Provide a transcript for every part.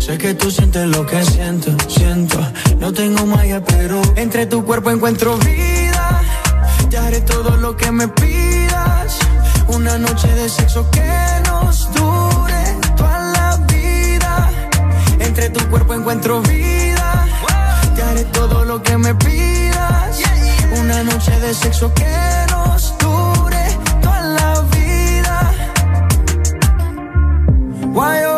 Sé que tú sientes lo que siento, siento. No tengo malla, pero entre tu cuerpo encuentro vida. Te haré todo lo que me pidas. Una noche de sexo que nos dure toda la vida. Entre tu cuerpo encuentro vida. Te haré todo lo que me pidas. Una noche de sexo que nos dure toda la vida. Entre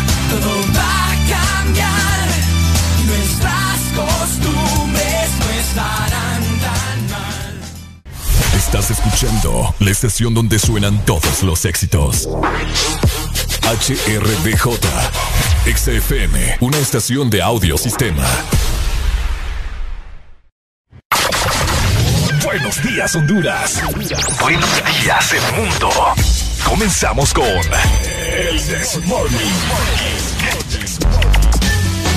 todo va a cambiar. Nuestras costumbres no estarán tan mal. Estás escuchando la estación donde suenan todos los éxitos. HRDJ, XFM, una estación de audio sistema. Buenos días, Honduras. Buenos días, el mundo. Comenzamos con El This Morning.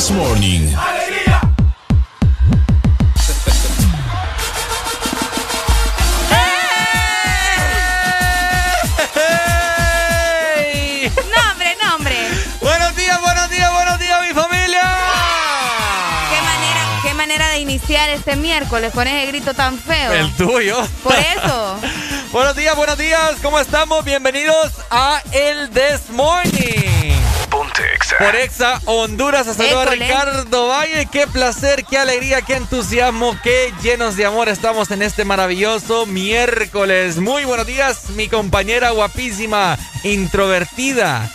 This Morning. ¡Ey! No, hombre, no, hombre. Buenos días, buenos días, buenos días, mi familia. ¿Qué manera, qué manera de iniciar este miércoles con ese grito tan feo? El tuyo. Por eso. buenos días, buenos días. ¿Cómo estamos? Bienvenidos a El This Morning. Por Exa Honduras, a saludar a. Ricardo Valle. Qué placer, qué alegría, qué entusiasmo, qué llenos de amor estamos en este maravilloso miércoles. Muy buenos días, mi compañera guapísima, introvertida,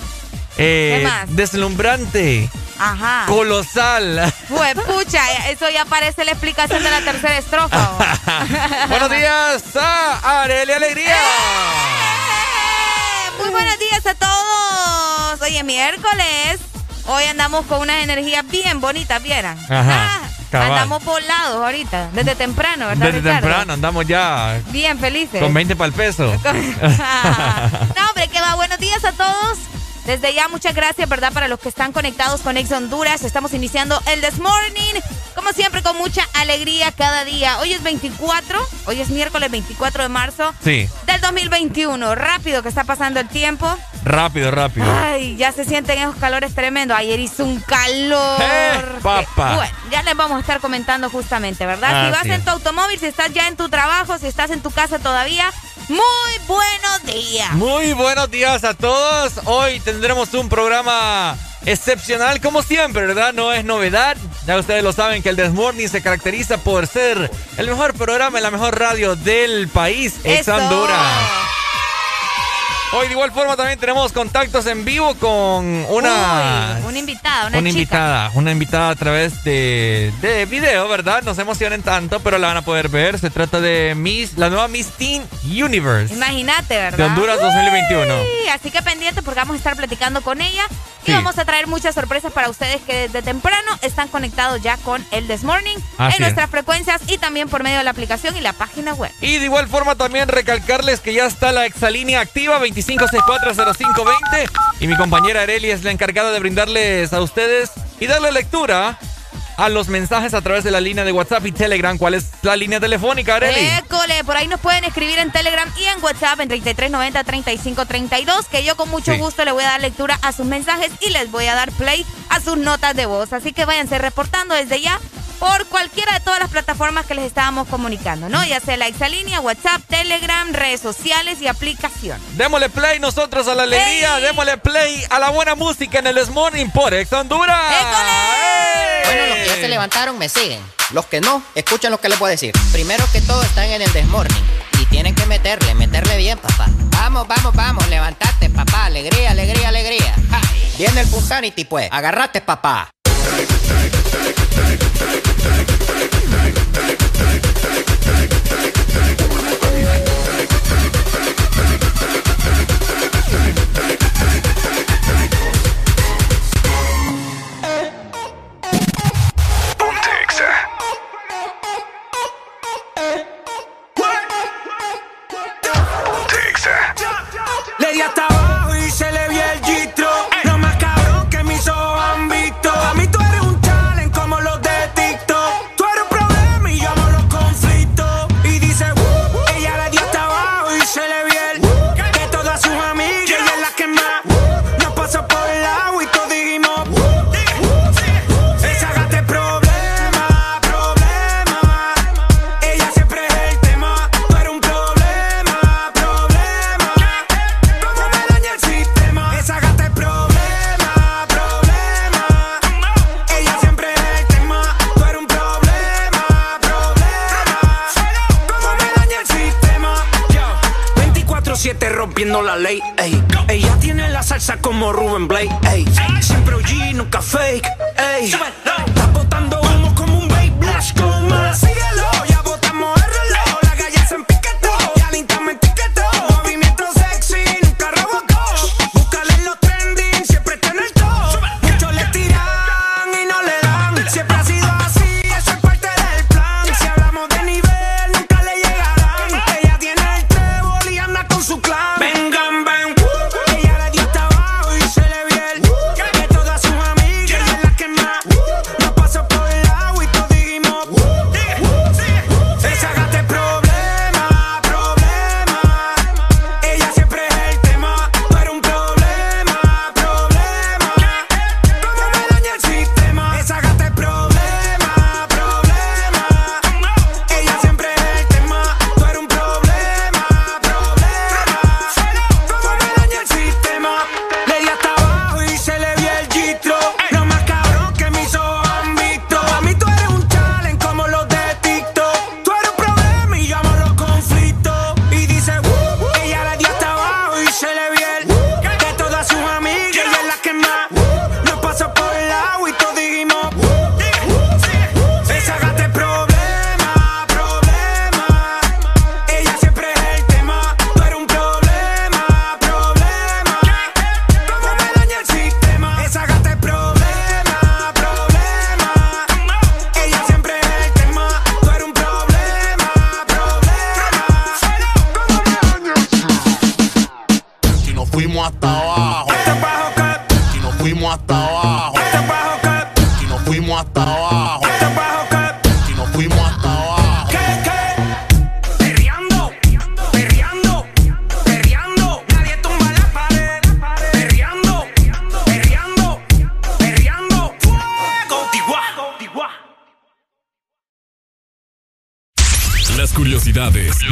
eh, ¿Qué más? deslumbrante, Ajá. colosal. Fue pucha, eso ya parece la explicación de la tercera estrofa. buenos días a Areli Alegría. ¡Eh! Muy buenos días a todos. Hoy es miércoles. Hoy andamos con unas energías bien bonitas, ¿vieran? Ajá, Ah, andamos volados ahorita, desde temprano, ¿verdad, Desde Ricardo? temprano andamos ya Bien felices. con 20 para el peso. no, hombre, que va. Buenos días a todos. Desde ya, muchas gracias, ¿verdad? Para los que están conectados con Ex Honduras. Estamos iniciando el This Morning. Como siempre, con mucha alegría cada día. Hoy es 24, hoy es miércoles 24 de marzo Sí. del 2021. Rápido que está pasando el tiempo. Rápido, rápido. Ay, ya se sienten esos calores tremendos. Ayer hizo un calor. ¡Eh, papá! Bueno, ya les vamos a estar comentando justamente, ¿verdad? si vas en tu automóvil, si estás ya en tu trabajo, si estás en tu casa todavía, muy buenos días. Muy buenos días a todos. Hoy tendremos un programa excepcional como siempre, ¿verdad? No es novedad. Ya ustedes lo saben que el Desmorning se caracteriza por ser el mejor programa en la mejor radio del país, Ex Honduras. Hoy de igual forma también tenemos contactos en vivo con una... una invitada, una, una invitada, una invitada a través de, de video, ¿verdad? No se emocionen tanto, pero la van a poder ver. Se trata de Miss, la nueva Miss Teen Universe. Imagínate, ¿verdad? De Honduras 2021. Sí, así que pendiente porque vamos a estar platicando con ella y vamos a traer muchas sorpresas para ustedes que desde temprano están conectados ya con el This Morning en nuestras frecuencias y también por medio de la aplicación y la página web. Y de igual forma también recalcarles que ya está la exalínea activa 25640520 y mi compañera Areli es la encargada de brindarles a ustedes y darle lectura a los mensajes a través de la línea de WhatsApp y Telegram. ¿Cuál es la línea telefónica, Arely? École, por ahí nos pueden escribir en Telegram y en WhatsApp en 3390-3532, que yo con mucho gusto le voy a dar lectura a sus mensajes y les voy a dar play a sus notas de voz. Así que váyanse reportando desde ya por cualquiera de todas las plataformas que les estábamos comunicando, ¿no? Ya sea la Exalínea, WhatsApp, Telegram, redes sociales y aplicación. Démosle play nosotros a la alegría, démosle play a la buena música en el Morning por Ex Honduras. Bueno, los que ya se levantaron me siguen. Los que no, escuchen lo que les voy a decir. Primero que todo están en el Desmorning y tienen que meterle, meterle bien, papá. Vamos, vamos, vamos, levantate, papá. Alegría, alegría, alegría. Viene el Punsanity, pues. Agarrate, papá. Rompiendo la ley. Ey. Ella tiene la salsa como Ruben Blake. Ey. Siempre OG, nunca fake. Ey.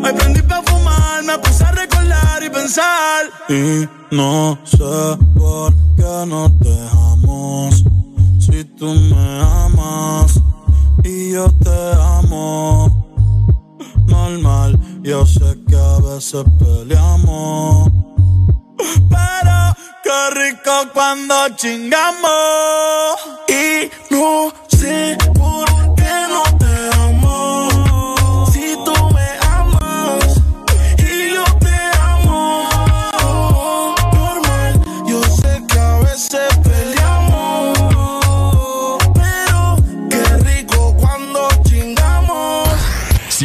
Me prendí para fumar, me puse a recordar y pensar. Y no sé por qué no te amo. Si tú me amas y yo te amo. Normal, yo sé que a veces peleamos. Pero qué rico cuando chingamos. Y no sé por qué no te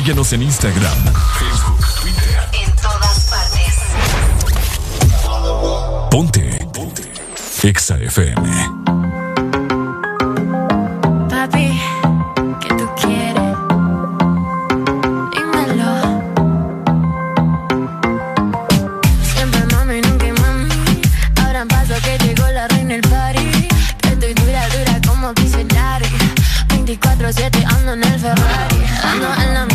Síguenos en Instagram, Facebook, Twitter. En todas partes. Ponte. Ponte. Exa FM. Más duro, papi. Si tú quieres más,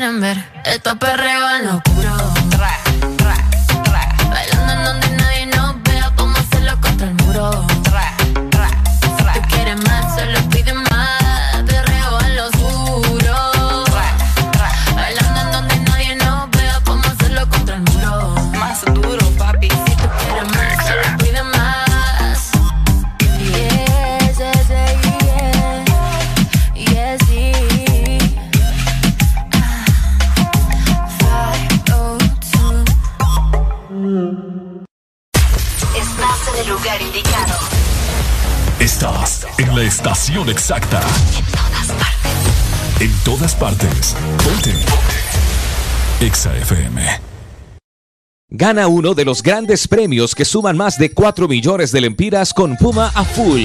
quieren ver. Esto es exacta. En todas partes. En todas partes. Ponte. Exa FM. Gana uno de los grandes premios que suman más de 4 millones de lempiras con Puma a full.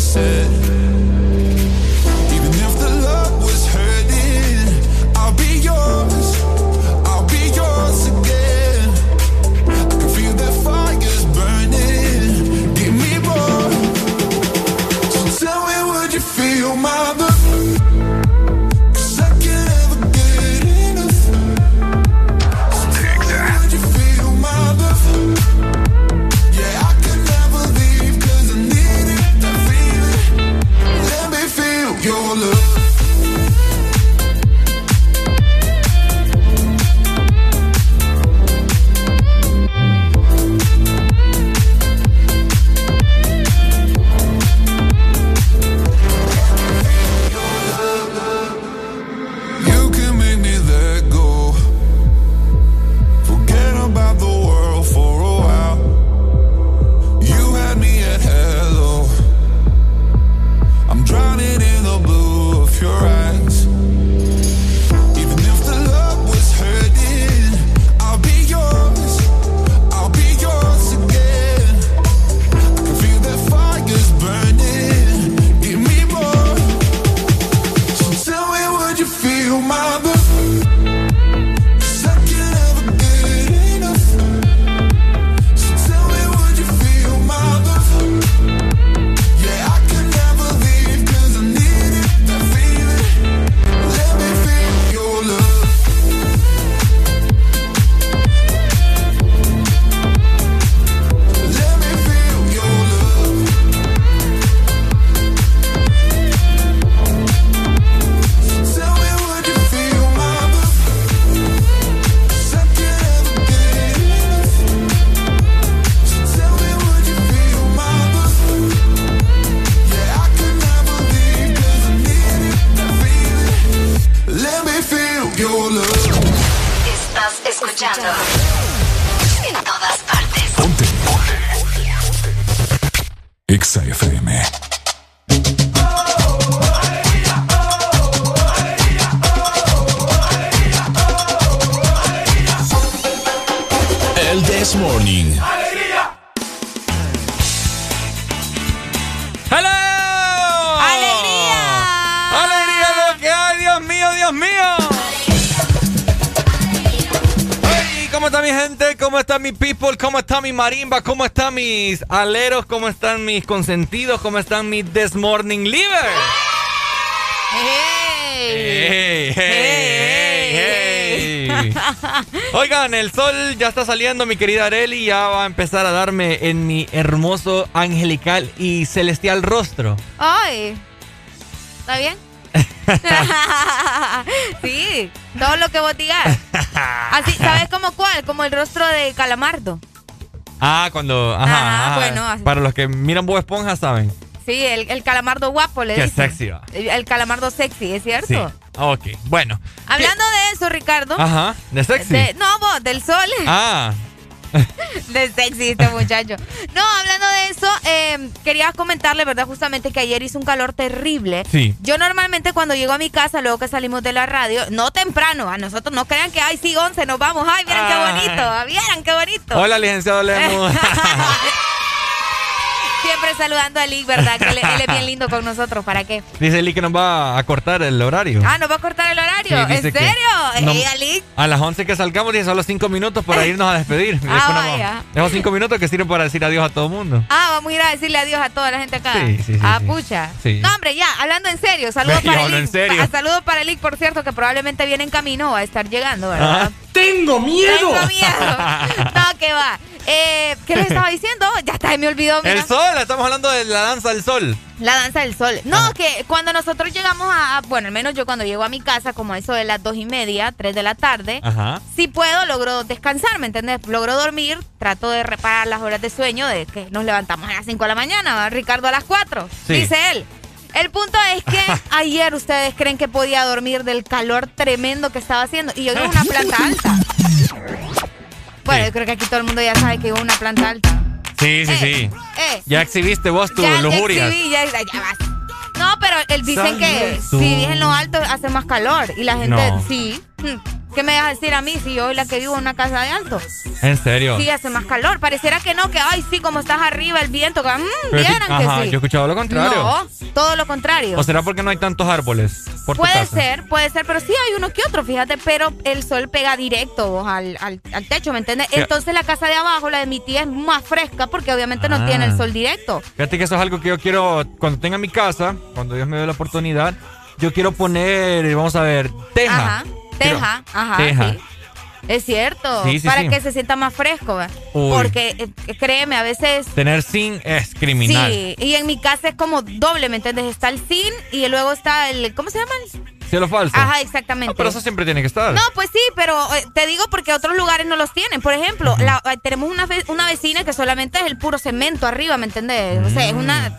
Said. Marimba? ¿Cómo están mis aleros? ¿Cómo están mis consentidos? ¿Cómo están mis This Morning Livers? ¡Hey! ¡Hey! ¡Hey! ¡Hey! Oigan, el sol ya está saliendo, mi querida Areli, ya va a empezar a darme en mi hermoso, angelical y celestial rostro. Ay. ¿Está bien? sí, todo lo que vos digas. Así, ¿sabes cómo cuál? Como el rostro de Calamardo. Ah, cuando. Ajá, Ajá, ajá. bueno. Para los que miran Bob Esponja, saben. Sí, el, el Calamardo guapo le Qué dicen. sexy va. El, Calamardo sexy, ¿es cierto? Sí. Ok, bueno. Hablando de eso, Ricardo. Ajá, de sexy. de- no, vos, del sol. Ah, De sexy este muchacho. No, hablando de eso, eh, quería comentarle, ¿verdad? Justamente que ayer hizo un calor terrible. Sí. Yo normalmente cuando llego a mi casa, luego que salimos de la radio, no temprano, a nosotros no crean que, ay, sí, 11, nos vamos, ay, miren qué Ay. bonito, vieran qué bonito. hola, licenciado Lemus. Siempre saludando a Lick, ¿verdad? Que él, él es bien lindo con nosotros, ¿para qué? Dice Lee que nos va a cortar el horario. Ah, ¿nos va a cortar el horario? Sí, ¿En serio? no- Ey, Lick. A las 11 que salgamos, dice solo 5 minutos para irnos a despedir. Ah, vaya. vamos. Esos 5 minutos que sirven para decir adiós a todo el mundo. Ah, vamos a ir a decirle adiós a toda la gente acá. Sí, sí, sí, Ah, sí. pucha. Sí. No, hombre, ya, hablando en serio. Saludos para el en serio. Saludos para el Lick, por cierto, que probablemente viene en camino a estar llegando, ¿verdad? Ajá. ¡Tengo miedo! ¡Tengo miedo! No, que va. Eh, ¿Qué les estaba diciendo? Ya está, me olvidó. mira. El sol, estamos hablando de la danza del sol. La danza del sol. No, que cuando nosotros llegamos a, a- bueno, al menos yo cuando llego a mi casa, como eso de las dos y media, tres de la tarde, Ajá. si puedo, logro descansar, ¿me entiendes? Logro dormir, trato de reparar las horas de sueño de que nos levantamos a las 5 de la mañana, ¿va? Ricardo a las 4, Sí. dice él. El punto es que ayer ustedes creen que podía dormir del calor tremendo que estaba haciendo y yo vivo en una planta alta. Bueno, yo creo que aquí todo el mundo ya sabe que en una planta alta. Sí, sí, sí. Eh, Ya exhibiste vos tus ya, ya lujurias. exhibí, ya, ya vas. No, pero él dicen que si vives en lo alto hace más calor. Y la gente, No. sí. ¿Qué me vas a decir a mí si yo soy la que vivo en una casa de alto? En serio. Sí, hace más calor. Pareciera que no, que ay, sí, como estás arriba, el viento, que mm, sí- vieran ajá, que sí. yo he escuchado lo contrario. No, todo lo contrario. ¿O será porque no hay tantos árboles por Puede ser, puede ser, pero sí hay uno que otro, fíjate, pero el sol pega directo vos, al, al, al techo, ¿me entiendes? Sí. Entonces la casa de abajo, la de mi tía, es más fresca porque obviamente no Ah. tiene el sol directo. Fíjate que eso es algo que yo quiero, cuando tenga mi casa, cuando Dios me dé la oportunidad, yo quiero poner, vamos a ver, teja. Ajá, teja, ajá, Teja. sí. Es cierto, Sí, sí, para sí. que se sienta más fresco, porque eh, créeme, a veces... Tener zinc es criminal. Sí, y en mi casa es como doble, ¿me entiendes? Está el zinc y luego está el... ¿Cómo se llama? Cielo falso. Ajá, exactamente. No, pero eso siempre tiene que estar. No, pues sí, pero eh, te digo porque otros lugares no los tienen. Por ejemplo, la- eh, tenemos una, una vecina que solamente es el puro cemento arriba, ¿me entendés? O sea, es una...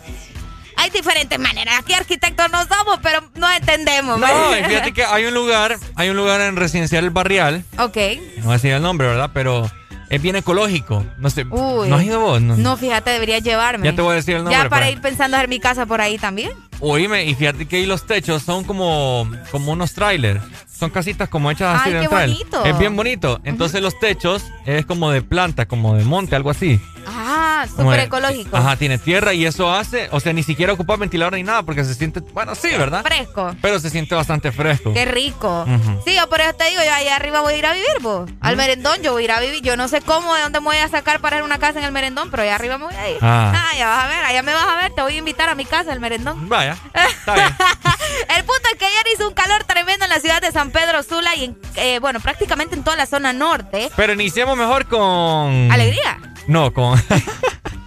Hay diferentes maneras. Aquí arquitectos no somos, pero nos entendemos. No, ¿ves? y fíjate que hay un lugar, hay un lugar en Residencial Barrial, Ok. no voy a decir el nombre, ¿verdad? Pero es bien ecológico. No sé, Uy. ¿no has ido vos? No. No, fíjate, deberías llevarme. Ya te voy a decir el nombre. Ya para pero- ir pensando en mi casa por ahí también. Oíme, y fíjate que ahí los techos son como, como unos trailers. Son casitas como hechas así Ay, de qué bonito. Es bien bonito. Entonces los techos es como de planta, como de monte, algo así. Ah, súper ecológico. Ajá, tiene tierra y eso hace, o sea, ni siquiera ocupa ventilador ni nada porque se siente, bueno, sí, ¿verdad? Fresco. Pero se siente bastante fresco. Qué rico. Sí, yo por eso te digo, yo allá arriba voy a ir a vivir, vos. Al merendón yo voy a ir a vivir. Yo no sé cómo, de dónde me voy a sacar para ir a una casa en el merendón, pero allá arriba me voy a ir. Ah. ya vas a ver, allá me vas a ver. Te voy a invitar a mi casa, el merendón. Vaya, está bien. El punto es que ayer hizo un calor tremendo en la ciudad de San Pedro Sula y, en, eh, bueno, prácticamente en toda la zona norte. Pero iniciemos mejor con... Alegría. No, con...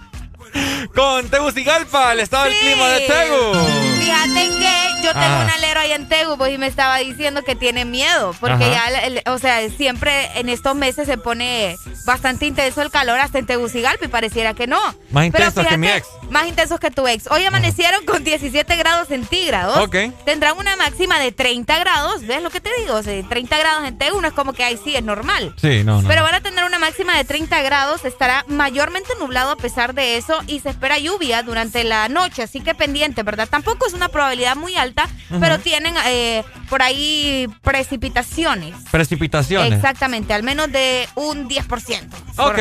con Tegucigalpa, el estado del clima de Tegu. Fíjate que yo tengo Ah. un alero ahí en Tegu pues, y me estaba diciendo que tiene miedo, porque Ajá. ya, el- o sea, siempre en estos meses se pone bastante intenso el calor hasta en Tegucigalpa y pareciera que no. Más Pero intenso que mi ex. Más intensos que tu ex. Hoy amanecieron con 17 grados centígrados. Ok. Tendrán una máxima de 30 grados. ¿Ves lo que te digo? O sea, 30 grados en Tegu no es como que ahí sí es normal. Sí, no, no. Pero van a tener una máxima de 30 grados, estará mayormente nublado a pesar de eso y se espera lluvia durante la noche, así que pendiente, ¿verdad? Tampoco es una probabilidad muy alta, pero tienen eh, por ahí precipitaciones. Precipitaciones. Exactamente, al menos de un 10%. Ok.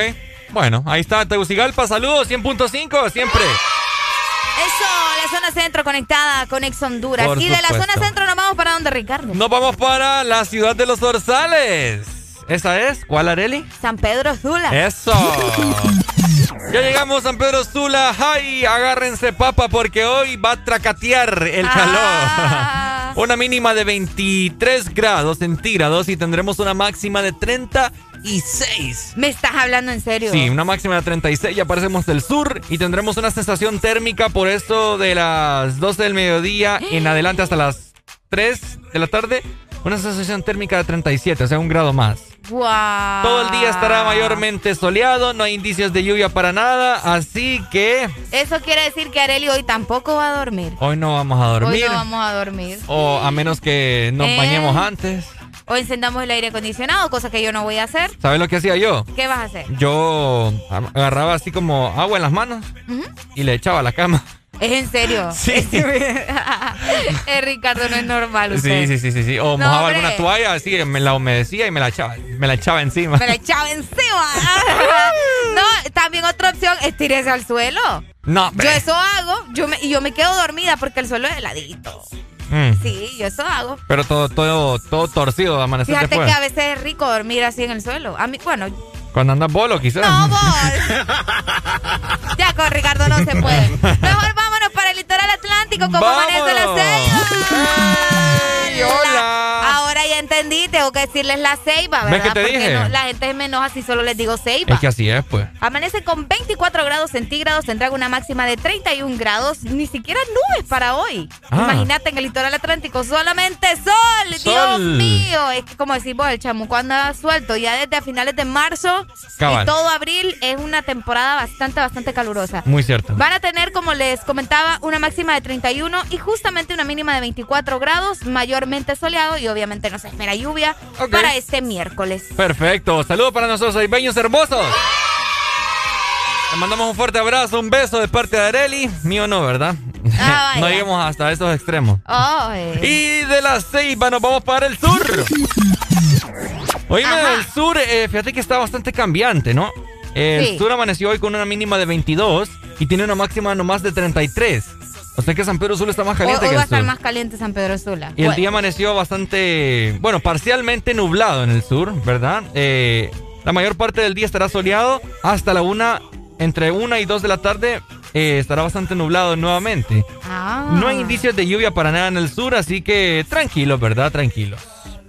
Bueno, ahí está Tegucigalpa. Saludos, 100.5 siempre. Eso, la zona centro conectada con Ex Honduras. Por y de la zona centro nos vamos para donde, Ricardo. Nos vamos para la ciudad de los Orzales. ¿Esa es? ¿Cuál, Areli? San Pedro Sula. Eso. Ya llegamos San Pedro Sula. ¡Ay! Agárrense, papa, porque hoy va a tracatear el Ah. calor. Una mínima de 23 grados centígrados y tendremos una máxima de 36. ¿Me estás hablando en serio? Sí, una máxima de 36. Ya aparecemos del sur y tendremos una sensación térmica por esto de las 12 del mediodía en adelante hasta las 3 de la tarde. Una sensación térmica de 37, o sea, un grado más. Guau. Todo el día estará mayormente soleado, no hay indicios de lluvia para nada, así que Eso quiere decir que Areli hoy tampoco va a dormir. hoy no vamos a dormir. Hoy no vamos a dormir. O a menos que nos Eh. bañemos antes. O encendamos el aire acondicionado, cosa que yo no voy a hacer. ¿Sabes lo que hacía yo? ¿Qué vas a hacer? Yo agarraba así como agua en las manos y le echaba a la cama. ¿Es en serio? Sí. Eh, Ricardo, no es normal usted. sí, sí, sí, sí. O No, mojaba hombre. alguna toalla así, me la humedecía y me la echaba, me la echaba encima. Me la echaba encima. no, también otra opción es tirarse al suelo. No, Yo eso hago yo me, y yo me quedo dormida porque el suelo es heladito. Mm. Sí, yo eso hago. Pero todo, todo, todo torcido amanecer Fíjate después. que a veces es rico dormir así en el suelo. A mí, bueno, Cuando andas bolo, quizás. No, vos. ya con Ricardo no se puede. Mejor vámonos el litoral atlántico como amanece la ceiba. hola. Ahora ya entendí, tengo que decirles la ceiba, ¿Ves ¿verdad? que te Porque dije? no- la gente me enoja si solo les digo ceiba. Es que así es, pues. Amanece con 24 grados centígrados, tendrá una máxima de 31 grados, ni siquiera nubes para hoy. Ah. Imagínate en el litoral atlántico solamente sol, Dios mío. Es que como decimos, el chamuco anda suelto ya desde a finales de marzo Cabal. y todo abril es una temporada bastante, bastante calurosa. Muy cierto. Van a tener, como les comentaba, una máxima de 31 y justamente una mínima de 24 grados, mayormente soleado y obviamente no se espera lluvia para este miércoles. Perfecto. Saludos para nosotros, aibeños hermosos. Le mandamos un fuerte abrazo, un beso de parte de Areli. Mío no, ¿verdad? Ah, no lleguemos hasta esos extremos. Y de la ceiba nos vamos para el sur. Oíme, el sur, eh, fíjate que está bastante cambiante, ¿no? El Sí. sur amaneció hoy con una mínima de 22 y tiene una máxima nomás de 33. O sea que San Pedro Sula está más Hoy, caliente hoy que va a estar más caliente San Pedro Sula. Y el día amaneció bastante, bueno, parcialmente nublado en el sur, ¿verdad? Eh, la mayor parte del día estará soleado hasta la una, entre una y dos de la tarde eh, estará bastante nublado nuevamente. ah. No hay indicios de lluvia para nada en el sur, así que tranquilos, ¿verdad? Tranquilos.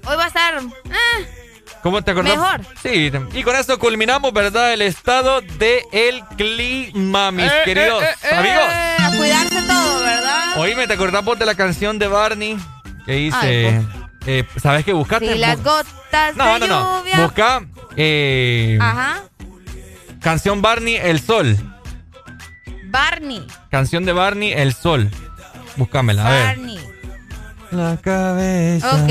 Hoy va a estar. eh, ¿Cómo te acordás? Mejor. Sí, y con esto culminamos, ¿verdad? El estado del el clima, mis Eh, queridos eh, eh, amigos. eh, a cuidarse todo, ¿verdad? Oíme, ¿te acordás vos de la canción de Barney que dice... Ay, eh, ¿Sabes qué? Buscate... Si las gotas no, de no, no. lluvia. Busca eh, Ajá. canción Barney, El Sol. Barney. Canción de Barney, El Sol. Búscamela, a ver. Barney. La cabeza. Ok.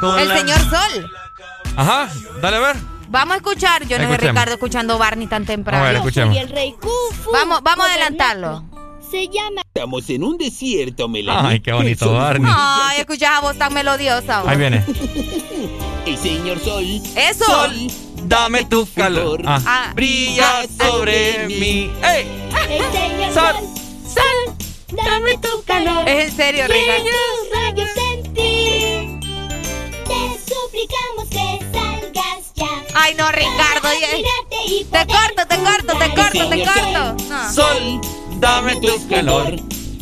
Con El la- señor Sol. Ajá, dale a ver. Vamos a escuchar. Yo no sé. Ricardo escuchando Barney tan temprano. A ver, escuchemos. El rey Khufu. Vamos, vamos a adelantarlo. Se llama. Estamos en un desierto, Melanie. Ay, qué bonito, Barney. Ay, escuchas a voz tan melodiosa. Ahí viene. El señor Sol. Eso. Sol, dame tu calor. Ah, Ah. brilla sobre mí. ¡Ey! El señor Sol. Sol. Sol. Dame tu calor. Es en serio, Ricardo. Te suplicamos que salgas ya. Ay, no, Ricardo. Y Te corto, te corto, te corto, te corto. No. Sol, dame tu calor.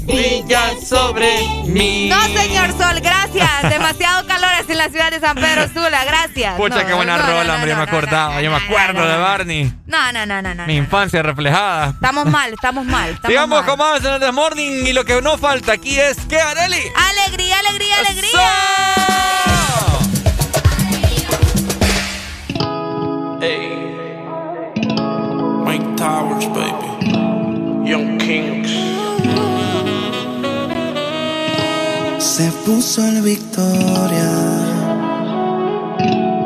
brilla sobre mí. No, señor Sol, gracias. Demasiado calor en la ciudad de San Pedro Sula, gracias. Pucha, qué buena rola, hombre, yo me acordaba, yo me acuerdo de Barney. No, no, no, no, no. Mi infancia reflejada. Estamos mal, estamos mal. Estamos con más en el The Morning y lo que no falta aquí es que Areli. Alegría, alegría, alegría. Mike Towers, baby. Young Kings. Se puso el Victoria.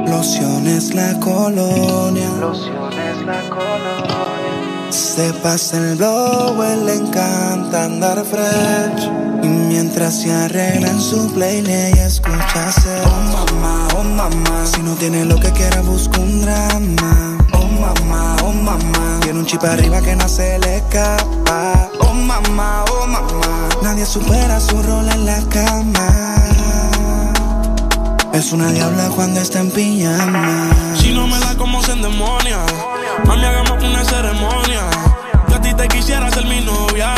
Lociones la colonia. Lociones la colonia. Se pasa el blow, él le encanta andar fresh. Y mientras se arregla en su playlist, ella escucha hacer. Oh mamá, oh mamá. Si no tiene lo que quiera, busca un drama. Oh mamá, oh mamá. Tiene un chip arriba que no se le escapa. Oh mamá, oh mamá. Nadie supera su rol en la cama. Es una diabla cuando está en pijama. Si no me da como se endemonia, mami, hagamos una ceremonia. Yo a ti te quisiera ser mi novia.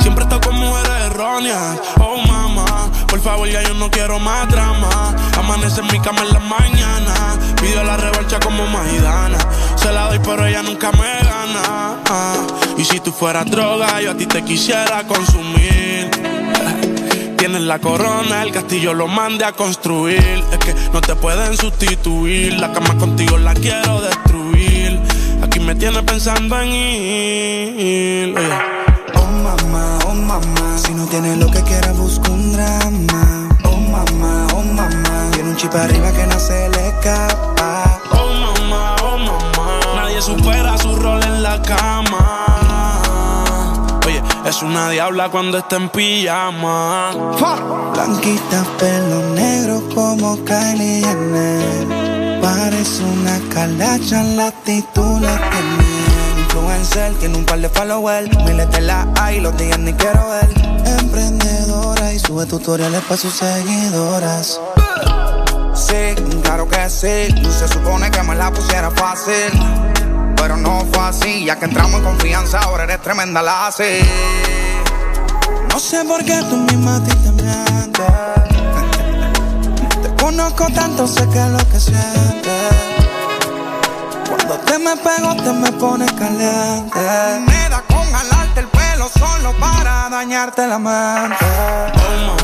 Siempre estoy con mujeres erróneas. Oh, mamá, por favor, ya yo no quiero más drama. Amanece en mi cama en la mañana. Pido la revancha como Maidana. Se la doy, pero ella nunca me gana. Ah, Y si tú fueras droga, yo a ti te quisiera consumir. Tienes la corona, el castillo lo mande a construir. Es que no te pueden sustituir. La cama contigo la quiero destruir. Aquí me tienes pensando en ir. Oh mamá, oh mamá. Si no tiene lo que quiera, busca un drama. Un chip arriba que no se le escapa. Oh mamá, oh mamá. Nadie supera su rol en la cama. Oye, es una diabla cuando está en pijama. Blanquita, pelo negro como Kylie Jenner. Parece una calacha, la actitud la tiene. Influencer, tiene un par de followers. Miles de la hay, los días ni quiero ver. Emprendedora y sube tutoriales para sus seguidoras. Sí, claro que sí. Se supone que me la pusiera fácil. Pero no fue así, ya que entramos en confianza, ahora eres tremenda la así. No sé por qué tú misma a ti te mientes. Te conozco tanto, sé que es lo que sientes. Cuando te me pego, te me pones caliente. Me da con jalarte el pelo solo para dañarte la mente.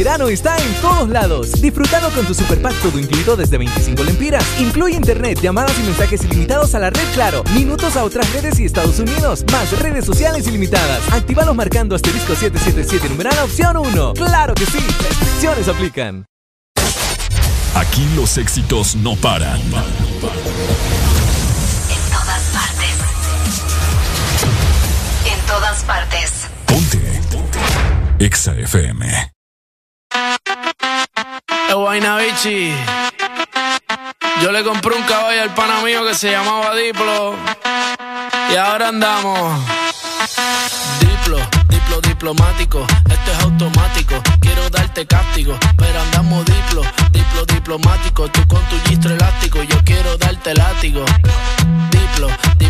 Verano está en todos lados. Disfrutando con tu super pack todo incluido desde 25 lempiras. Incluye internet, llamadas y mensajes ilimitados a la red Claro, minutos a otras redes y Estados Unidos, más redes sociales ilimitadas. Actívalos marcando asterisco 777 numeral opción 1. ¡Claro que sí! Restricciones aplican. Aquí los éxitos no paran. En todas partes. En todas partes. EXA FM. Yo le compré un caballo al pana mío que se llamaba Diplo. Y ahora andamos. Diplo, diplo diplomático, esto es automático. Quiero darte cáptico, pero andamos diplo, diplo diplomático. Tú con tu gistro elástico, yo quiero darte látigo. Diplo, diplo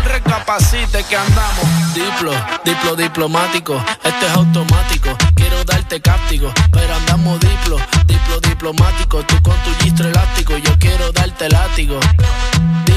recapacite que andamos. Diplo, diplo diplomático, este es automático. Quiero darte cáptico, pero andamos diplo, diplo diplomático. Tú con tu gistro elástico, yo quiero darte látigo.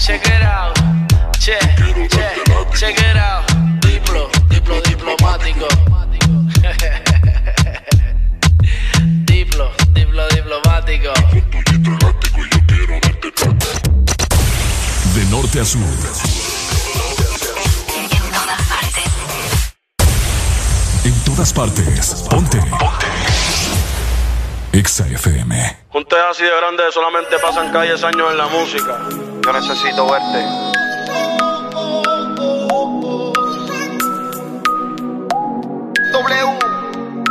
Check it out, check, check, check it out. Diplo, diplo diplomático. diplo, diplo diplomático. De norte a sur. En todas partes. Ponte. Ponte. Exa FM. Un té así de grande solamente pasan calles años en la música. Yo necesito verte.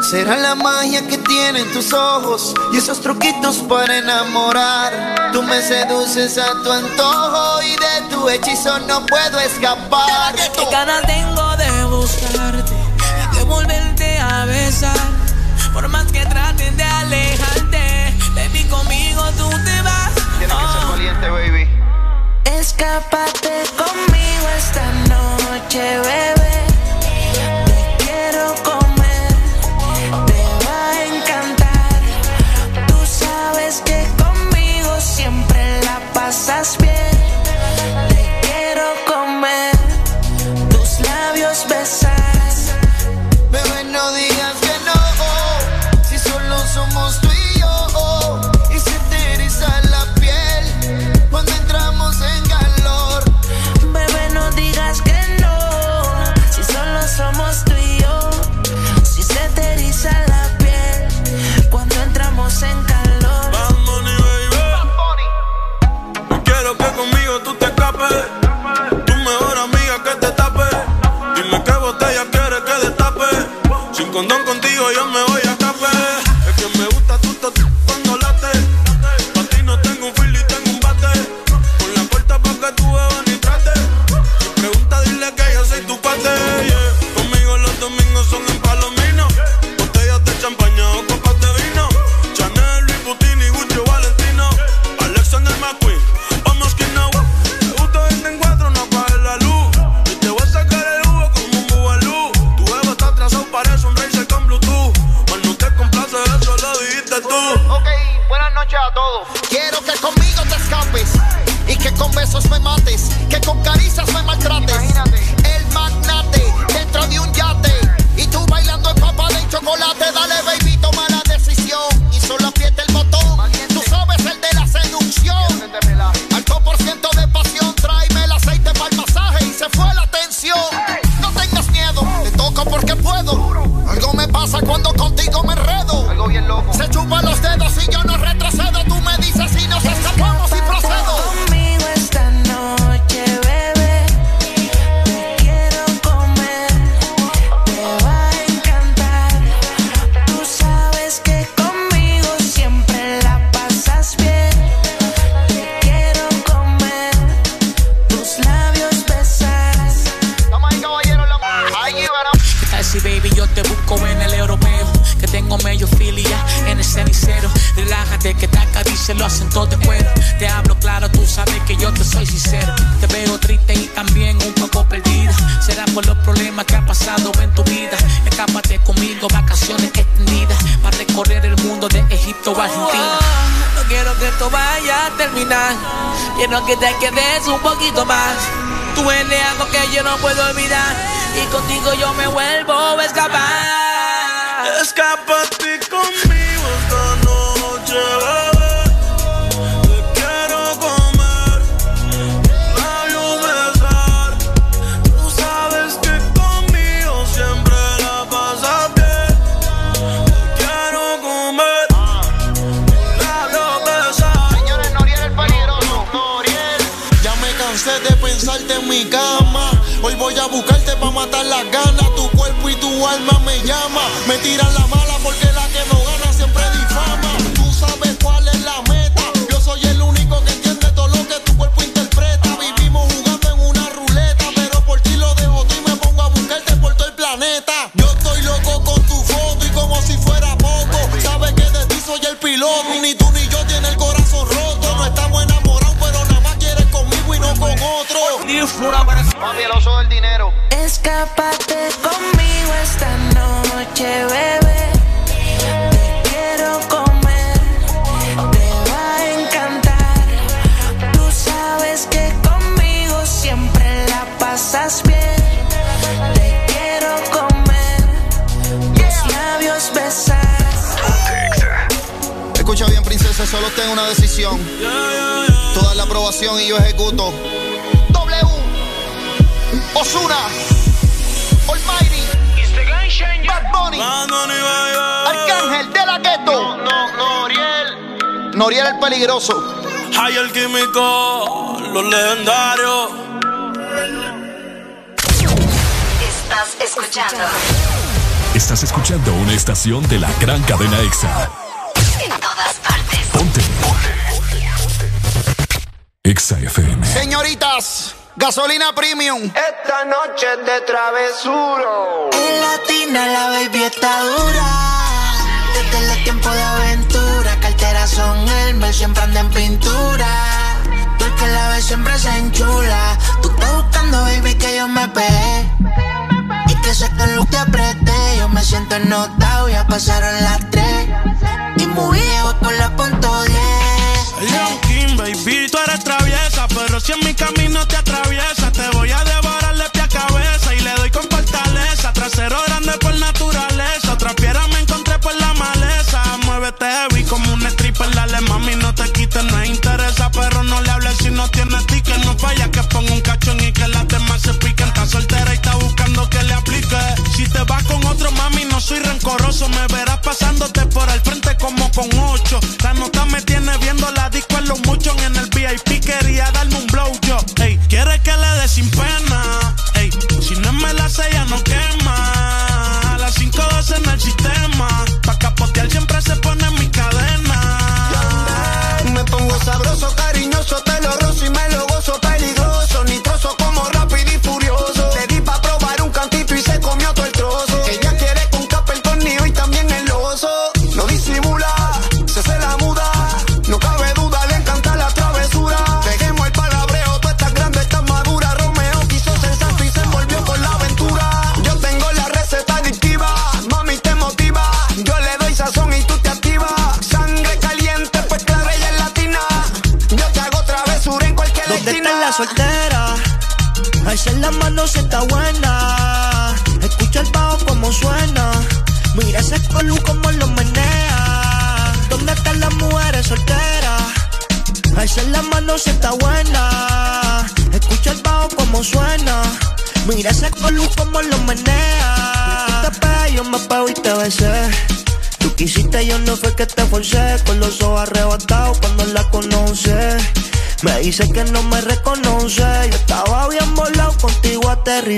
Será la magia que tienen tus ojos y esos truquitos para enamorar. Tú me seduces a tu antojo y de tu hechizo no puedo escapar. Qué ganas tengo de buscarte, de volverte a besar. Por más que traten de alejarte, baby, conmigo tú te vas. Tienes que ser valiente, baby. Escápate conmigo esta noche, bebé. Condón contigo yo me voy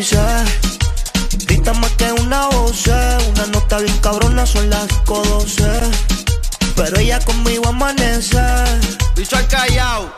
dice. Grita más que una voz, una nota bien cabrona, son las 5.12. Pero ella conmigo amanece. Y soy callao.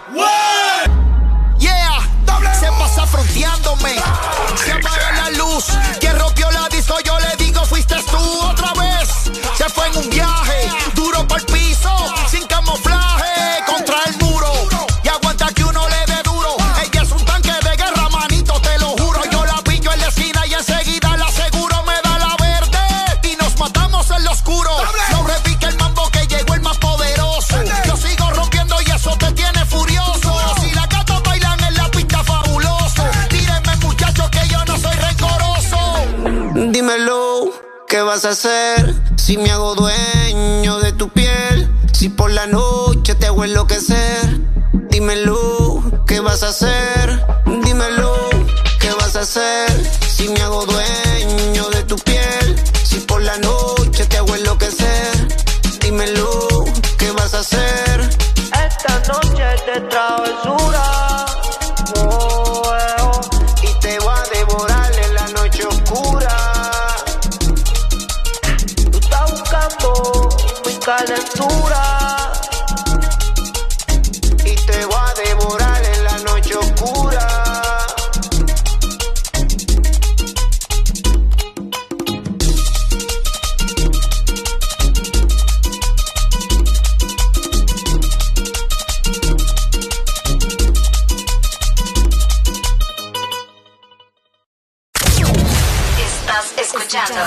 Estás escuchando.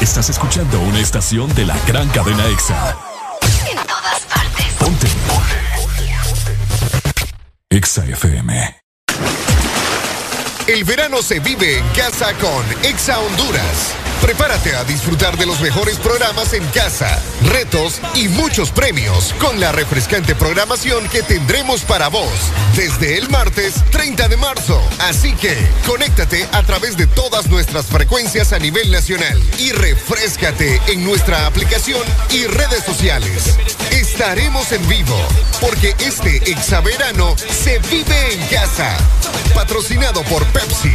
Estás escuchando una estación de la gran cadena EXA. En todas partes. Ponte. EXA FM. El verano se vive en casa con Exa Honduras. Prepárate a disfrutar de los mejores programas en casa, retos y muchos premios con la refrescante programación que tendremos para vos desde el martes 30 de marzo. Así que conéctate a través de todas nuestras frecuencias a nivel nacional y refrescate en nuestra aplicación y redes sociales. Estaremos en vivo porque este exaverano se vive en casa. Patrocinado por Pepsi.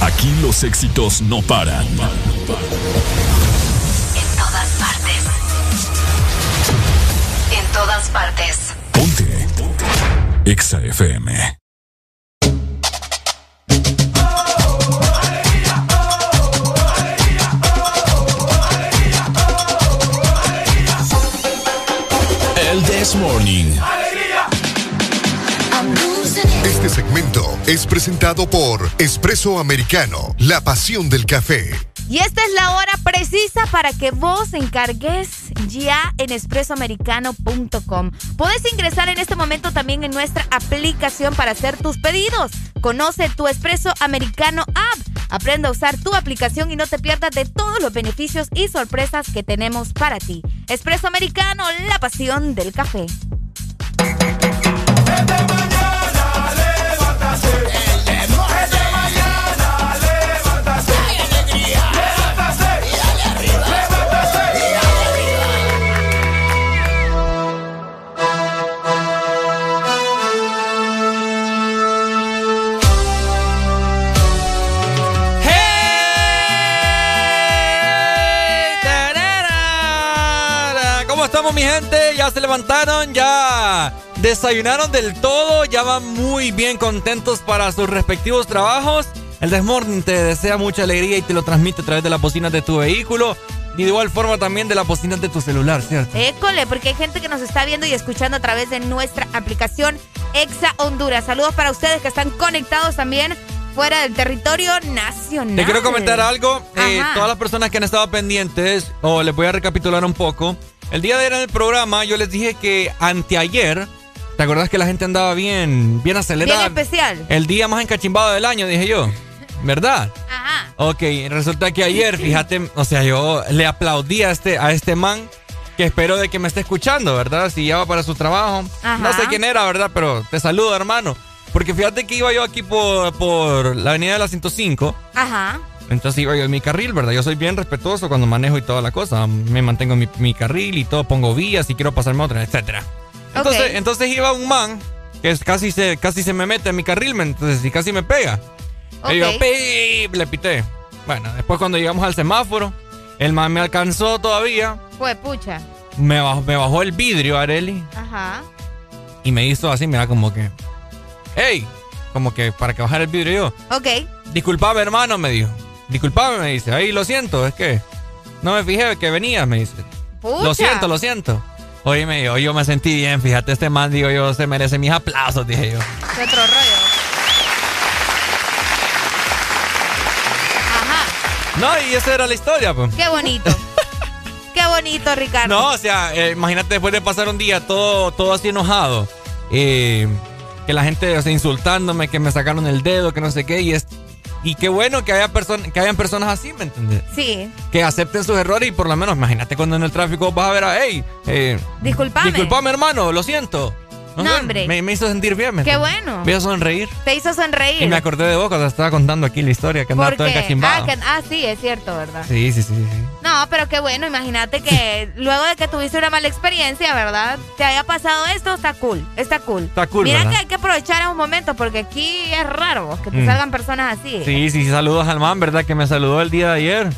Aquí los éxitos no paran. En todas partes. En todas partes. Ponte. EXA FM. El This Morning. Este segmento es presentado por Espresso Americano, la pasión del café. Y esta es la hora precisa para que vos encargues ya en espressoamericano.com. Puedes ingresar en este momento también en nuestra aplicación para hacer tus pedidos. Conoce tu Espresso Americano App. Aprende a usar tu aplicación y no te pierdas de todos los beneficios y sorpresas que tenemos para ti. Espresso Americano, la pasión del café. ¿Cómo estamos, mi gente? ¿Ya se levantaron? ¿Ya desayunaron del todo? ¿Ya van muy bien contentos para sus respectivos trabajos? El Desmorning te desea mucha alegría y te lo transmite a través de las bocinas de tu vehículo y de igual forma también de las bocinas de tu celular, ¿cierto? École, porque hay gente que nos está viendo y escuchando a través de nuestra aplicación Exa Honduras. Saludos para ustedes que están conectados también fuera del territorio nacional. Te quiero comentar algo. Eh, todas las personas que han estado pendientes, o les voy a recapitular un poco. El día de ayer en el programa yo les dije que anteayer, ¿te acordás que la gente andaba bien, bien acelerada? Bien especial. El día más encachimbado del año, dije yo. ¿Verdad? Ajá. Ok, resulta que ayer, fíjate, o sea, yo le aplaudí a este, a este man que espero de que me esté escuchando, ¿verdad? Si ya va para su trabajo. Ajá. No sé quién era, ¿verdad? Pero te saludo, hermano. Porque fíjate que iba yo aquí por, por la avenida de la 105. Ajá. Entonces iba yo en mi carril, ¿verdad? Yo soy bien respetuoso cuando manejo y toda la cosa. Me mantengo en mi, mi carril y todo, pongo vías y quiero pasarme otra, etcétera. Entonces, entonces iba un man que es- casi se, casi se me mete en mi carril, ¿me- entonces y casi me pega. Y yo, ¡pip! le pité. Bueno, después cuando llegamos al semáforo, el man me alcanzó todavía, Fue pucha. me bajó, me bajó el vidrio, Areli, Ajá. y me hizo así, mira, como que, ¡Hey! como que para que bajara el vidrio yo. Ok. Disculpame, hermano, me dijo. Disculpame, me dice. Ahí lo siento, es que no me fijé que venías, me dice. Pucha. Lo siento, lo siento. Oye, me dijo, yo me sentí bien, fíjate, este man, digo yo, se merece mis aplausos, dije yo. Qué otro rollo. Ajá. No, y esa era la historia, pues. Qué bonito. Qué bonito, Ricardo. No, o sea, eh, imagínate después de pasar un día todo, todo así enojado, eh, que la gente, o sea, insultándome, que me sacaron el dedo, que no sé qué, y es y qué bueno que haya personas, que hayan personas así, ¿me entiendes? Sí. Que acepten sus errores y por lo menos, imagínate cuando en el tráfico vas a ver a, hey, eh, Disculpame. disculpame hermano, lo siento. No, hombre. Me, me hizo sentir bien, ¿me Qué bueno. Me hizo sonreír. Te hizo sonreír. Y me acordé de vos cuando estaba contando aquí la historia, que andaba todo encachimbado. ah, que- ah, sí, es cierto, ¿verdad? Sí, sí, sí, sí. No, pero qué bueno, imagínate que luego de que tuviste una mala experiencia, ¿verdad? Te haya pasado esto, está cool, está cool. Está cool, Mira ¿verdad? que hay que aprovechar esos momentos porque aquí es raro que te Mm. salgan personas así. Sí, sí, sí, saludos al man, ¿verdad? Que me saludó el día de ayer.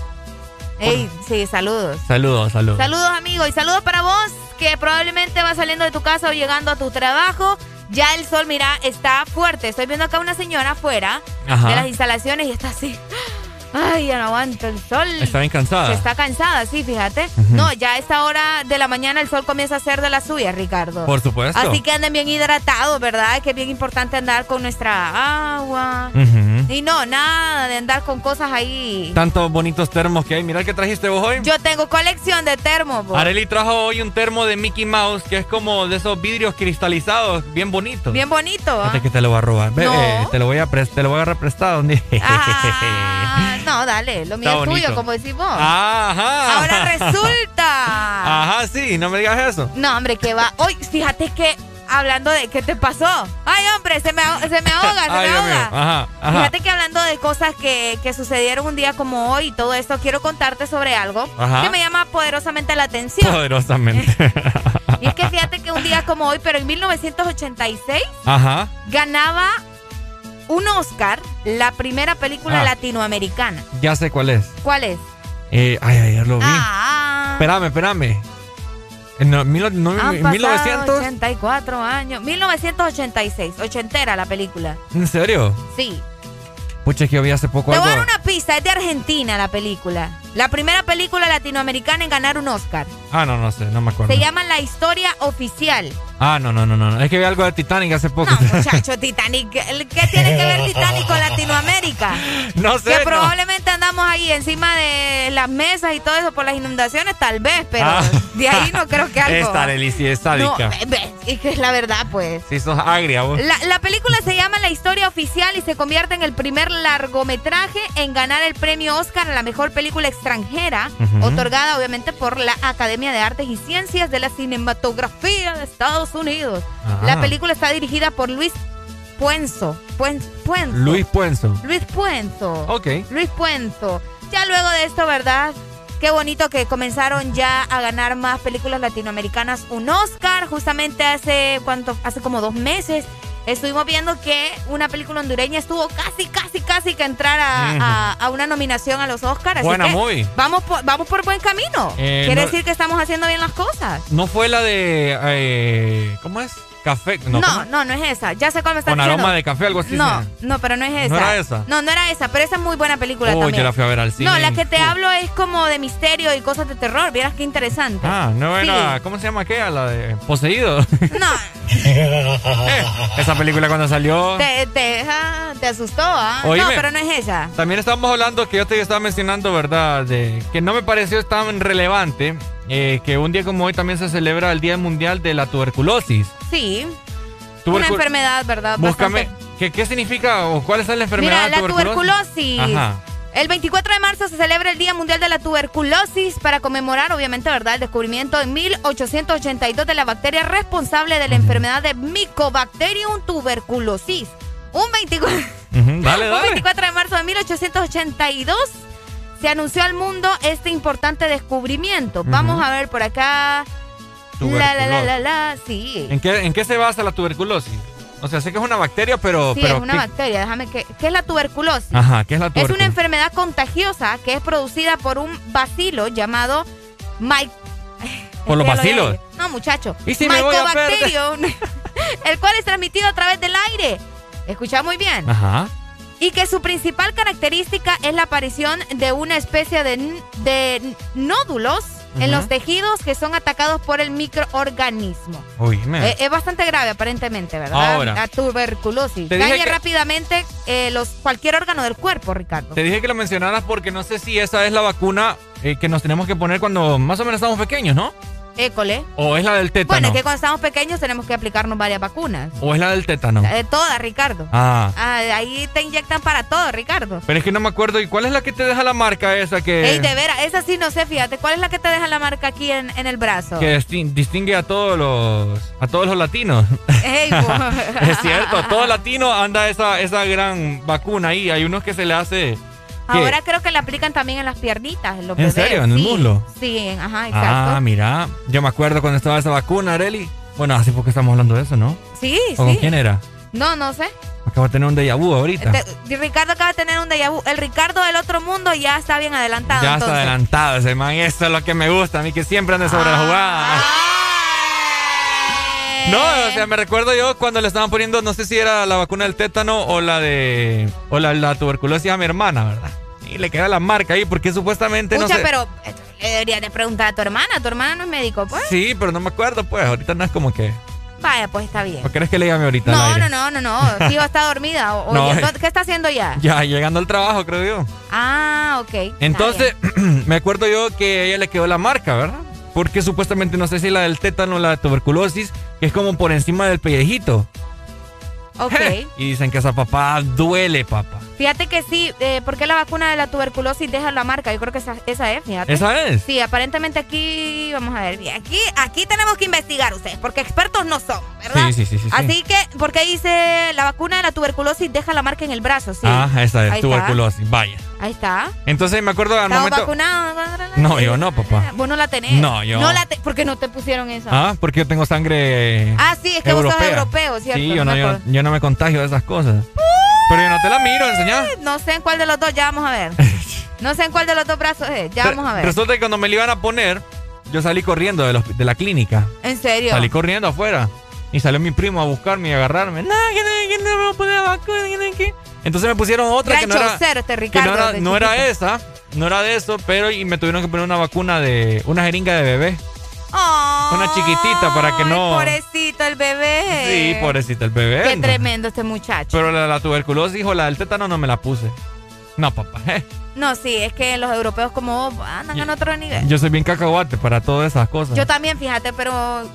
Ey, sí, saludos. Saludos, saludos. Saludos, amigo, y saludos para vos que probablemente vas saliendo de tu casa o llegando a tu trabajo. Ya el sol, mira, está fuerte. Estoy viendo acá una señora afuera Ajá. de las instalaciones y está así. Ay, ya no aguanto el sol. Está bien cansada. Se está cansada, sí, fíjate. No, ya a esta hora de la mañana el sol comienza a hacer de la suya, Ricardo. Por supuesto. Así que anden bien hidratados, ¿verdad? Que es bien importante andar con nuestra agua. Y no, nada de andar con cosas ahí. Tantos bonitos termos que hay. Mira el que trajiste vos hoy. Yo tengo colección de termos. vos. Areli trajo hoy un termo de Mickey Mouse que es como de esos vidrios cristalizados, bien bonitos. Bien bonito. Fíjate que te lo voy a robar. No. eh, te lo voy a te lo voy a agarrar prestado un día. Ah, no, dale, lo mío es tuyo, como decís vos. Ajá. Ahora resulta. Ajá, sí, no me digas eso. No, hombre, que va. Hoy, fíjate que hablando de qué te pasó. Ay, hombre, se me, ahoga- se me ahoga, se Ay, me ahoga. Ajá, ajá. Fíjate que hablando de cosas que, que sucedieron un día como hoy y todo esto, quiero contarte sobre algo Ajá. que me llama poderosamente la atención. Poderosamente. Y es que fíjate que un día como hoy, pero en 1986, Ajá. ganaba un Oscar la primera película Ah. latinoamericana. Ya sé cuál es. ¿Cuál es? Eh, ay, ayer lo vi. Ah, Espérame, espérame. En no, mil- no, han en pasado 1900. 84 años. 1986, ochentera la película. ¿En serio? Sí. Pucha, que yo vi hace poco Te voy a algo. dar una pista, es de Argentina la película. La primera película latinoamericana en ganar un Oscar. Ah, no, no sé, no me acuerdo. Se llama La Historia Oficial. Ah, no, no, no, no. Es que vi algo de Titanic hace poco. Muchacho, Titanic. ¿Qué tiene que ver Titanic con Latinoamérica? No sé, Que no. probablemente andamos ahí encima de las mesas y todo eso por las inundaciones, tal vez, pero Ah. de ahí no creo que algo. Esta Arely es No, sádica. ve- ve, es que es la verdad, pues. Sí, sos agria vos. La, la película se llama La Historia Oficial y se convierte en el primer largometraje en ganar el premio Oscar a la mejor película extranjera, otorgada obviamente por la Academia de Artes y Ciencias de la Cinematografía de Estados Unidos. Ajá. La película está dirigida por Luis Puenzo. Puen- Puenzo. Luis Puenzo. Luis Puenzo. Ok. Luis Puenzo. Ya luego de esto, ¿verdad? Qué bonito que comenzaron ya a ganar más películas latinoamericanas un Oscar. Justamente hace cuánto, hace como dos meses estuvimos viendo que una película hondureña estuvo casi, casi, casi que entrar a, a- a una nominación a los Oscars. Así Buena que movie. Vamos por, vamos por buen camino. Eh, Quiere no- decir que estamos haciendo bien las cosas. No fue la de. eh, ¿Cómo es? Café. No, No, no, no, es esa. Ya sé cuál me está Con diciendo. aroma de café, algo así. No, no, pero no es esa. ¿No era esa? No, no era esa, pero esa es muy buena película Oh, también. yo la fui a ver al cine. No, la que te Uh. hablo es como de misterio y cosas de terror. Vieras qué interesante. Ah, no era. Sí. ¿Cómo se llama aquella? La de Poseído. No, Eh, esa película cuando salió. te, te, ah, te asustó, ¿ah? Oíme. No, pero no es esa. También estábamos hablando que yo te estaba mencionando, ¿verdad? De que no me pareció tan relevante eh, que un día como hoy también se celebra el Día Mundial de la Tuberculosis. Sí. Una enfermedad, ¿verdad? Búscame. Bastante- ¿qué, ¿Qué significa o cuál es la enfermedad Mira, de la tuberculosis. Ajá. El 24 de marzo se celebra el Día Mundial de la Tuberculosis para conmemorar, obviamente, ¿verdad?, el descubrimiento en 1882 de la bacteria responsable de la enfermedad de Mycobacterium tuberculosis. Un 24, Ujú, Dale, un dale. 24 de marzo de 1882 se anunció al mundo este importante descubrimiento. Vamos a ver por acá. La, la, la, la, la, sí. ¿En qué, ¿En qué se basa la tuberculosis? O sea, sé que es una bacteria, pero... Sí, pero es una ¿qué- bacteria. Déjame que. ¿Qué es la tuberculosis? Ajá, ¿qué es la Es tuberculosis? una enfermedad contagiosa que es producida por un bacilo llamado Mike. ¿Por los bacilos? No, muchacho. ¿Y si? Mycobacterium, el cual es transmitido a través del aire. Escucha muy bien. Ajá. Y que su principal característica es la aparición de una especie de, de nódulos en los tejidos que son atacados por el microorganismo. Uy. Eh, es bastante grave aparentemente, ¿verdad? Ahora. La tuberculosis. Daña que- rápidamente eh, los, cualquier órgano del cuerpo, Ricardo. Te dije que lo mencionaras porque no sé si esa es la vacuna eh, que nos tenemos que poner cuando más o menos estamos pequeños, ¿no? École. O es la del tétano. Bueno, es que cuando estamos pequeños tenemos que aplicarnos varias vacunas. O es la del tétano. De todas, Ricardo. Ah. Ah, ahí te inyectan para todo, Ricardo. Pero es que no me acuerdo. ¿Y cuál es la que te deja la marca esa que, Ey, de veras, esa sí no sé, fíjate. ¿Cuál es la que te deja la marca aquí en, en el brazo? que distin- distingue a todos los a todos los latinos? Ey, es cierto, a todo latino anda esa, esa gran vacuna ahí. Hay unos que se le hace. Ahora creo que la aplican también en las piernitas. En, los ¿En bebés. serio? ¿En el muslo? Sí, ajá, exacto. Ah, mira. Yo me acuerdo cuando estaba esa vacuna, Areli. Bueno, así porque estamos hablando de eso, ¿no? sí, ¿O con sí. quién era? No, no sé. Acabo de tener un déjà vu ahorita. Te- Ricardo acaba de tener un déjà vu. El Ricardo del otro mundo ya está bien adelantado. Ya entonces. está adelantado ese man. Eso es lo que me gusta a mí, que siempre ande sobre la jugada. No, o sea, me recuerdo yo cuando le estaban poniendo, no sé si era la vacuna del tétano o la de. o la, la tuberculosis a mi hermana, ¿verdad? Y le queda la marca ahí porque supuestamente no Escucha, sé. pero eh, le deberías de preguntar a tu hermana. Tu hermana no es médico, pues. Sí, pero no me acuerdo, pues. Ahorita no es como que. Vaya, pues está bien. ¿O querés que le llame ahorita No, no, no, no, no. Tío está dormida. O, No, oye. ¿Qué está haciendo ya? Ya, llegando al trabajo, creo yo. Ah, ok. Entonces, me acuerdo yo que a ella le quedó la marca, ¿verdad? Porque supuestamente, no sé si la del tétano o la de tuberculosis, que es como por encima del pellejito. Ok. Y dicen que esa papá duele, papá. Fíjate que sí, eh, porque la vacuna de la tuberculosis deja la marca. Yo creo que esa, esa es, fíjate. ¿Esa es? Sí, aparentemente aquí, vamos a ver, bien, aquí, aquí tenemos que investigar ustedes, porque expertos no son, ¿verdad? Sí, sí, sí, sí, sí. Así que, porque dice la vacuna de la tuberculosis deja la marca en el brazo, sí. Ah, esa es Ahí tuberculosis, vaya. Ahí está. Entonces me acuerdo al ¿Estás momento. vacunado No, yo no, papá. Vos no la tenés. No, yo- No la te- ¿Por qué no te pusieron esa? Ah, porque yo tengo sangre. Ah, sí, es que vos sos europeo, ¿cierto? Sí, yo no, yo, yo no me contagio de esas cosas. Pero yo no te la miro, enseñá. No sé en cuál de los dos, ya vamos a ver. No sé en cuál de los dos brazos es, ya vamos a ver. Resulta que cuando me la iban a poner, yo salí corriendo de, los- de la clínica. ¿En serio? Salí corriendo afuera. Y salió mi primo a buscarme y a agarrarme. No, que no, que no me voy a poner la vacuna, que no, que-". Entonces me pusieron otra que no era, este que Ricardo. no era, no era esa. No era de eso, pero y me tuvieron que poner una vacuna de. Una jeringa de bebé. Una chiquitita para que no. Pobrecito el bebé. Sí, pobrecita el bebé. Qué no. tremendo este muchacho. Pero la, la tuberculosis o la del tétano no me la puse. No, papá. eh. No, sí, es que los europeos como vos andan en otro nivel. Yo soy bien cacahuate para todas esas cosas. Yo también, fíjate, pero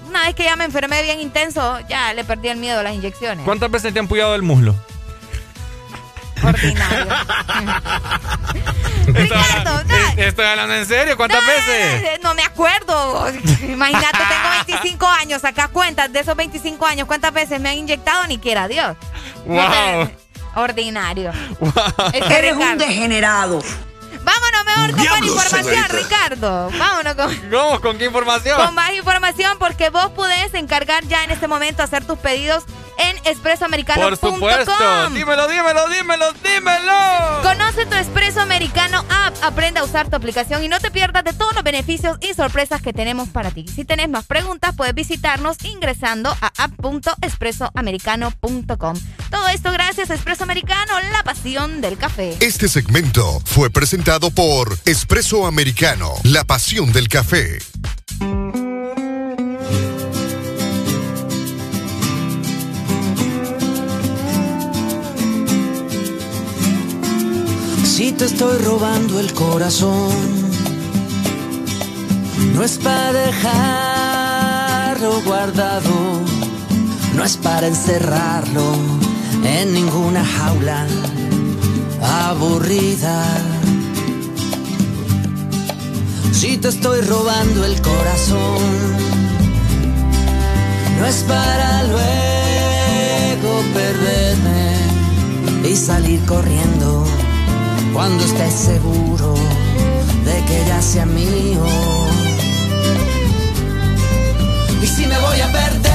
una vez que ya me enfermé bien intenso, ya le perdí el miedo a las inyecciones. ¿Cuántas veces te han puyado el muslo? Ordinario. Ricardo, no, Estoy hablando en serio. ¿Cuántas veces? eh, no me acuerdo. Imagínate, tengo 25 años, saca cuentas de esos 25 años, ¿cuántas veces me han inyectado? Ni quiera Dios. Wow. Ordinario. Wow. Este Eres un degenerado. Vámonos mejor con más información, señorita. Ricardo. Vámonos con... ¿Cómo? ¿Con qué información? Con más información porque vos podés encargar ya en este momento hacer tus pedidos en expresoamericano.com. Por supuesto. Dímelo, dímelo, dímelo, dímelo. Conoce tu Expreso Americano App, aprende a usar tu aplicación y no te pierdas de todos los beneficios y sorpresas que tenemos para ti. Si tenés más preguntas, puedes visitarnos ingresando a app.expresoamericano.com. Todo esto gracias a Expreso Americano, la pasión del café. Este segmento fue presentado por Espresso Americano, la pasión del café. Si te estoy robando el corazón, no es para dejarlo guardado, no es para encerrarlo en ninguna jaula aburrida. Si te estoy robando el corazón, no es para luego perderme y salir corriendo cuando estés seguro de que ya sea mío. Y si me voy a perder,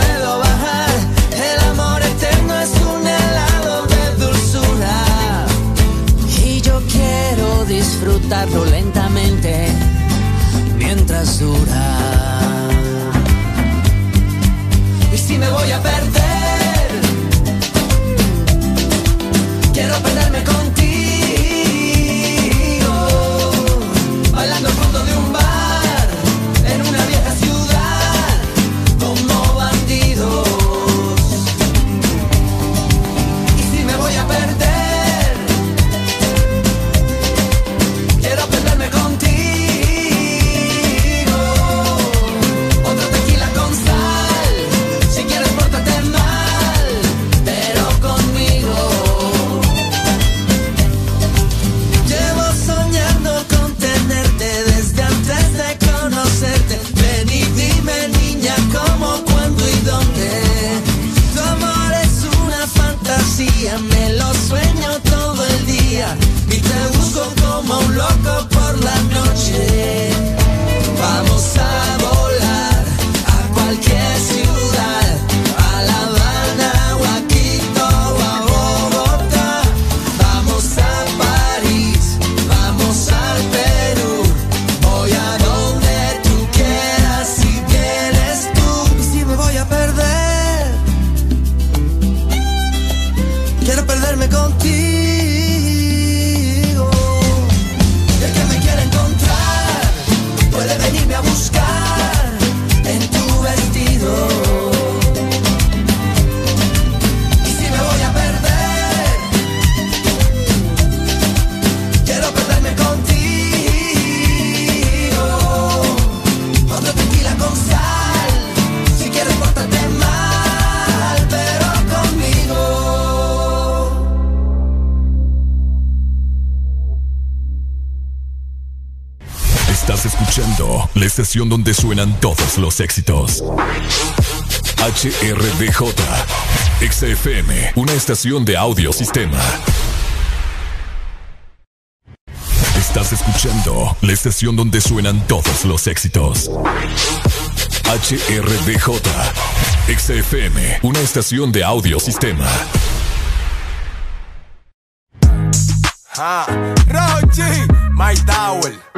El amor eterno es un helado de dulzura. Y yo quiero disfrutarlo lentamente mientras dura. Y si me voy a perder, quiero donde suenan todos los éxitos. HRDJ, XFM, una estación de audio sistema. Estás escuchando la estación donde suenan todos los éxitos. HRDJ, XFM, una estación de audio sistema. Ah, Rochi, Nicky Nicole.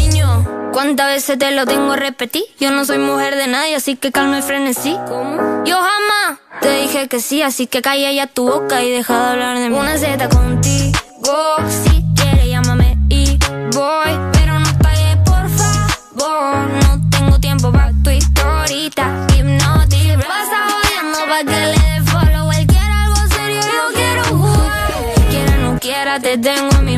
¿Cuántas veces te lo tengo a repetir? Yo no soy mujer de nadie, así que calma y frenesí. ¿Cómo? Yo jamás te dije que sí, así que calla ya tu boca y deja de hablar de mí. Una Z contigo, si quieres llámame y voy, pero no pagues por favor. No tengo tiempo para tu historita, hipnotic. Pasa jodiendo pa' que le dé follow. Él quiere algo serio, yo quiero jugar. ahora te tengo en mi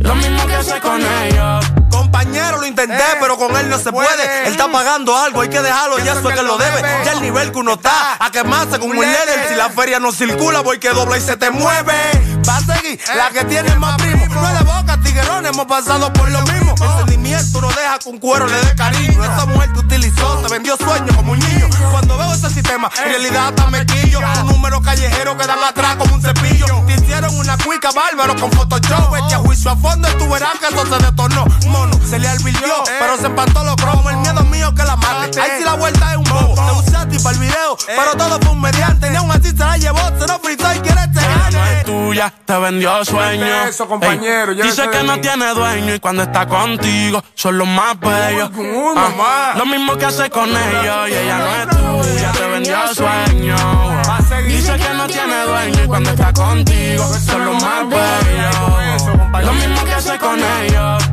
Lo mismo que hace con ellos. Compañero, lo intenté, pero con él no se puede. Él está pagando algo, hay que dejarlo, y eso es que lo debe. Ya el nivel que uno está, a quemarse con un líder. Si la feria no circula, voy que dobla y se te mueve. Va a seguir, la que tiene más primo. No es de boca, tiguerón, hemos pasado por lo mismo. El sentimiento no deja que un cuero le dé cariño. Esa mujer te utilizó, te vendió sueños como un niño. Cuando veo ese sistema, en realidad hasta me quillo. Un número callejero que dan atrás como un cepillo. Te hicieron una cuica bárbaro con Photoshop. Echa juicio a fondo y tú verás que eso se detornó. Mono, se le alvirtió, pero se empató los cromos. El miedo mío que la mate. Ahí sí la vuelta es un bobo. Te usé a ti para el video, pero todo fue un mediante. Ni aún así se la llevó, se lo fritó y quiere este no gane. tuya, te vendió sueño. Eso, compañero, dice que no tiene dueño y cuando está contigo son los más bellos. Ah, lo mismo que hace con ellos y ella no es tuya, te vendió sueño. Dice que no tiene dueño y cuando está contigo son los más bellos. Lo mismo que hace con ellos.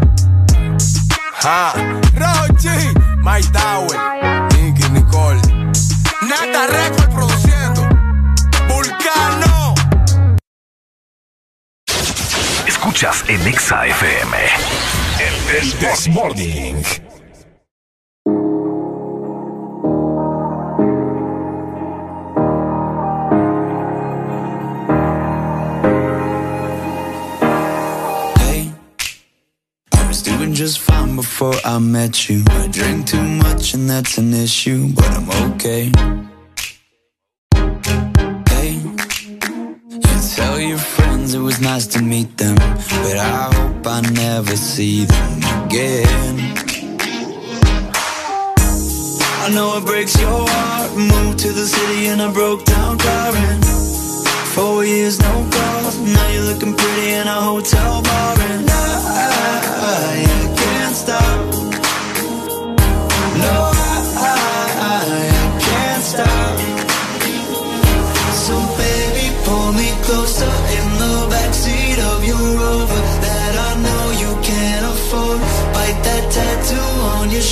Ja, Rochi, My Tower, Nicky Nicole. Nata Record Escuchas en Exa FM. El This Morning. Just fine before I met you. I drink too much and that's an issue, but I'm okay. Hey, you tell your friends it was nice to meet them, but I hope I never see them again. I know it breaks your heart. Moved to the city in a broke down and Four years, no calls. Now you're looking pretty in a hotel bar, and I, I can't stop. No,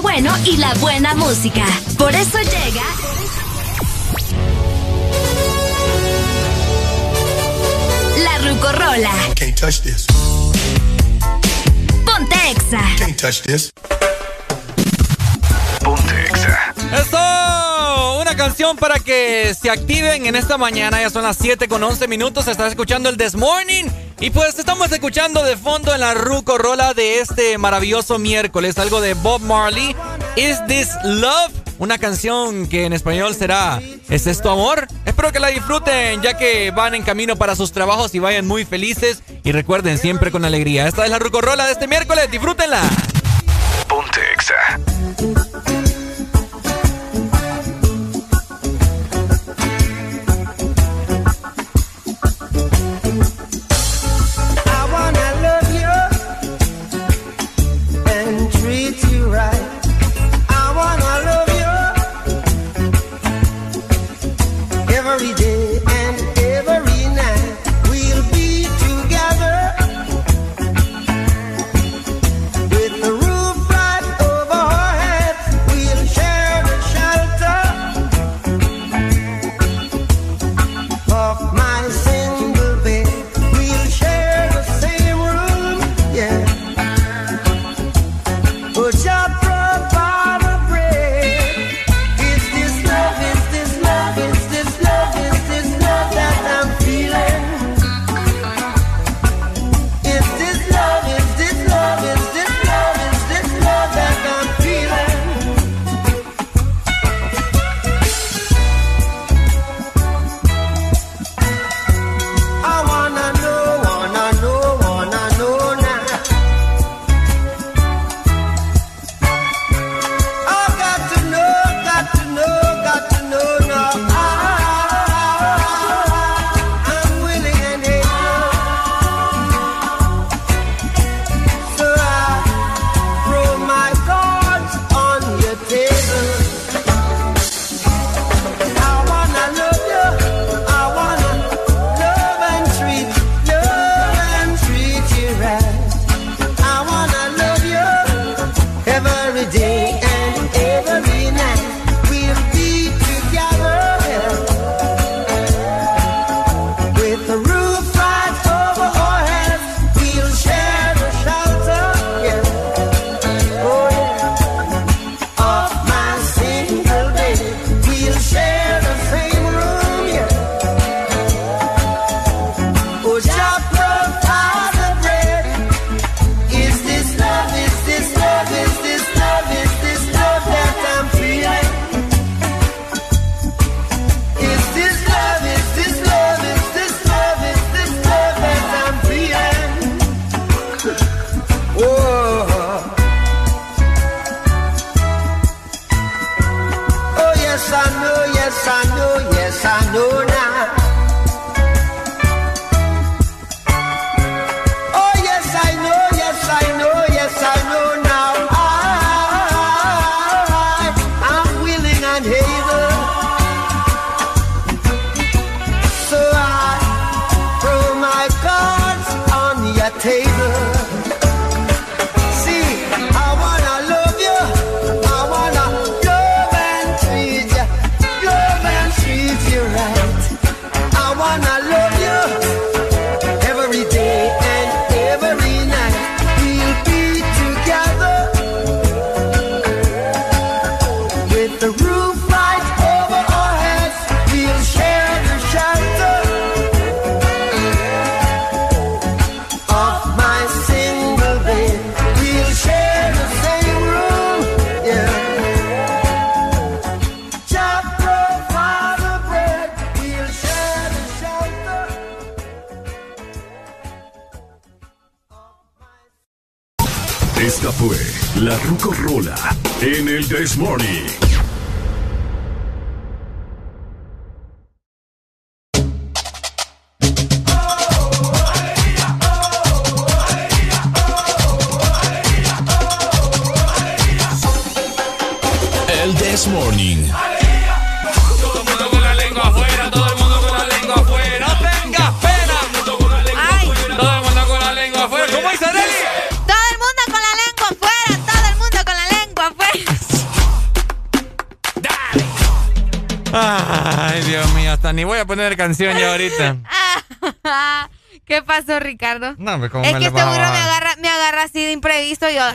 bueno y la buena música. Por eso llega. La Rucorola. Can't touch this. Ponte Can't touch this. Ponte ¡Eso! Una canción para que se activen en esta mañana. Ya son las 7 con 11 minutos. Estás escuchando el This Morning y pues estamos escuchando de fondo en la Ruco Rola de este maravilloso miércoles algo de Bob Marley. Is This Love? Una canción que en español será ¿Es esto amor? Espero que la disfruten ya que van en camino para sus trabajos y vayan muy felices y recuerden siempre con alegría. Esta es la Ruco Rola de este miércoles, disfrútenla. Ponte Exa.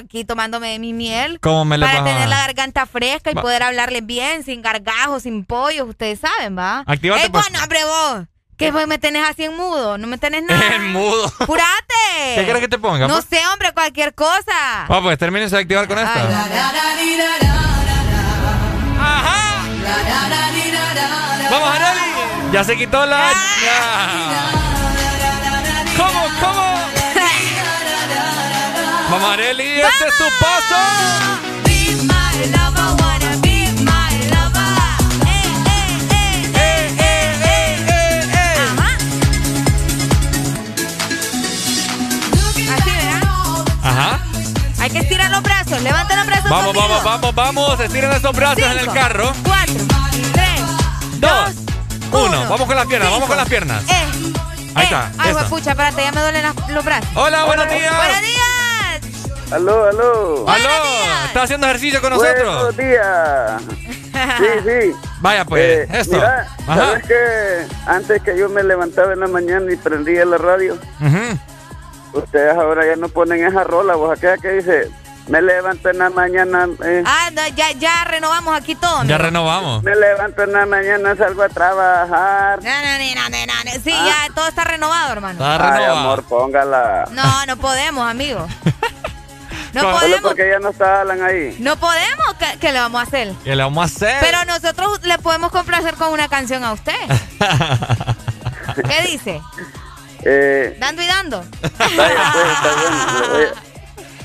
Aquí tomándome mi miel. ¿Cómo me Para tener la garganta fresca y Va- poder hablarles bien, sin gargajos, sin pollos, ustedes saben, ¿va? Actívate, Ey, pues. bueno, hombre, vos. ¿Qué vos me tenés así en mudo? No me tenés nada. En mudo. ¡Purate! ¿Qué quieres que te ponga? No pues? sé, hombre, cualquier cosa. Ah, pues termines de activar con esta. Vamos, Areli. Ya se quitó la. ¿Cómo, cómo? Vamos, Areli. Este es tu paso. Ajá. Hay que estirar los brazos. Levanten los brazos Vamos, conmigo. vamos, vamos, vamos. Estiren esos brazos en el Cinco, carro. Cuatro, tres, Dos, uno. Vamos con las piernas, vamos con las piernas. eh. Ahí está. Ay, pucha, espérate, ya me duelen los brazos. Hola, buenos días. Buenos días. Aló, aló. Aló, ¿estás haciendo ejercicio con nosotros? Buenos días. Sí, sí. Vaya pues, Eh, esto. Mira, Ajá. ¿sabes que antes que yo me levantaba en la mañana y prendía la radio, Ujú. ustedes ahora ya no ponen esa rola, vos aquella que dice, me levanto en la mañana, eh, Ah, no, ya, ya renovamos aquí todo. Ya renovamos. me levanto en la mañana, salgo a trabajar. No. Sí, Ah. ya todo está renovado, hermano. Ay, amor, póngala. No, no podemos, amigo. No Solo podemos. porque ya no está Alan ahí. No podemos. ¿Qué, qué le vamos a hacer? ¿Qué le vamos a hacer? Pero nosotros le podemos complacer con una canción a usted. ¿Qué dice? Eh, Dando y dando. vaya, pues, está bueno, lo voy a-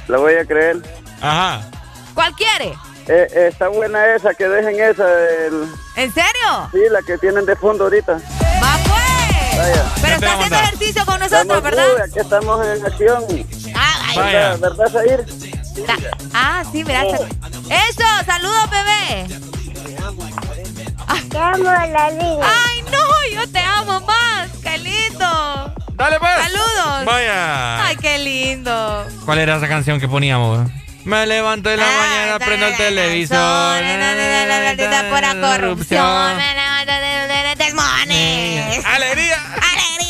lo voy a creer. Ajá. ¿Cuál quiere? Eh, eh, está buena esa, que dejen esa. el- ¿En serio? sí, la que tienen de fondo ahorita. Va pues. Vaya. Pero está haciendo ejercicio con nosotros, Estamos, ¿verdad? uy, aquí estamos en acción. Ah, ay. ¿Verdad, ¿verdad Zahir? Ta- Ah, sí, mira. Eso, saludos, bebé. Te amo, Lali. Ay, no, yo te amo más. Qué lindo. Dale pues. Saludos. Vaya. Ay, qué lindo. ¿Cuál era esa canción que poníamos? Me levanto en la mañana, prendo el televisor. La pura corrupción. Desmones. ¡Alegría! ¡Alegría!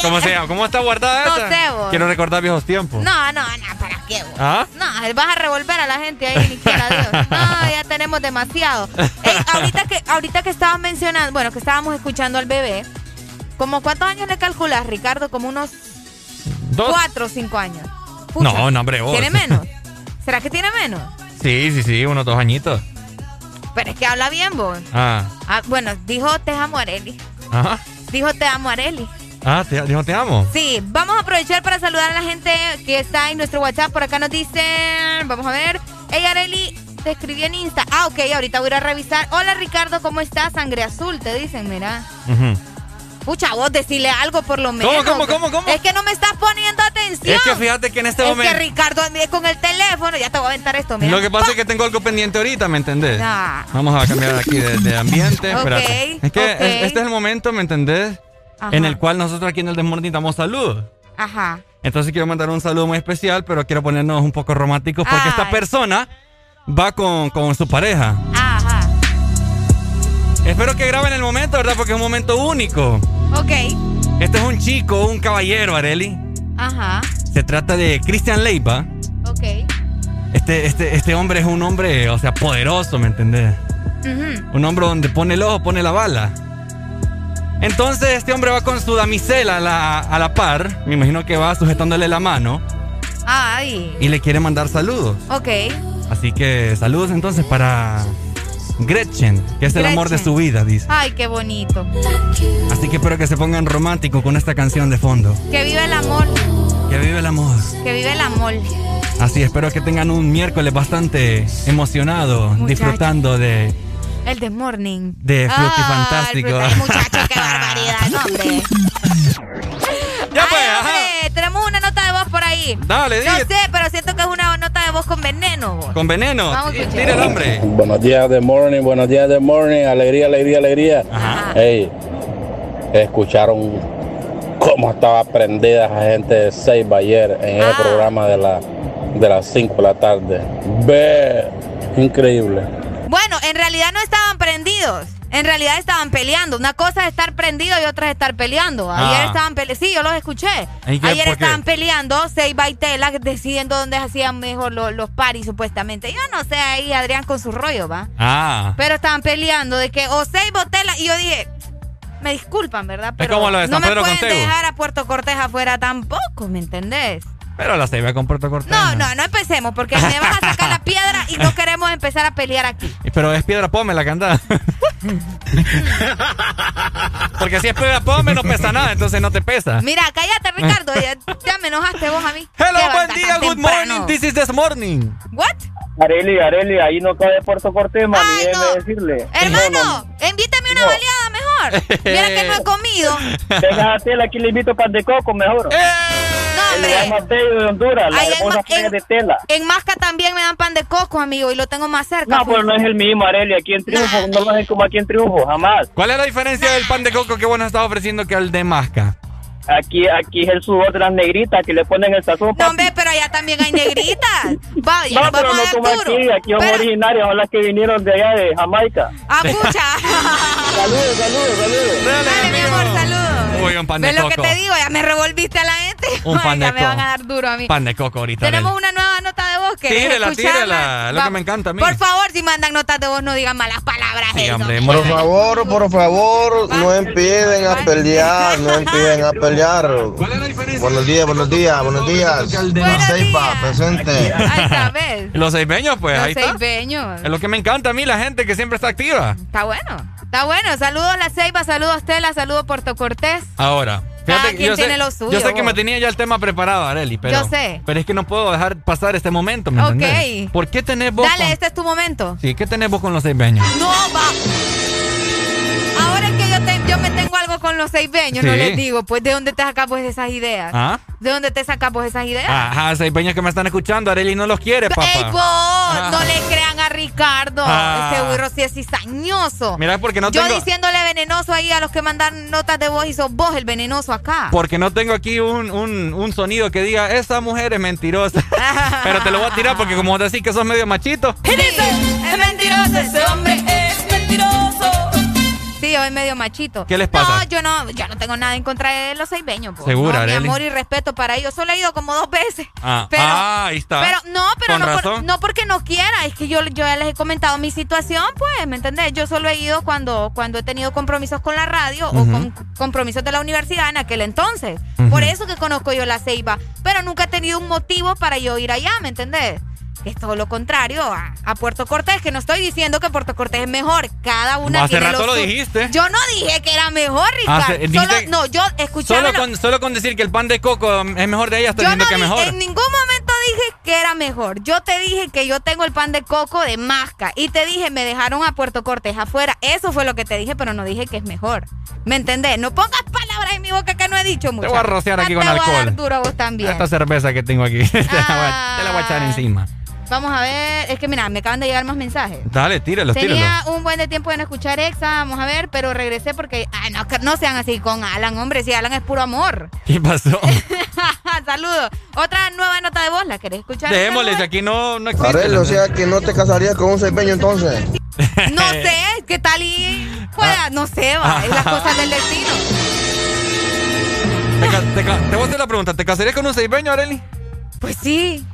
¿Cómo se llama? ¿Cómo está guardada No esa? sé, vos. Quiero recordar viejos tiempos. No, no, no, ¿para qué? vos? ¿Ah? No, vas a revolver a la gente ahí, ni quiera Dios. No, ya tenemos demasiado. Ey, ahorita que, ahorita que estabas mencionando, bueno, que estábamos escuchando al bebé, ¿como cuántos años le calculas, Ricardo? Como unos ¿Dos? cuatro o cinco años. Pucha, No, no, hombre, vos. ¿Tiene menos? ¿Será que tiene menos? Sí, sí, sí, unos dos añitos. Pero es que habla bien, vos. Ah. Ah, bueno, dijo te amo, Areli. Ajá. Dijo te amo, Areli. Ah, te, dijo te amo. Sí, vamos a aprovechar para saludar a la gente que está en nuestro WhatsApp. Por acá nos dicen, vamos a ver. Hey, Areli, te escribí en Insta. Ah, ok, ahorita voy a ir a revisar. Hola, Ricardo, ¿cómo estás? Sangre azul, te dicen, mira. Ujú. Pucha, vos decirle algo por lo menos. cómo, cómo, cómo? Es que no me estás poniendo atención. Es que fíjate que en este Es momento. que Ricardo ande con el teléfono, ya te voy a aventar esto, mira. Lo que pasa es que tengo algo pendiente ahorita, ¿me entendés? Vamos a cambiar aquí de, de ambiente. Ok, espérate. Es que es- este es el momento, ¿me entendés? Ajá. En el cual nosotros aquí en el Desmorning damos saludos. Ajá. Entonces quiero mandar un saludo muy especial, pero quiero ponernos un poco románticos porque esta persona va con, con su pareja. Ajá. Espero que graben el momento, ¿verdad? Porque es un momento único. Ok. Este es un chico, un caballero, Areli. Ajá. Se trata de Christian Leiva. Ok. Este, este, este hombre es un hombre, o sea, poderoso, ¿me entendés? Un hombre donde pone el ojo, pone la bala. Entonces este hombre va con su damisela a la, a la par. Me imagino que va sujetándole la mano Ay. y le quiere mandar saludos. Ok. Así que saludos entonces para Gretchen, que es el amor de su vida, dice. Ay, qué bonito. Así que espero que se pongan románticos con esta canción de fondo. Que vive el amor. Que vive el amor. Que vive el amor. Así, espero que tengan un miércoles bastante emocionado, Muchacho. disfrutando de, El de Morning. de Fruity Ay, Fantástico. el muchacho, qué barbaridad, no, hombre. Ya pues, Ay, hombre, tenemos una nota de voz por ahí. Dale, No sé, pero siento que es una nota de voz con veneno. vos. Con veneno. Vamos a escuchar. Tira el hombre. Buenos días de morning, buenos días de morning, alegría, alegría, alegría. Hey, escucharon cómo estaba prendida esa gente de Seiba ayer en Ah. el programa de, la, de las 5 de la tarde. Ve, increíble. Bueno, en realidad no estaban prendidos. En realidad estaban peleando. Una cosa es estar prendido y otra es estar peleando. Ayer Ah. estaban peleando. Sí, yo los escuché. Ayer estaban peleando Seiba y Tela decidiendo dónde hacían mejor lo- los paris supuestamente. Yo no sé ahí Adrián con su rollo, ¿va? Ah. Pero estaban peleando de que o Seiba o Tela. Y yo dije, me disculpan, ¿verdad? Pero como lo de no San me Pedro pueden dejar a Puerto Cortés afuera tampoco, ¿me entendés? Pero la Ceiba con Puerto Cortés. No, no, no empecemos porque me vas a sacar la piedra y no queremos empezar a pelear aquí. Pero es piedra pome la cantada. Porque si es piedra pome no pesa nada, entonces no te pesa. Mira, cállate, Ricardo. Ya, ya me enojaste vos a mí. Hello, buen día, good temprano. morning. This is this morning. What? Areli, Areli, ahí no cabe Puerto Cortés, mami, Ay, déjeme no. decirle. Hermano, No, no, invítame una baleada mejor. Mira que no he comido. Venga a tela, aquí le invito pan de coco, mejor. No, El hombre. bello de Honduras, la hermosa en- de tela. En Masca también me dan pan de coco, amigo, y lo tengo más cerca. No, pero no es el mismo, Areli, aquí en Triunfo, no lo hacen como aquí en Triunfo, jamás. ¿Cuál es la diferencia del pan de coco que vos nos estás ofreciendo que al de masca? Aquí, aquí es el sudor de las negritas que le ponen el sazón. No, hombre, pero allá también hay negritas. Vaya, No, nos pero vamos a no como duro. aquí, aquí son Pero- originarios, son las que vinieron de allá de Jamaica. Ah, pucha. Saludos, saludos, saludos. Dale, mi amor, saludos. Uy, un pan de ¿Ves lo coco. que te digo? Ya me revolviste a la gente. Un pan ya de me van coco. a dar duro a mí. Pan de coco ahorita. Tenemos una nueva nota de voz. ¿Querés Tírela, tírela, es lo que me encanta a mí. Por favor, si mandan notas de voz, no digan malas palabras. Sí, eso. hombre, Por favor, por favor, no empiecen a pelear, no empiecen a pelear. Buenos días, buenos días, buenos días. La Ceiba, presente. Ahí está, ¿ves? Los seibeños, pues, Los ahí está. seibeños. Es lo que me encanta a mí, la gente que siempre está activa. Está bueno. Está bueno. Saludos La Ceiba, saludos Tela, saludos Puerto Cortés. Ahora. Cada quien yo sé, tiene lo suyo, yo sé que me tenía ya el tema preparado, Areli, pero, Yo sé. pero es que no puedo dejar pasar este momento, ¿me Ok. entendés? ¿Por qué tenés vos Dale, con- este es tu momento. Sí, ¿qué tenés vos con los seibeños? No, va. Yo, yo me tengo algo con los seibeños, no Sí. les digo, pues, ¿de dónde te sacas pues esas ideas? ¿Ah? ¿De dónde te sacas pues esas ideas? Ajá, seibeños que me están escuchando, Areli no los quiere, papá. ¡Ey, vos! No le crean a Ricardo. Ah. Ese burro sí es cizañoso. Mira, porque no Yo tengo... diciéndole venenoso ahí a los que mandan notas de voz y sos vos el venenoso acá. Porque no tengo aquí un, un, un sonido que diga, esa mujer es mentirosa. Pero te lo voy a tirar porque como decís que sos medio machito. Es mentiroso, ese hombre es mentiroso. Yo es medio machito. ¿Qué les pasa? No, yo no, yo no tengo nada en contra de los seibeños. po. ¿Segura, No, mi amor y respeto para ellos. Solo he ido como dos veces. Ah, Pero- ah, ahí está. Pero no, pero no, por- no porque no quiera, es que yo, yo ya les he comentado mi situación, pues, ¿me entendés? Yo solo he ido cuando, cuando he tenido compromisos con la radio o con compromisos de la universidad en aquel entonces. Por eso que conozco yo la ceiba, pero nunca he tenido un motivo para yo ir allá, ¿me entendés? Es todo lo contrario a, a Puerto Cortés, que no estoy diciendo que Puerto Cortés es mejor. Cada una Hace tiene rato lo dijiste. Yo no dije que era mejor, Ricardo. Hace- Solo- no, yo escuchaba. Solo con, solo con decir que el pan de coco es mejor de ella, estás Yo diciendo no que es mejor. en ningún momento dije que era mejor. Yo te dije que yo tengo el pan de coco de masca. Y te dije, me dejaron a Puerto Cortés afuera. Eso fue lo que te dije, pero no dije que es mejor. ¿Me entendés? No pongas palabras en mi boca que no he dicho mucho. voy a rociar aquí con Te voy a alcohol. dar duro a vos también. Esta cerveza que tengo aquí. te, la voy a, te la voy a echar Ah. encima. Vamos a ver. Es que mira, me acaban de llegar más mensajes. Dale, tíralo, Tenía tíralo. un buen de tiempo de no escuchar Exa, vamos a ver, pero regresé porque, ay, no, sean así con Alan, hombre, si Alan es puro amor. ¿Qué pasó? Saludos. Otra nueva nota de voz, ¿la querés escuchar? Dejémosle, si aquí no, no existe. Arely, o sea que no te casarías con un ceibeño entonces. No sé, ¿qué tal y pueda? No sé, va, es las cosas del destino. Te, te te voy a hacer la pregunta, ¿te casarías con un seibeño, Areli? Pues sí.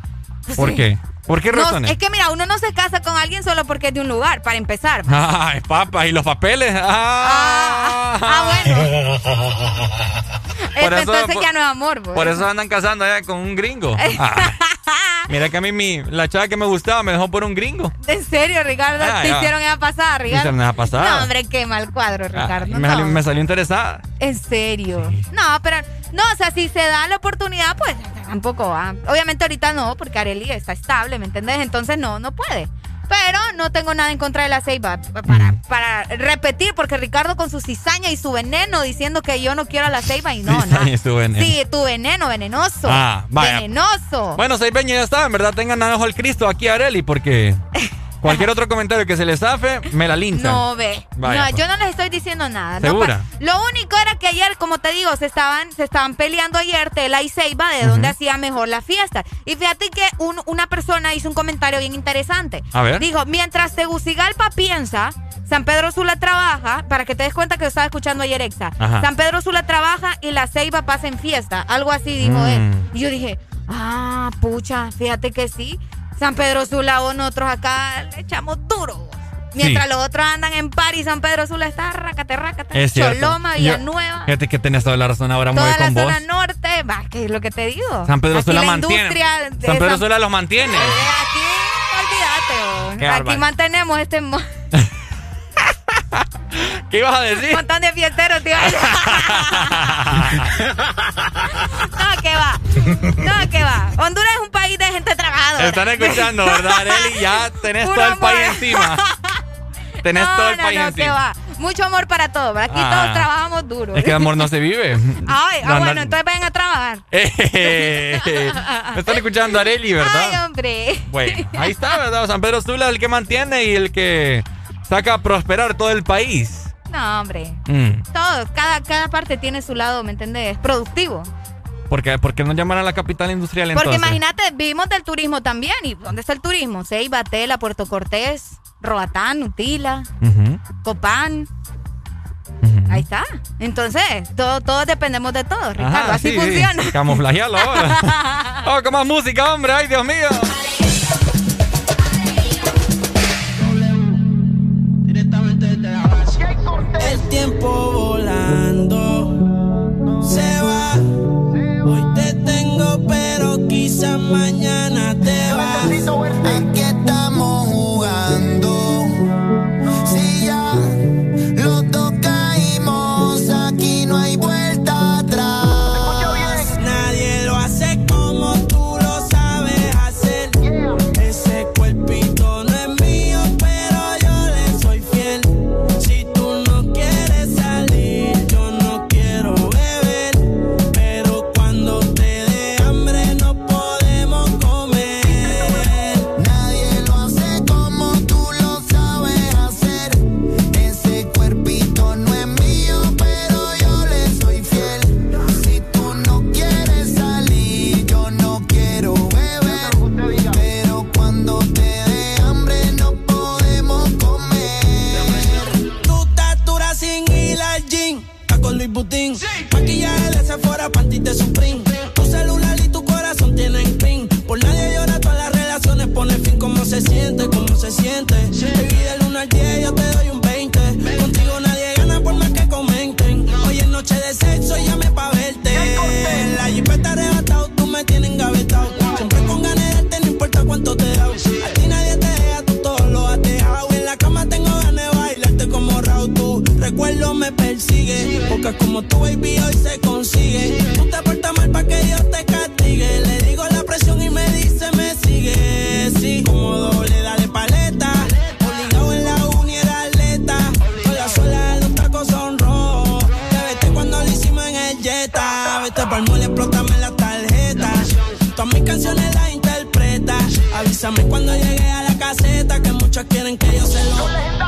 ¿Por sí. qué? ¿Por qué No, razones? es que mira, uno no se casa con alguien solo porque es de un lugar, para empezar. Ay, papá, ¿y los papeles? Ah, Ah, bueno. Por Esto eso- entonces por- ya no es amor, pues. Por eso andan casando allá con un gringo. Ah, mira que a mí mi, la chava que me gustaba me dejó por un gringo. En serio, Ricardo, Ah, te ya. hicieron esa pasada, Ricardo. hicieron esa pasada. No, hombre, qué mal cuadro, Ah, Ricardo. me, no. salió, me salió interesada. En serio. No, pero, no, o sea, si se da la oportunidad, pues tampoco va. Obviamente ahorita no, porque Areli está estable, ¿me entendés? Entonces no, no puede. Pero no tengo nada en contra de la Ceiba para, para repetir, porque Ricardo con su cizaña y su veneno diciendo que yo no quiero a la Ceiba y no, Cizaña y su veneno. Sí, tu veneno, venenoso. Ah, vaya. Venenoso. Bueno, seibeño ya está, en verdad tengan ojo al Cristo aquí a Areli porque cualquier otro comentario que se les zafe, me la linchan. No ve. Vaya, no, pues. yo no les estoy diciendo nada. no ¿Segura? pa- lo único era que ayer, como te digo, se estaban, se estaban peleando ayer Tela y Ceiba de dónde Ujú. hacía mejor la fiesta. Y fíjate que un- una persona hizo un comentario bien interesante. A ver. Dijo, mientras Tegucigalpa piensa San Pedro Sula trabaja, para que te des cuenta que estaba escuchando ayer Exa. Ajá. San Pedro Sula trabaja y la Ceiba pasa en fiesta. Algo así dijo él. Mm. Y yo dije, ah, pucha, fíjate que sí. San Pedro Sula o nosotros acá le echamos duro. Mientras Sí. los otros andan en París, San Pedro Sula está racate, racate. Es. Choloma, Villanueva. Fíjate que tenés toda la razón ahora, muy Toda la con vos. zona norte, va, que es lo que te digo. San Pedro Aquí Sula la mantiene. San Pedro San- Sula los mantiene. Aquí, olvídate. Qué aquí mantenemos este ¿Qué ibas a decir? montón de fiesteros, tío. no, que va. No, que va. Honduras es un país de gente trabajadora. Están escuchando, ¿verdad, Areli? Ya tenés Puro todo el amor. país encima. Tenés no, todo el no, país no, que encima. va. Mucho amor para todos. Aquí Ah. todos trabajamos duro. Es que de amor no se vive. Ay, ah, No, no- bueno, entonces vayan a trabajar. Me están escuchando, Areli, ¿verdad? Ay, hombre. Bueno, ahí está, ¿verdad? San Pedro Sula es el que mantiene y el que saca a prosperar todo el país. No, hombre. Mm. Todos, cada, cada parte tiene su lado, ¿me entendés? Productivo. ¿Por qué, por qué no llaman a la capital industrial Porque entonces? imagínate, vivimos del turismo también. ¿Y dónde está el turismo? Ceiba, Tela, Puerto Cortés, Roatán, Utila. Copán. Ahí está. Entonces, todo, todos dependemos de todos, Ricardo. Ajá, Así sí, sí. funciona. Camuflajealo ahora. Vamos con más música, hombre. Ay, Dios mío. Tiempo volando se va. Hoy te tengo, pero quizás mañana te vas. Siente? ¿Cómo se siente? Baby, del 1 al 10 yo te doy un 20. Contigo nadie gana por más que comenten. Hoy es noche de sexo, llame pa' verte. La jipeta arrebatado, tú me tienes engavetado. Siempre con ganas de darte, no importa cuánto te da. A ti nadie te deja, tú todo lo has dejado. En la cama tengo ganas de bailarte como Raúl. Tu recuerdo me persigue. Porque como tu baby hoy se consigue. Tú te portas mal pa' que Dios te Que muchos quieren que yo se lo.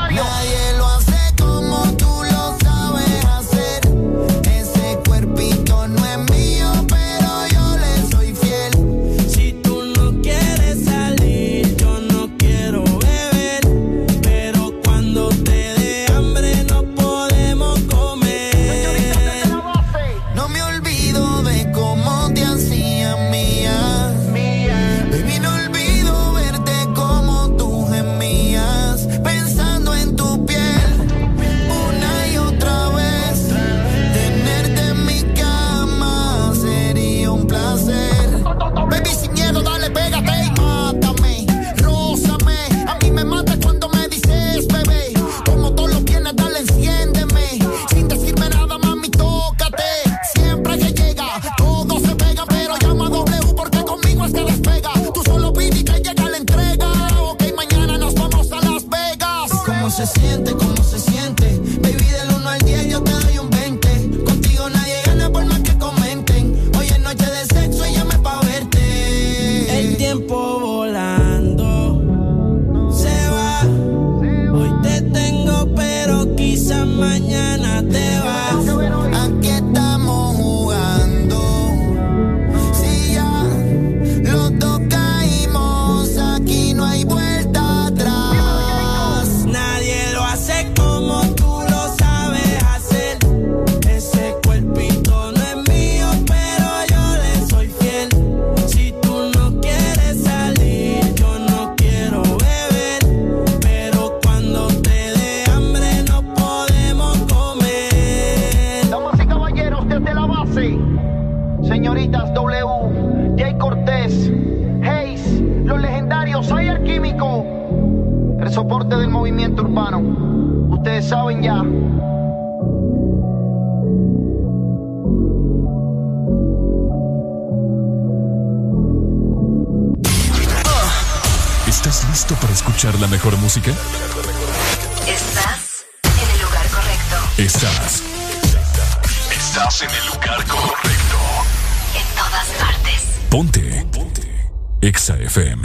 FM.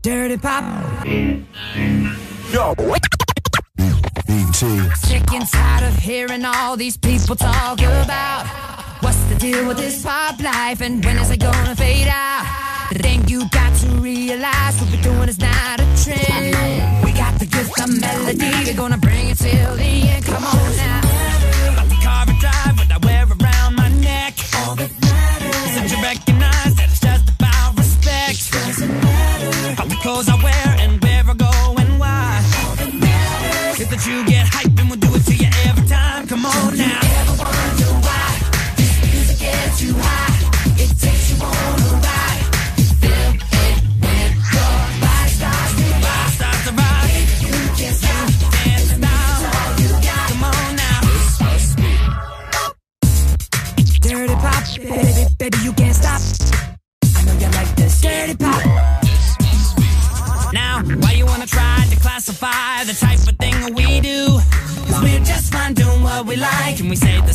Dirty Pop. Yo. Sick inside of hearing all these people talk about what's the deal with this pop life and when is it gonna fade out? The thing you got to realize what we're doing is not a trend. We got the gift of melody, we're gonna bring it till the end. Come on now. About the car I drive, what I wear around my neck. All the party pop. Now, why you wanna try to classify the type of thing we do? Cause we're just fine doing what we like, and we say the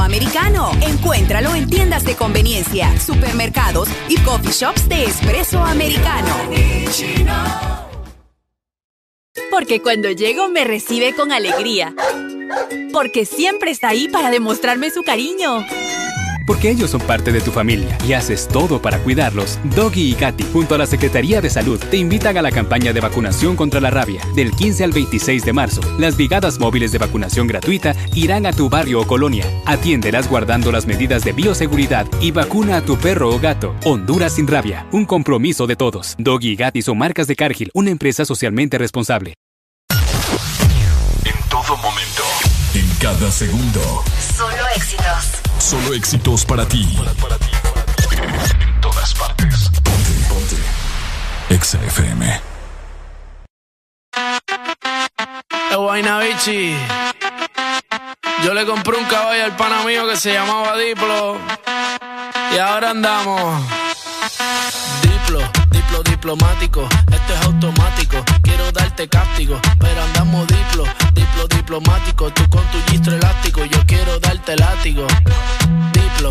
americano. Encuéntralo en tiendas de conveniencia, supermercados y coffee shops de espresso americano. Porque cuando llego me recibe con alegría. Porque siempre está ahí para demostrarme su cariño porque ellos son parte de tu familia y haces todo para cuidarlos. Doggy y Gatti, junto a la Secretaría de Salud, te invitan a la campaña de vacunación contra la rabia del 15 al 26 de marzo. Las brigadas móviles de vacunación gratuita irán a tu barrio o colonia. Atiéndelas guardando las medidas de bioseguridad y vacuna a tu perro o gato. Honduras sin rabia, un compromiso de todos. Doggy y Gatti son marcas de Cargill, una empresa socialmente responsable. En todo momento, en cada segundo. Solo éxitos. Solo éxitos para ti. En todas partes. Ponte, ponte. Exa FM. Yo le compré un caballo al pana mío que se llamaba Diplo. Y ahora andamos. Diplo, diplo diplomático. Esto es automático. Quiero darte cáptico. Pero andamos diplo, diplo diplomático. Tú con tu gistro elástico. Yo quiero darte látigo. Diplo,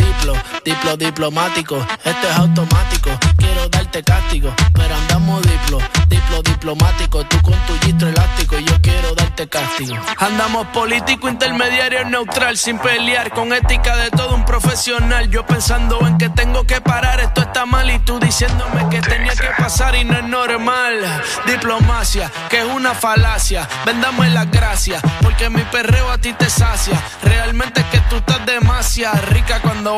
Diplo, diplo diplomático. Esto es automático. Quiero darte cáptico, pero andamos diplo, diplo diplomático. Tú con tu gistro elástico, yo quiero darte castigo. Andamos político, intermediario, neutral, sin pelear, con ética de todo un profesional. Yo pensando en que tengo que parar, esto está mal y tú diciéndome que tenía que pasar y no es normal. Diplomacia, que es una falacia. Vendamos las gracias, porque mi perreo a ti te sacia. Realmente es que tú estás demasiado rica cuando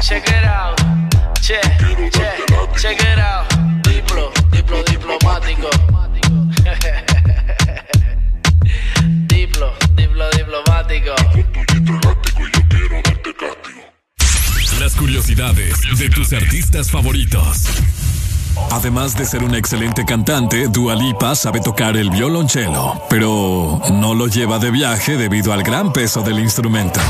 Check it out. Check, check, check it out. Diplo, diplo diplomático. diplo, diplo diplomático. Las curiosidades de tus artistas favoritos. Además de ser una excelente cantante, Dua Lipa sabe tocar el violonchelo, pero no lo lleva de viaje debido al gran peso del instrumento.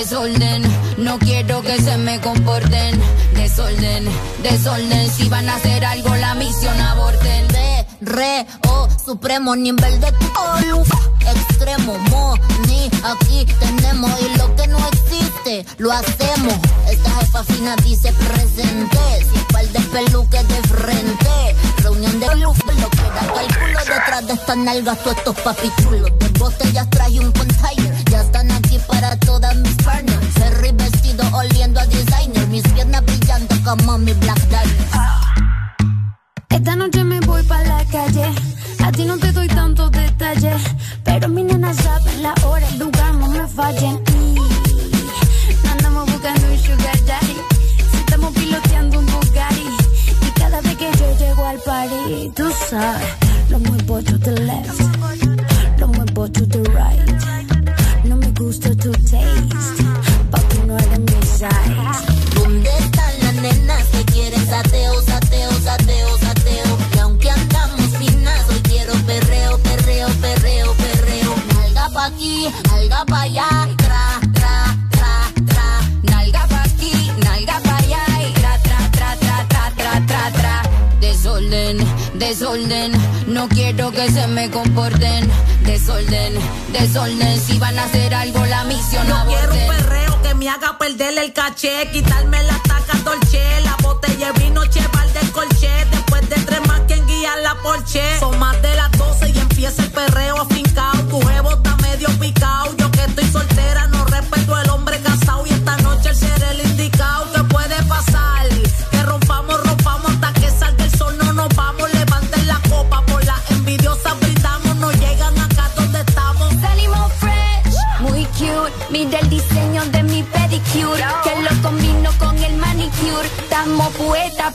Desorden. No quiero que se me comporten. Desorden, desorden. Si van a hacer algo, la misión aborten. Re, o, supremo nivel de todo. Extremo, mo, ni, aquí tenemos. Y lo que no existe, lo hacemos. Esta jefa fina dice presente. Sin par de peluques de frente. Reunión de luz, lo que da cálculo detrás de estas nalgas, todos estos papichulos. De botellas traje un container. Ya están aquí para todas mis partners. Ferry vestido oliendo a designer. Mis piernas brillando como mi Black Diamond. Esta noche me voy pa' la calle. A ti no te doy tantos detalles. Pero mi nena saben la hora, el lugar, no me fallen. Y andamos buscando un sugar daddy. Si estamos piloteando un Bugatti. Y cada vez que yo llego al party, tú sabes, lo muevo to the left. Lo muevo to the right. No me gusta tu taste. Papi, no eres mi size. ¿Dónde están las nenas que quieren sateo, nalga pa' allá, tra, tra, tra, tra. Nalga pa' aquí, nalga pa' allá, y tra, tra, tra, tra, tra, tra, tra, tra. Desorden, desorden, no quiero que se me comporten. Desorden, desorden, si van a hacer algo la misión Yo quiero un perreo que me haga perder el caché, quitarme la taca dolce, la botella vino cheval del colché, después de tres más quien guía la porche. Son más de las 12 y empieza el perreo afincao, tu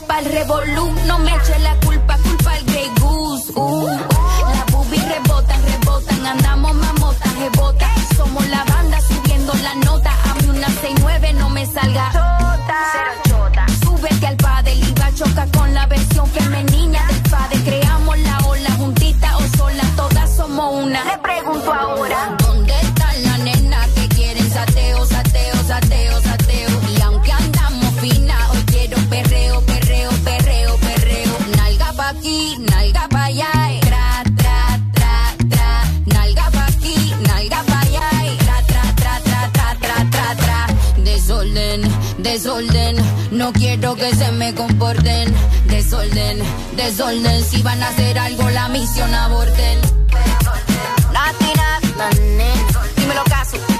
Para el revolú. No me eche la culpa, culpa al Grey Goose. Uh. Las boobies rebotan, rebotan. Andamos mamotas, rebota. Somos la banda subiendo la nota. A mí una 69 no me salga. Chota. Súbete al padel y va a chocar con la versión femenina del padre. Creamos la ola juntita o sola. Todas somos una. Le pregunto ahora. Desorden. No quiero que se me comporten. Desorden, desorden. Si van a hacer algo, la misión aborten. Dímelo caso.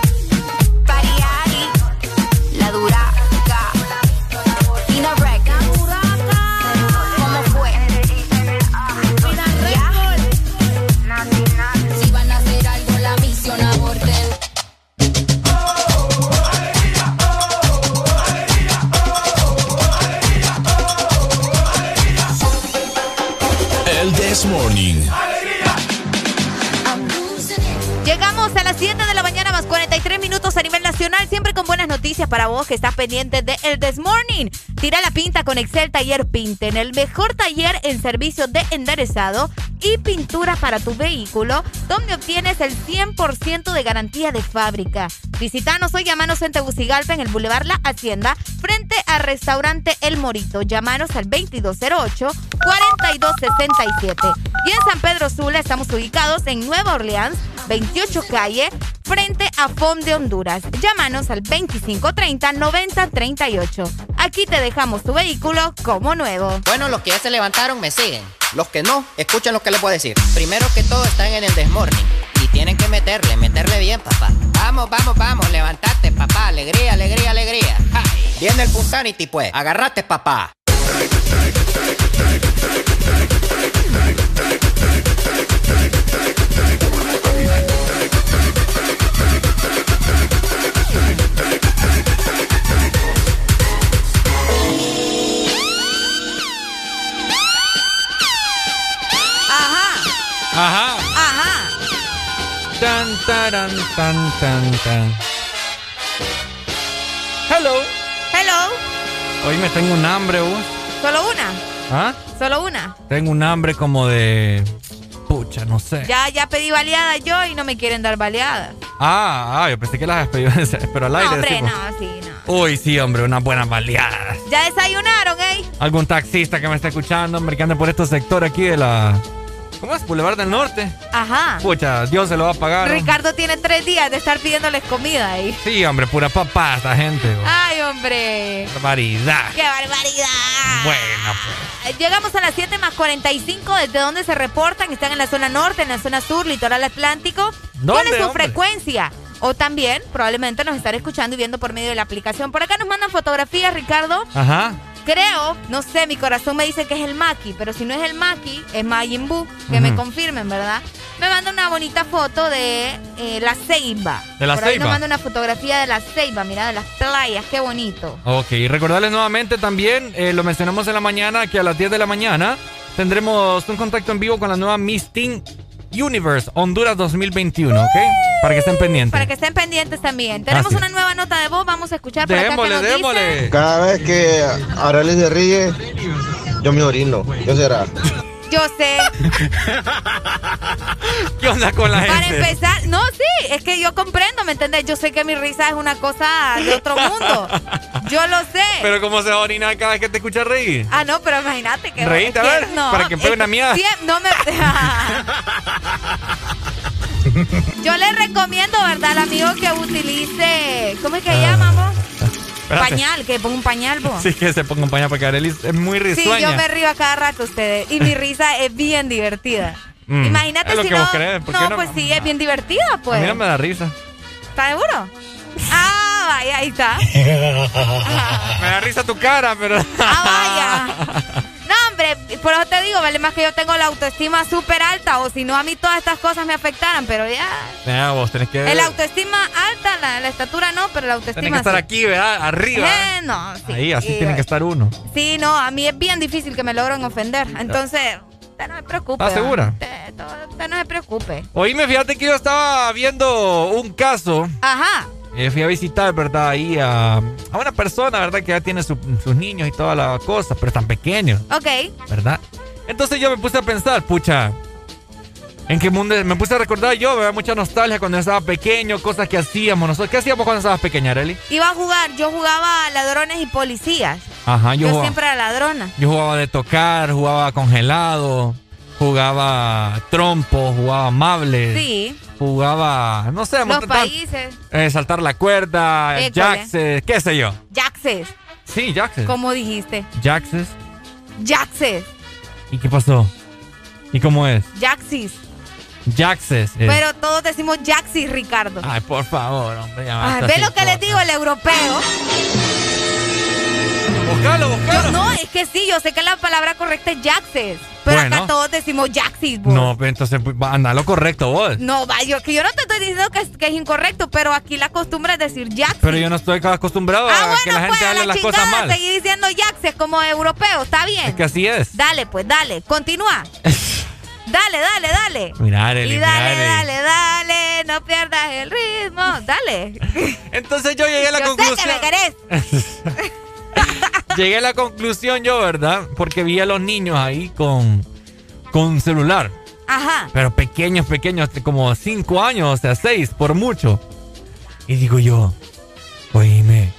Con buenas noticias para vos que estás pendiente de El This Morning. Tira la pinta con Excel Taller Pinten, el mejor taller en servicio de enderezado y pintura para tu vehículo, donde obtienes el 100% de garantía de fábrica. Visítanos hoy, llamanos en Tegucigalpa, en el Boulevard La Hacienda, frente al restaurante El Morito. Llámanos al 2208-4267. Y en San Pedro Sula estamos ubicados en Nueva Orleans, 28 calle, frente a FOM de Honduras. Llámanos al 2530-9038. Aquí te dejamos tu vehículo como nuevo. Bueno, los que ya se levantaron me siguen. Los que no, escuchen lo que les voy a decir. Primero que todo están en el desmorning. Y tienen que meterle, meterle bien, papá. Vamos, vamos, vamos, levantate, papá. Alegría, alegría, alegría. Viene el Punsanity, pues. Agarrate, papá. Taran, tan, tan, tan. Hello. Hello. Hoy me tengo un hambre, vos. Solo una. ¿Ah? Solo una. Tengo un hambre como de. Pucha, no sé. Ya, ya pedí baleada yo y no me quieren dar baleada. Ah, ah, yo pensé que las habías pedido, pero al aire. No, hombre, decimos. no, sí, no. Uy, sí, hombre, unas buenas baleadas. Ya desayunaron, ¿eh? Algún taxista que me está escuchando, hombre, que ande por estos sectores aquí de la. ¿Cómo es? Boulevard del Norte. Ajá. Pucha, Dios se lo va a pagar. Ricardo tiene tres días de estar pidiéndoles comida ahí. Sí, hombre, pura papá esta gente. Ay, hombre. Barbaridad. ¡Qué barbaridad! Bueno, pues. Llegamos a las 7 más 45, desde donde se reportan, están en la zona norte, en la zona sur, litoral atlántico. ¿Cuál ¿Dónde, es su hombre? frecuencia? O también, probablemente nos están escuchando y viendo por medio de la aplicación. Por acá nos mandan fotografías, Ricardo. Ajá. Creo, no sé, mi corazón me dice que es el Maki, pero si no es el Maki, es Majin Buu, que me confirmen, ¿verdad? Me manda una bonita foto de eh, la Ceiba. ¿De la Por ahí Ceiba? nos manda una fotografía de la Ceiba, mira, de las playas, qué bonito. Ok, y recordarles nuevamente también, eh, lo mencionamos en la mañana, que a las 10 de la mañana tendremos un contacto en vivo con la nueva Miss Teen Universe Honduras 2021, ¿ok? Para que estén pendientes. Para que estén pendientes también. Tenemos Así. una nueva nota de voz, vamos a escuchar por acá nos démosle. Cada vez que Arely se ríe, yo me orino. ¿Qué será? Yo sé. ¿Qué onda con la Para gente? empezar, no, sí, es que yo comprendo, ¿me entiendes? Yo sé que mi risa es una cosa de otro mundo. Yo lo sé. Pero cómo se va a orinar cada vez que te escucha reír. Ah, no, pero imagínate que. Reíte, a ver, para que pegue una siem- no me. Yo le recomiendo, ¿verdad, al amigo que utilice. ¿Cómo es que llama, vos? Espérate. Pañal, que ponga un pañal, vos. Sí, que se ponga un pañal porque Arely es muy Sí, risueña. yo me río a cada rato ustedes. Y mi risa es bien divertida. Mm, Imagínate es lo si que no. vos crees, ¿por qué no, no? pues sí, es bien divertida, pues. A mí no me da risa. ¿Estás seguro? Ah, vaya, ahí está. me da risa tu cara, pero. Ah, vaya. Hombre, por eso te digo, vale más que yo tengo la autoestima súper alta, o si no a mí todas estas cosas me afectaran, pero ya. Mira, vos tenés que. El autoestima alta, la, la estatura no, pero la autoestima Tenés que estar sí. aquí, ¿verdad? Arriba. Eh, no, sí. Ahí, así Y, tiene que estar uno. Sí, no, a mí es bien difícil que me logren ofender. Entonces, usted no se preocupe. ¿Estás segura? Usted no se preocupe. Oíme, fíjate que yo estaba viendo un caso. Ajá. Eh, fui a visitar, ¿verdad? Ahí a, a una persona, ¿verdad? Que ya tiene su- sus niños y toda la cosa, pero están pequeños, Ok. ¿verdad? Entonces yo me puse a pensar, pucha, ¿en qué mundo? Me puse a recordar yo, ¿verdad? Mucha nostalgia cuando yo estaba pequeño, cosas que hacíamos nosotros. ¿Qué hacíamos cuando estabas pequeña, Arely? Iba a jugar, yo jugaba ladrones y policías. Ajá, yo, Yo, jugaba, siempre era ladrona. yo jugaba de tocar, jugaba congelado, jugaba trompo, jugaba mables. Sí. Jugaba, no sé, Los países. eh, saltar la cuerda, jaxes, qué sé yo. Jaxes. Sí, jaxes. ¿Cómo dijiste? Jaxes. Jaxes. ¿Y qué pasó? ¿Y cómo es? Jaxis. Jaxes. es. Pero todos decimos Jaxis, Ricardo. Ay, por favor, hombre. ya Ay, ¿Ve lo que les digo, el europeo? Buscalo, buscalo. Yo- no, es que sí, yo sé que la palabra correcta es Jaxes. Pero Bueno. acá todos decimos Jaxis, vos. No, entonces pues, anda lo correcto vos. No, va, yo, que yo no te estoy diciendo que es, que es incorrecto, pero aquí la costumbre es decir Jaxis. Pero yo no estoy acostumbrado ah, a que la bueno, gente pues hable la las cosas mal. seguí diciendo Jaxes como europeo, está bien. Es que así es. Dale, pues, dale, continúa. dale, dale, dale. Mira, Arely, Y dale, dale, dale, no pierdas el ritmo, dale. Entonces yo llegué a la yo conclusión. sé que me querés. Llegué a la conclusión yo, ¿verdad? Porque vi a los niños ahí con, con celular. Ajá. Pero pequeños, pequeños, como cinco años, o sea, seis por mucho. Y digo yo, oíme,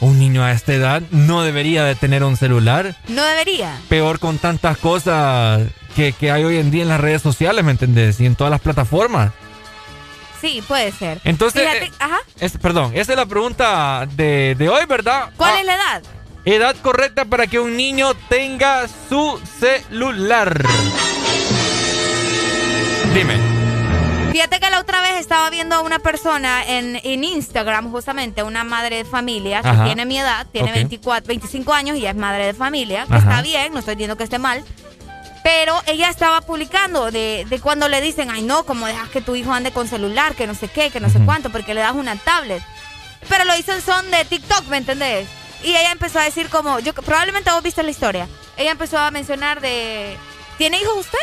un niño a esta edad no debería de tener un celular. No debería. Peor con tantas cosas que, que hay hoy en día en las redes sociales, ¿me entendés? Y en todas las plataformas. Sí, puede ser. Entonces, Fíjate, eh, ajá. Es, perdón, esa es la pregunta de, de hoy, ¿verdad? ¿Cuál Ah, es la edad? Edad correcta para que un niño tenga su celular. Dime. Fíjate que la otra vez estaba viendo a una persona en, en Instagram, justamente, una madre de familia que tiene mi edad, tiene Ok. 24, 25 años y es madre de familia, que Ajá. está bien, no estoy diciendo que esté mal. Pero ella estaba publicando de, de cuando le dicen, ay no, como dejas que tu hijo ande con celular, que no sé qué, que no sé cuánto, porque le das una tablet. Pero lo hizo en son de TikTok, ¿me entendés? Y ella empezó a decir como, yo probablemente vos viste la historia. Ella empezó a mencionar de, ¿tiene hijos usted?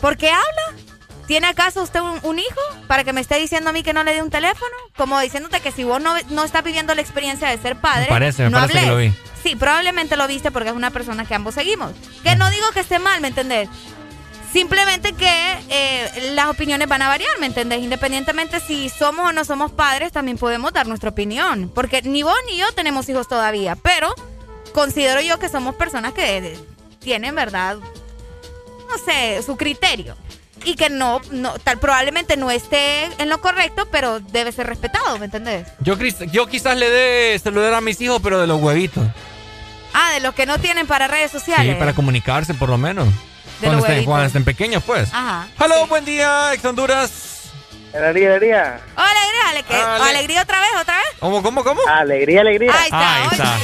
¿Por qué habla? ¿Tiene acaso usted un, un hijo para que me esté diciendo a mí que no le dé un teléfono? Como diciéndote que si vos no, no estás viviendo la experiencia de ser padre. Me parece, me no parece que lo vi. Sí, probablemente lo viste porque es una persona que ambos seguimos. Que no digo que esté mal, ¿me entendés? Simplemente que eh, las opiniones van a variar, ¿me entendés? Independientemente si somos o no somos padres, también podemos dar nuestra opinión. Porque ni vos ni yo tenemos hijos todavía, pero considero yo que somos personas que tienen, ¿verdad? No sé, su criterio. Y que no, no tal, probablemente no esté en lo correcto, pero debe ser respetado, ¿me entendés? Yo, yo quizás le dé celular a mis hijos, pero de los huevitos. Ah, de los que no tienen para redes sociales. Sí, para comunicarse por lo menos. De Cuando estén, huevitos. cuando estén pequeños, pues. Ajá. Hello, buen día, ex Honduras. Alegría, alegría. Hola, alegría, ale- que- Ale- alegría otra vez, otra vez. ¿Cómo, cómo, cómo? Alegría, alegría. Ahí está, Ahí está.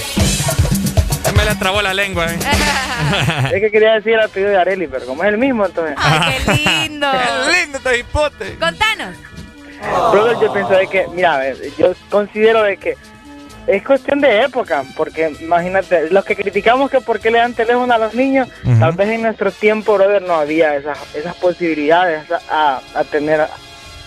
Se me la trabó la lengua, eh. Es que quería decir el apellido de Areli, pero como es el mismo, entonces. Ay, qué lindo. Qué lindo este hipote. Contanos. Brother, yo pienso de que, mira, a ver, yo considero de que es cuestión de época, porque imagínate, los que criticamos que por qué le dan teléfono a los niños, tal vez en nuestro tiempo, brother, no había esas, esas posibilidades a, a tener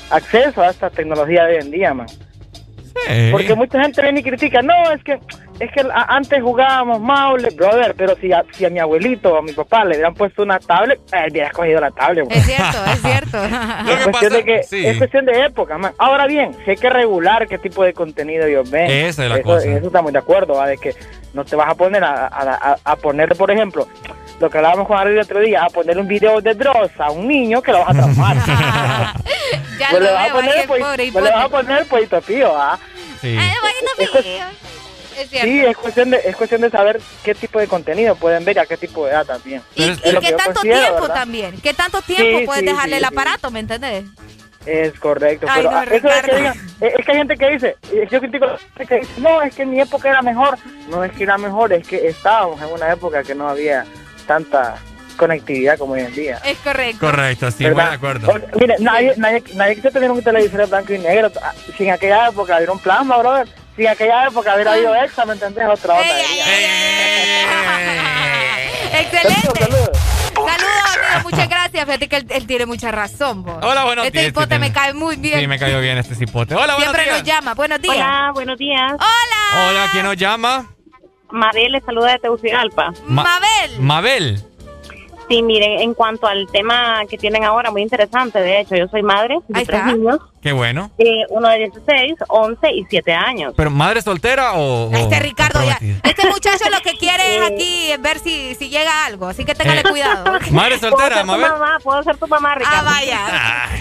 acceso a esta tecnología de hoy en día, man. Sí. Porque mucha gente viene y critica, no, es que es que antes jugábamos maule, brother, pero si a, si a mi abuelito o a mi papá le hubieran puesto una tablet, él hubiera escogido la tablet. Es cierto, es cierto. Es cuestión, de que, sí. es cuestión de época, man. Ahora bien, si hay que regular qué tipo de contenido ellos ven. Esa es la eso, cosa. en eso estamos de acuerdo, ¿va? de que no te vas a poner a, a, a- a poner, por ejemplo, lo que hablábamos con Ari el otro día, a poner un video de Dross a un niño que lo vas a traumar. Ya Pues lo le vas a poner pobre pues le vas a poner el pollito pío, ¿ah? Sí. Ay, bonito mío. Es. Sí, es cuestión, de, es cuestión de saber qué tipo de contenido pueden ver y a qué tipo de edad también. ¿Y, Es qué tanto tiempo ¿verdad? también? ¿Qué tanto tiempo Sí, puedes sí, dejarle sí, el sí. aparato, me entendés? Es correcto, Ay, pero no, eso de que eh, es que hay gente que dice, yo critico que dice, no, es que en mi época era mejor, no es que era mejor, es que estábamos en una época que no había tanta conectividad como hoy en día. Es correcto. Correcto, sí, muy ¿verdad? de acuerdo. Mire, nadie, nadie, nadie quiso tener un televisor en blanco y negro, ah, si en aquella época hubiera un plasma, brother, si en aquella época hubiera habido extra, ¿me entendés? Otra onda. Excelente. Saludos. Saludos, amigo. Muchas gracias. Fíjate que él, él tiene mucha razón, vos. Hola, buenos Este días. hipote sí, me cae muy bien. Sí, me cayó bien este cipote. Hola, buenos Siempre días. nos llama. Buenos días. Hola, buenos días. Hola. Hola, ¿quién nos llama? Mabel le saluda de Tegucigalpa. Ma- Mabel. Mabel. Sí, miren, en cuanto al tema que tienen ahora, muy interesante, de hecho, yo soy madre de Ahí tres está. niños, Qué bueno. eh, uno de 16, 11 y 7 años. ¿Pero madre soltera o.? o- Este Ricardo o ya. Este muchacho lo que quiere es aquí ver si, si llega algo. Así que téngale Eh, cuidado. Madre Puedo soltera, ser tu Mabel. mamá, puedo ser tu mamá, Ricardo. Ah, vaya.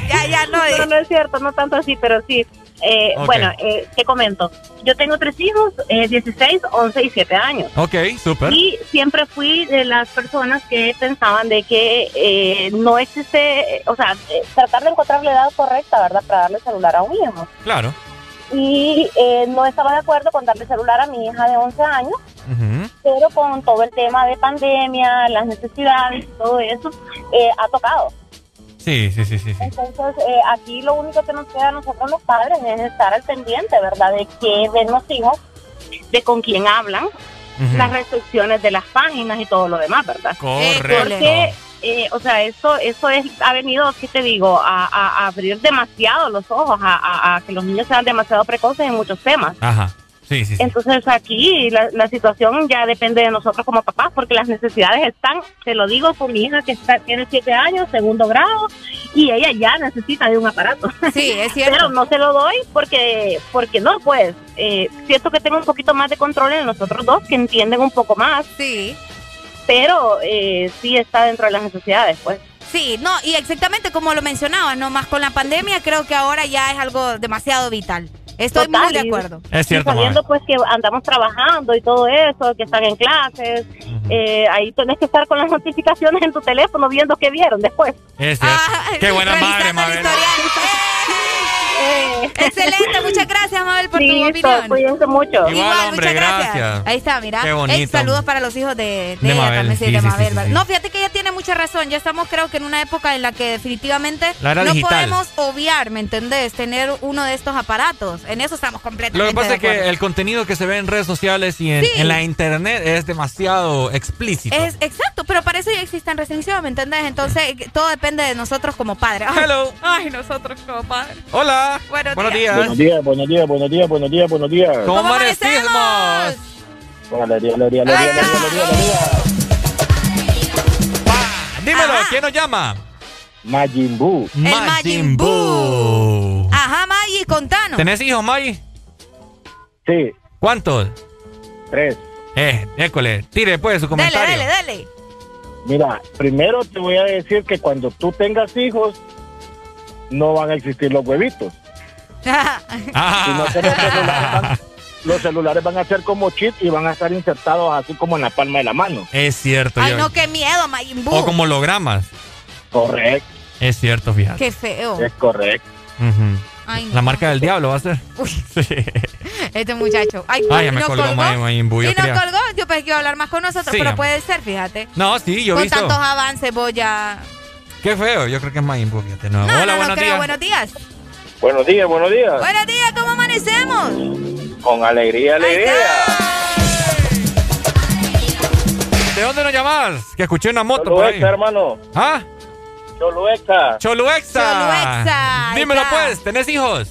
Ya, ya, no. No, no es cierto, no tanto así, pero sí. Eh. Bueno, eh, te comento. Yo tengo tres hijos, eh, 16, 11 y 7 años. Ok, súper. Y siempre fui de las personas que pensaban de que eh, no existe, o sea, eh, tratar de encontrar la edad correcta, ¿verdad? Para darle celular a un hijo. Claro. Y eh, no estaba de acuerdo con darle celular a mi hija de 11 años, pero con todo el tema de pandemia, las necesidades todo eso, eh, ha tocado. Sí, sí, sí, sí. sí. Entonces, eh, aquí lo único que nos queda a nosotros los padres es estar al pendiente, ¿verdad? De qué ven los hijos, de con quién hablan, las restricciones de las páginas y todo lo demás, ¿verdad? Correcto. Porque, eh, o sea, eso eso es ha venido, ¿qué te digo? A, a- a abrir demasiado los ojos, a que los niños sean demasiado precoces en muchos temas. Ajá. Sí, sí, sí. Entonces aquí la, la situación ya depende de nosotros como papás, porque las necesidades están, te lo digo con mi hija que está, tiene siete años, segundo grado, y ella ya necesita de un aparato. Sí, es cierto. Pero no se lo doy porque, porque no, pues, eh, siento que tengo un poquito más de control en los otros dos que entienden un poco más. Sí. Pero eh, sí está dentro de las necesidades, pues. Sí, no, y exactamente como lo mencionaba, no más con la pandemia, creo que ahora ya es algo demasiado vital. Estoy Total, muy de acuerdo. Es cierto, y sabiendo pues que andamos trabajando y todo eso, que están en clases, eh, ahí tenés que estar con las notificaciones en tu teléfono viendo qué vieron después. Es cierto. Qué buena madre. Eh, Excelente, muchas gracias, Mabel, por tu opinión. cuídense mucho. Igual, hombre, muchas gracias. gracias. Ahí está, mira. Qué bonito. Ey, saludos para los hijos de, de, De ella Mabel, también, sí, sí, de sí, Mabel. sí, sí, sí. No, fíjate que ella tiene mucha razón. Ya estamos, creo que en una época en la que definitivamente La no digital. podemos obviar, ¿me entendés? Tener uno de estos aparatos. En eso estamos completamente Lo que pasa de es que el contenido que se ve en redes sociales y en, Sí. en la internet es demasiado explícito. Es exacto, pero para eso ya existen restricciones, ¿me entendés? Entonces, eh, todo depende de nosotros como padres. Ay, Hello. Ay, nosotros como padres. Hola. Buenos, Buenos días. días. Buenos días, buenos días, buenos días, buenos días, buenos días. ¿Cómo amanecimos? Alegría, alegría, alegría, alegría, alegría, alegría. Dímelo, ¿quién nos llama? Majin Buu. El Majin Buu. Ajá, Maggie, contanos. ¿Tenés hijos, Maggie? Sí. ¿Cuántos? Tres. Eh, école, tire pues su Dale, comentario. dale, dale. Mira, primero te voy a decir que cuando tú tengas hijos, no van a existir los huevitos. Ah. Sino que los celulares, van, los celulares van a ser como chip y van a estar insertados así como en la palma de la mano. Es cierto. Ay, yo- no, qué miedo, Majin Buu. O como hologramas. Correcto. Es cierto, fíjate. Qué feo. Es correcto. Ay, no. La marca del diablo va a ser. Sí. Este muchacho. Ay, Ay, ya me colgó Majin- Majin Buu, yo Y nos quería- colgó. Yo pensé que iba a hablar más con nosotros, Sí, pero puede ser, fíjate. No, sí, yo con visto. tantos avances voy a... Qué feo, yo creo que es Majin Buu, fíjate. No. No, Hola, no, no buenos creo. días. Buenos días. Buenos días, buenos días. Buenos días, ¿cómo amanecemos? Con alegría, alegría. ¿De dónde nos llamas? Que escuché una moto por Cholueca, ahí. hermano. ¿Ah? Cholueca. Choluexa. Choluexa, Dímelo pues, ¿tenés hijos?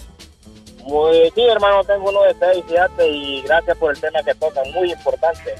Muy, sí, hermano, tengo uno de seis, fíjate, y gracias por el tema que tocan, muy importante.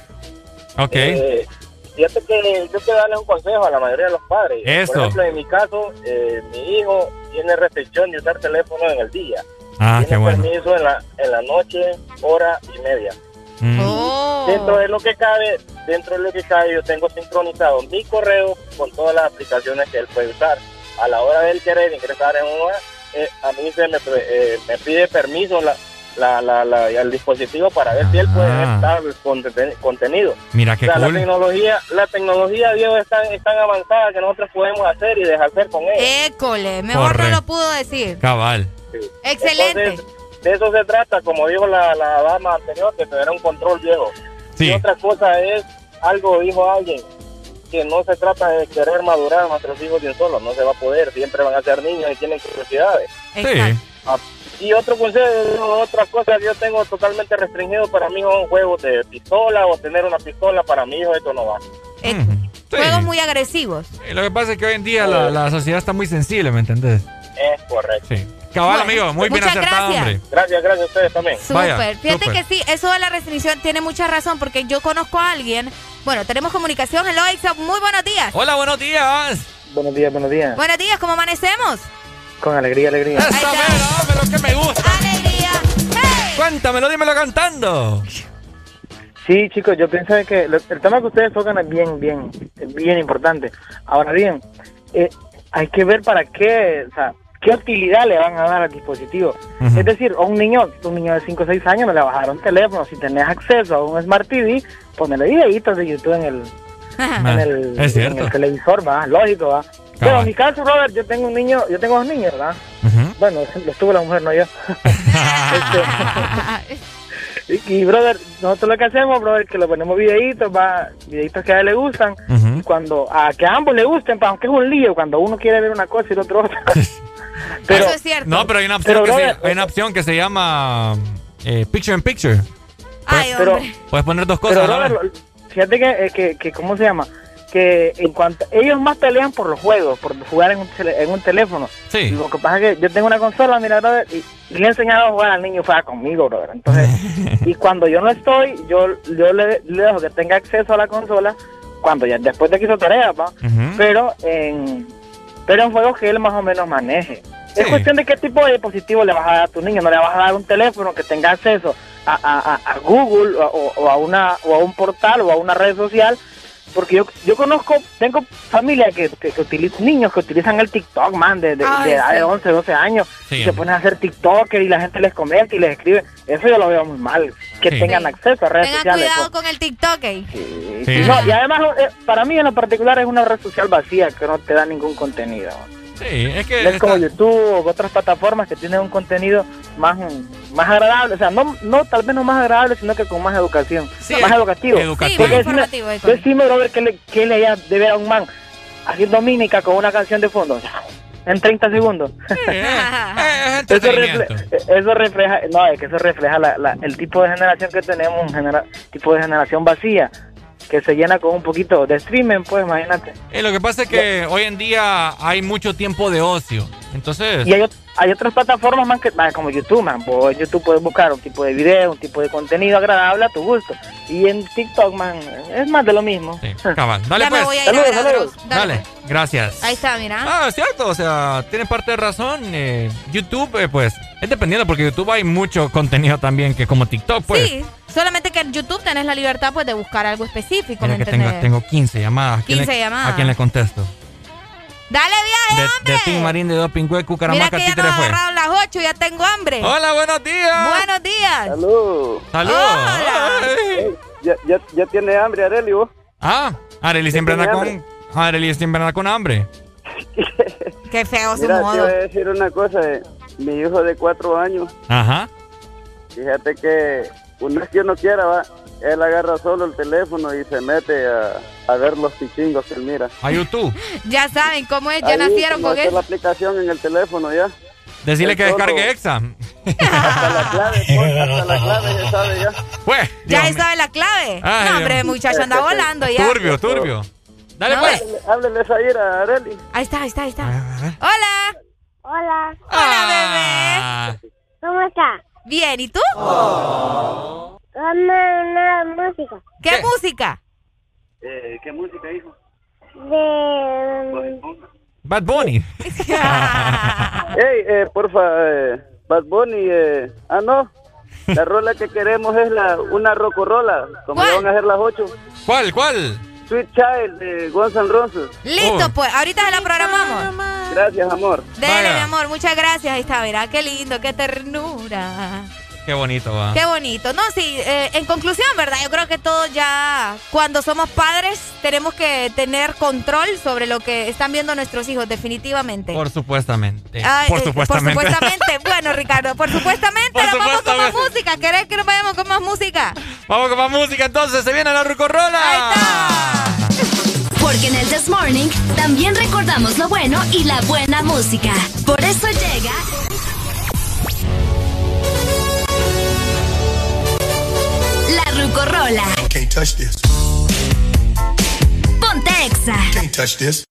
Ok. Eh, fíjate que yo quiero darle un consejo a la mayoría de los padres. Eso. Por ejemplo, en mi caso, eh, mi hijo tiene restricción de usar teléfono en el día. Ah, qué tiene bueno. permiso en la, en la noche, hora y media. Mm. Oh. Dentro de lo que cabe, dentro de lo que cabe, yo tengo sincronizado mi correo con todas las aplicaciones que él puede usar. A la hora de él querer ingresar en una, eh, a mí se me, eh, me pide permiso la, la, la, la- el dispositivo para ver si él puede Ah. estar con conten- contenido. Mira qué o sea, la tecnología, la tecnología, Dios, es tan, es tan avanzada que nosotros podemos hacer y dejar hacer con ella. École, mejor Correcto. no lo pudo decir. Cabal. Excelente. Entonces, de eso se trata, como dijo la, la dama anterior, que tener un control viejo. Sí. Y otra cosa es, algo dijo alguien, que no se trata de querer madurar a nuestros hijos de un solo, no se va a poder, siempre van a ser niños y tienen curiosidades. Sí. Ah, Y otro consejo, otra cosa que yo tengo totalmente restringido para mi hijo un juego de pistola o tener una pistola para mi hijo, esto no va. Juegos muy agresivos. Y lo que pasa es que hoy en día la, la sociedad está muy sensible, ¿me entendés? Es correcto. Sí. Cabal, Bueno, amigo, muy bien muchas acertado, gracias. hombre. Gracias, gracias a ustedes también. Vaya, Súper. Fíjate súper. que sí, eso de la restricción tiene mucha razón porque yo conozco a alguien. Bueno, tenemos comunicación. Hello, Exa. Muy buenos días. Hola, buenos días. Buenos días, buenos días. Buenos días, ¿cómo amanecemos? Con alegría, alegría. Eso, mero, hombre, lo que me gusta. Alegría. Cuéntamelo, dímelo cantando. Sí, chicos, yo pienso de que lo- el tema que ustedes tocan es bien, bien, bien importante. Ahora bien, eh, hay que ver para qué, o sea, qué utilidad le van a dar al dispositivo. Es decir, a un niño, un niño de 5 o 6 años no le un teléfono. Si tenés acceso a un Smart TV, ponele videitos de YouTube en el, en el, es cierto. en el televisor, va, lógico, va. Pero en mi caso, Robert, yo tengo un niño, yo tengo dos niños, ¿verdad? Bueno, los tuvo la mujer, no yo. Este, y, y, brother, nosotros lo que hacemos, brother, que le ponemos videitos, va, videitos que a él le gustan, y cuando, a que a ambos le gusten, pa, aunque es un lío, cuando uno quiere ver una cosa y el otro otra. pero, Eso es cierto. No, pero hay una opción, Pero, que, brother, se, hay una opción que se llama eh, Picture in Picture. Ay, pero, hombre. Puedes poner dos cosas. pero a la vez. brother, fíjate que, eh, que, que, ¿cómo se llama? Que en cuanto, ellos más pelean por los juegos, por jugar en un, tele- en un teléfono. Sí. Lo que pasa es que yo tengo una consola, mira, brother, y, y le he enseñado a jugar al niño, juega conmigo, brother. Entonces, y cuando yo no estoy, yo, yo le, le dejo que tenga acceso a la consola cuando ya después de que hizo tarea, ¿va? pero en pero en juegos que él más o menos maneje. Es cuestión de qué tipo de dispositivo le vas a dar a tu niño. No le vas a dar un teléfono que tenga acceso a, a- a- Google o, o- a una o a un portal o a una red social. Porque yo, yo conozco, tengo familia que, que, que utilizan, niños que utilizan el TikTok, man, de, de, Ay, de edad de sí. 11, 12 años, Sí, y se ponen a hacer TikToker y la gente les comenta y les escribe. Eso yo lo veo muy mal, que Sí. tengan acceso a redes Tengan sociales. cuidado pues. con el TikTok. eh. Sí. Y, no, y además, eh, para mí en lo particular es una red social vacía que no te da ningún contenido. Sí, es que es como está- YouTube o otras plataformas que tienen un contenido más, más agradable. O sea, no, no tal vez no más agradable, sino que con más educación. Sí, más educativo. educativo. Porque Sí, informativo. Decime, Robert, que le, que le de ver a un man haciendo mímica con una canción de fondo. En 30 segundos. eh, es Eso, entretenimiento. refle- eso refleja, no, es que eso refleja la- la- el tipo de generación que tenemos, un genera- tipo de generación vacía, que se llena con un poquito de streaming, pues imagínate. Eh, lo que pasa es que hoy en día hay mucho tiempo de ocio. Entonces, Y hay, ot- hay otras plataformas más que más como YouTube, man. Vos en YouTube puedes buscar un tipo de video, un tipo de contenido agradable a tu gusto. Y en TikTok, man, es más de lo mismo. sí, cabal. Dale ya pues. me voy a ir Saludos, a saludos. Dale, Dale. gracias. Ahí está, mira. Ah, es cierto, o sea, tiene parte de razón. eh, YouTube, eh, pues, es dependiendo, porque YouTube hay mucho contenido también que como TikTok, pues. Sí, solamente que en YouTube tenés la libertad pues de buscar algo específico, Mira ¿me que tengo, tengo 15 llamadas. ¿A quién 15 le- llamadas. ¿A quién le contesto? Dale viaje, De, hombre. de Tim Marín de Dopingüe, Mira Cucaramaca, que ya nos agarraron las 8, ya tengo hambre. Hola, buenos días. Buenos días. Salud. Ay. Ya, ya, ya tiene hambre, Areli, vos. Ah, Arely siempre anda con. Arely siempre anda con hambre. Qué feo su Mira, te modo. voy a decir una cosa. eh, Mi hijo de cuatro años, Ajá. fíjate que una vez que uno quiera, va, él agarra solo el teléfono y se mete a, a ver los pichingos que él mira. A YouTube. Ya saben cómo es, ya Ahí, nacieron con está la eso. aplicación en el teléfono ya. Decirle que descargue Exa. Hasta la clave, pues, hasta la clave se sabe ya. Pues, Ya él sabe la clave. Ay, no, hombre, muchacho anda volando ya. Turbio, turbio. Dale No, pues. Hábleles a ir a Areli. Ahí está, ahí está, ahí está. Hola. Hola, Hola, bebé. ¿cómo ¿Cómo está? Bien, ¿y tú? Una, una música. ¿Qué, música? Eh, ¿Qué música, hijo? De... Bad Bunny. Ey, eh, porfa, eh, Bad Bunny, eh, ah, no. La rola que queremos es la una rocorola, como le van a hacer las ocho. ¿Cuál, cuál? Sweet Child de Guns N' Roses. Listo, pues. Ahorita se la programamos. Gracias, amor. Dele, mi amor. Muchas gracias. Ahí está, verá. Qué lindo, qué ternura. Qué bonito va. Qué bonito. No, sí, eh, en conclusión, ¿verdad? Yo creo que todos ya, cuando somos padres, tenemos que tener control sobre lo que están viendo nuestros hijos, definitivamente. Por supuestamente. Ay, por eh, supuestamente. por supuestamente. bueno, Ricardo, por supuestamente. Por nos vamos con más música. ¿Querés que nos vayamos con más música? Vamos con más música entonces. Se viene la rucorrola. Porque en el This Morning también recordamos lo bueno y la buena música. Por eso llega. La Rucorola. Can't touch this. Ponte Exa. Can't touch this.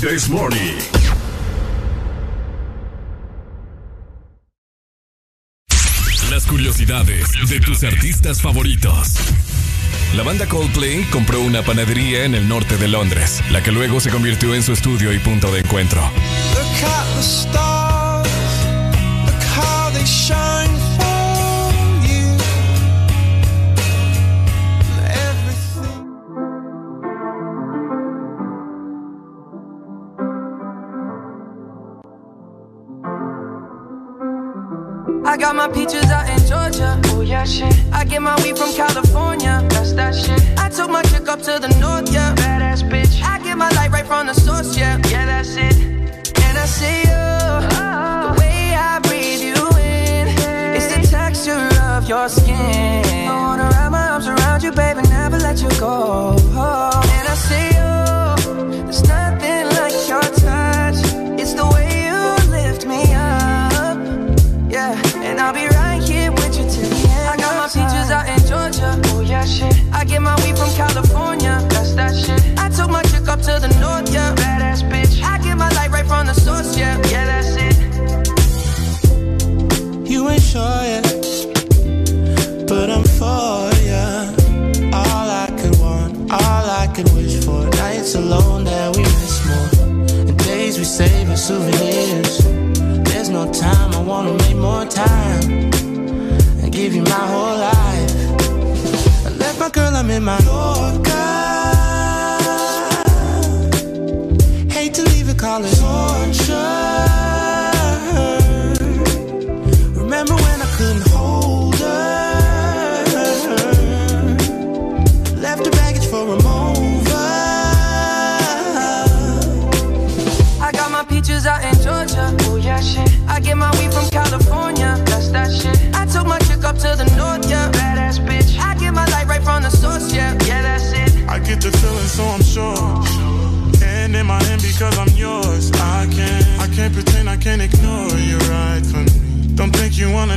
This Morning. Las curiosidades de tus artistas favoritos. La banda Coldplay compró una panadería en el norte de Londres, la que luego se convirtió en su estudio y punto de encuentro. Peaches in my hand because I'm yours. I can't, I can't pretend, I can't ignore you right from me. Don't think you wanna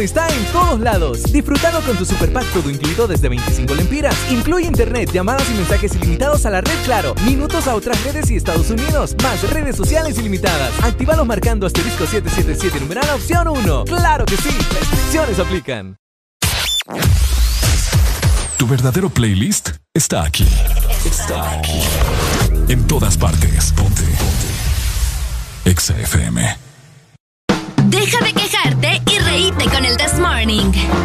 Está en todos lados. Disfrutando con tu super pack todo incluido desde 25 lempiras. Incluye internet, llamadas y mensajes ilimitados a la red Claro, minutos a otras redes y Estados Unidos, más redes sociales ilimitadas. Actívalos marcando asterisco 777 numeral opción 1. ¡Claro que sí! Restricciones aplican. Tu verdadero playlist está aquí. Está aquí. En todas partes. Ponte. Ponte. El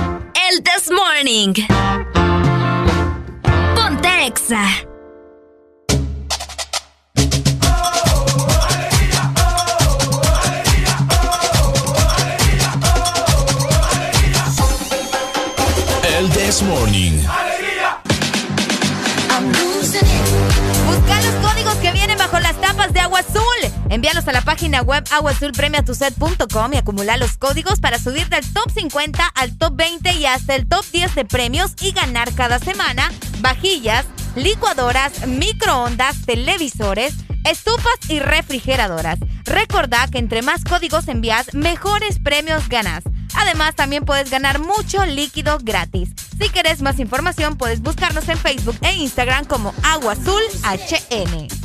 web aguazulpremiatuset.com y acumula los códigos para subir del top 50 al top 20 y hasta el top 10 de premios y ganar cada semana vajillas, licuadoras, microondas, televisores, estufas y refrigeradoras. Recordá que entre más códigos envías, mejores premios ganas. Además, también puedes ganar mucho líquido gratis. Si querés más información, puedes buscarnos en Facebook e Instagram como Agua Azul HN.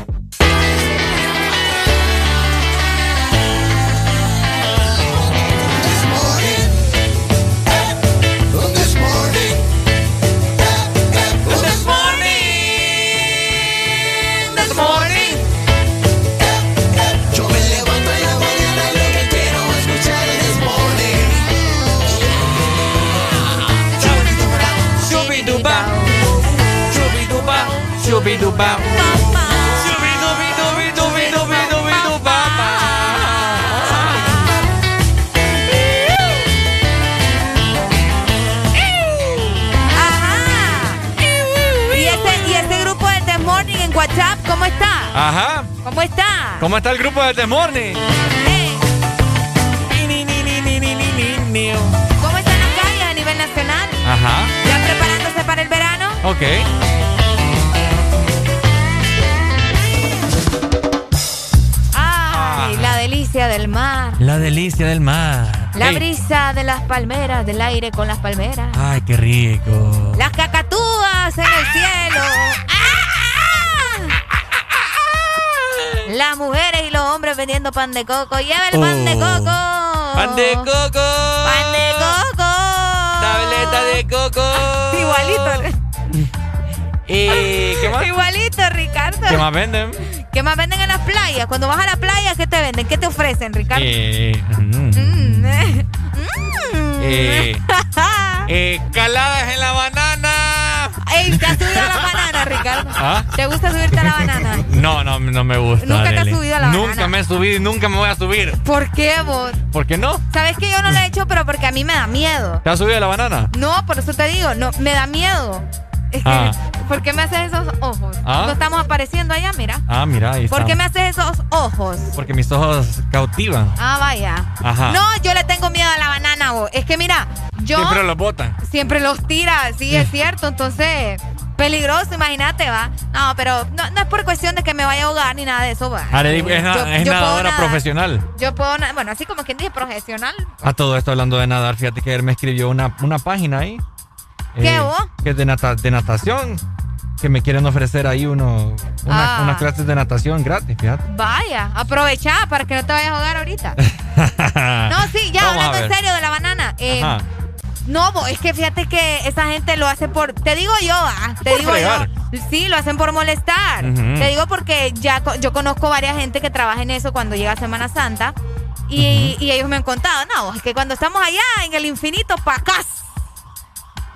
En WhatsApp, ¿cómo está? Ajá. ¿Cómo está? ¿Cómo está el grupo de The Morning? ¿Cómo están las calles a nivel nacional? Ajá. ¿Ya preparándose para el verano? Ok. Delicia del mar. La delicia del mar. La Ey. brisa de las palmeras, del aire con las palmeras. Ay, qué rico. Las cacatúas en el cielo. ¡Ah! Las mujeres y los hombres vendiendo pan de coco. Lleva el pan de Oh. coco. Pan de coco. Pan de coco. Tableta de coco. Igualito. ¿Y qué más? Igualito, Ricardo. ¿Qué más venden? ¿Qué más venden en las playas? Cuando vas a la playa, ¿qué te venden? ¿Qué te ofrecen, Ricardo? Eh, mm, Mm, eh. eh, eh, caladas en la banana. Ey, ¿te has subido a la banana, Ricardo? ¿Ah? ¿Te gusta subirte a la banana? No, no, no me gusta. ¿Nunca te has subido a la Nunca banana? me he subido y nunca me voy a subir. ¿Por qué vos? ¿Por qué no? ¿Sabes que yo no lo he hecho, pero porque a mí me da miedo? ¿Te has subido a la banana? No, por eso te digo, no, me da miedo. Es que, Ah. ¿por qué me haces esos ojos? Ah. No estamos apareciendo allá, mira. Ah, mira, ahí ¿Por está. qué me haces esos ojos? Porque mis ojos cautivan. Ah, vaya. Ajá. No, yo le tengo miedo a la banana, vos. Es que mira, yo Siempre los botan. siempre los tira, sí, es cierto. Entonces, peligroso, imagínate, va. No, pero no, no es por cuestión de que me vaya a ahogar ni nada de eso, va. Arely es, na- Yo- es yo puedo nadadora nadar. profesional. Yo puedo, bueno, así como quien dice profesional. A todo esto hablando de nadar, fíjate que él me escribió una, una página ahí. Eh, ¿Qué, vos? Que es de, nata- de natación. Que me quieren ofrecer ahí uno, una- Ah. unas clases de natación gratis, fíjate. Vaya, aprovecha para que no te vayas a ahogar ahorita. No, sí, ya Vamos hablando en serio de la banana. eh, no, es que fíjate que esa gente lo hace por. Te digo yo, ah, te Por digo fregar. yo. Sí, lo hacen por molestar. Te digo porque ya yo conozco varias gente que trabaja en eso cuando llega Semana Santa. Y, y ellos me han contado, no, es que cuando estamos allá en el infinito, pacas.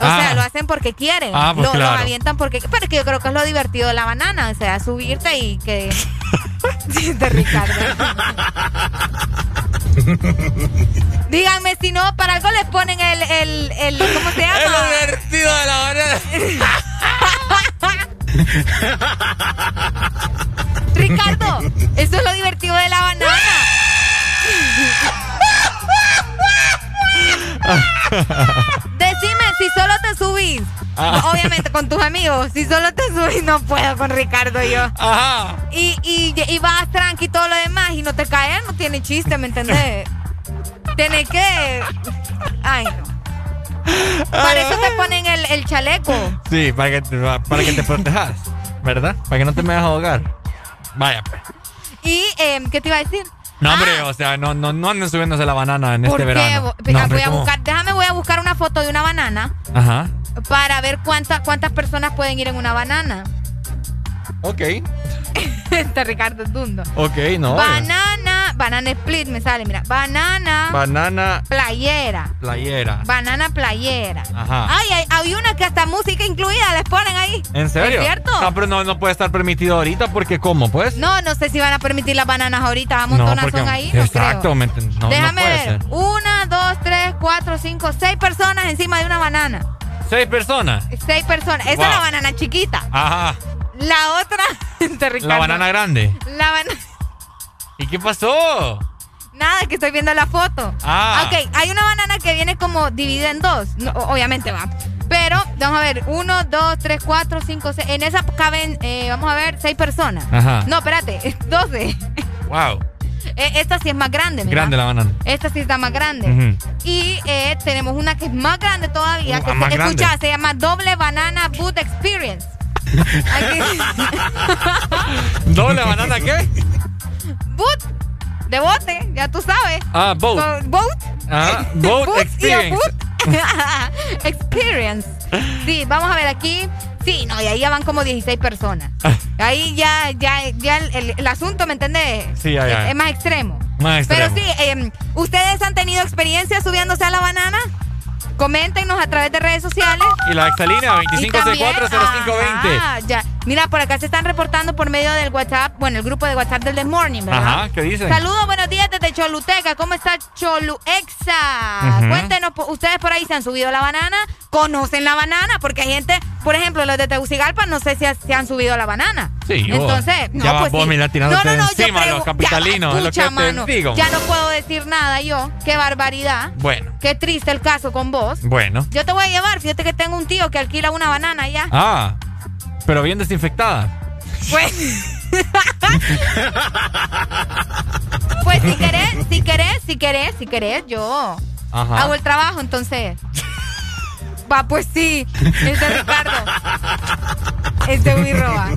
O Ah. sea, lo hacen porque quieren. Ah, pues lo, claro. lo avientan porque. Pero es que yo creo que es lo divertido de la banana. O sea, subirte y que. de Ricardo. Díganme si no, para algo les ponen el. el, el ¿Cómo se llama? Lo divertido de la Ricardo, eso es lo divertido de la banana. Decime si solo te subís. Ah. Obviamente con tus amigos. Si solo te subís, no puedo con Ricardo y yo. Ajá. Y, y, y vas tranqui y todo lo demás y no te caes, no tiene chiste, ¿me entendés? Tienes que. Ay, no. Para eso te ponen el, el chaleco. Sí, para que, te, para que te protejas, ¿verdad? Para que no te me a ahogar. Vaya, pues. Y, em, ¿qué te iba a decir? No, hombre, o sea, no, no, no anden subiéndose la banana en Ah. ¿Por este qué? verano. No, Ah, hombre, voy a buscar, déjame, voy a buscar una foto de una banana Ajá. para ver cuánta, cuántas personas pueden ir en una banana. Ok. Este Ricardo dundo. Ok, no. Banana, banana split me sale, mira. Banana Banana playera. playera. Banana playera. Ajá. Ay, hay, hay una que hasta música incluida les ponen ahí. ¿En serio? ¿Es cierto? No, pero no, no puede estar permitido ahorita porque ¿cómo, pues? No, no sé si van a permitir las bananas ahorita. No, Amontonas porque- son ahí. No Exacto, creo. no, no Déjame puede ver. ser. Una, dos, tres, cuatro, cinco, seis personas encima de una banana. Seis personas. Seis personas. Esa Wow. es la banana chiquita. Ajá. La otra. Ricardo. La banana grande. La banana. ¿Y qué pasó? Nada, que estoy viendo la foto. Ah. Ok, hay una banana que viene como dividida en dos. No, obviamente va. Pero, vamos a ver, uno, dos, tres, cuatro, cinco, seis. En esa caben, eh, vamos a ver, seis personas. Ajá. No, espérate, doce. Wow. Eh, Esta sí es más grande, mira. Grande la banana. Esta sí está más grande. Y eh, tenemos una que es más grande todavía. Uh, que ah, más se, grande. escucha, se llama Doble Banana Boot Experience. ¿Doble banana qué? boot de bote, ya tú sabes. Ah, boat. Con- boat. Ah, boat Boot y experience. boot. experience. Sí, vamos a ver aquí. Sí, no, y ahí ya van como 16 personas. Ahí ya, ya, ya el, el- el asunto, ¿me entendés? Sí, ya, ya. Es, es más extremo. Más extremo. Pero sí, eh, ¿ustedes han tenido experiencia subiéndose a la banana? Coméntenos a través de redes sociales. Y la también- 25640520. Ah, ya. Mira, por acá se están reportando por medio del WhatsApp, bueno, el grupo de WhatsApp del The Morning, ¿verdad? Ajá, ¿qué dicen? Saludos, buenos días desde Choluteca. ¿Cómo está Choluexa? Cuéntenos, ¿ustedes por ahí se han subido la banana? ¿Conocen la banana? Porque hay gente, por ejemplo, los de Tegucigalpa, no sé si ha- se han subido la banana. Sí. Entonces, no, Ya pues vos, sí. mira, no, no, no, yo encima a los capitalinos, Ya, es lo escucha, que te mano, digo. Ya no puedo decir nada yo. Qué barbaridad. Bueno, Qué triste el caso con vos. Bueno. Yo te voy a llevar. Fíjate que tengo un tío que alquila una banana ya. Ah, pero bien desinfectada. Pues. pues si querés, si querés, si querés, si querés, yo Ajá. hago el trabajo, entonces. Va, pues sí. Este Ricardo. Este birro va.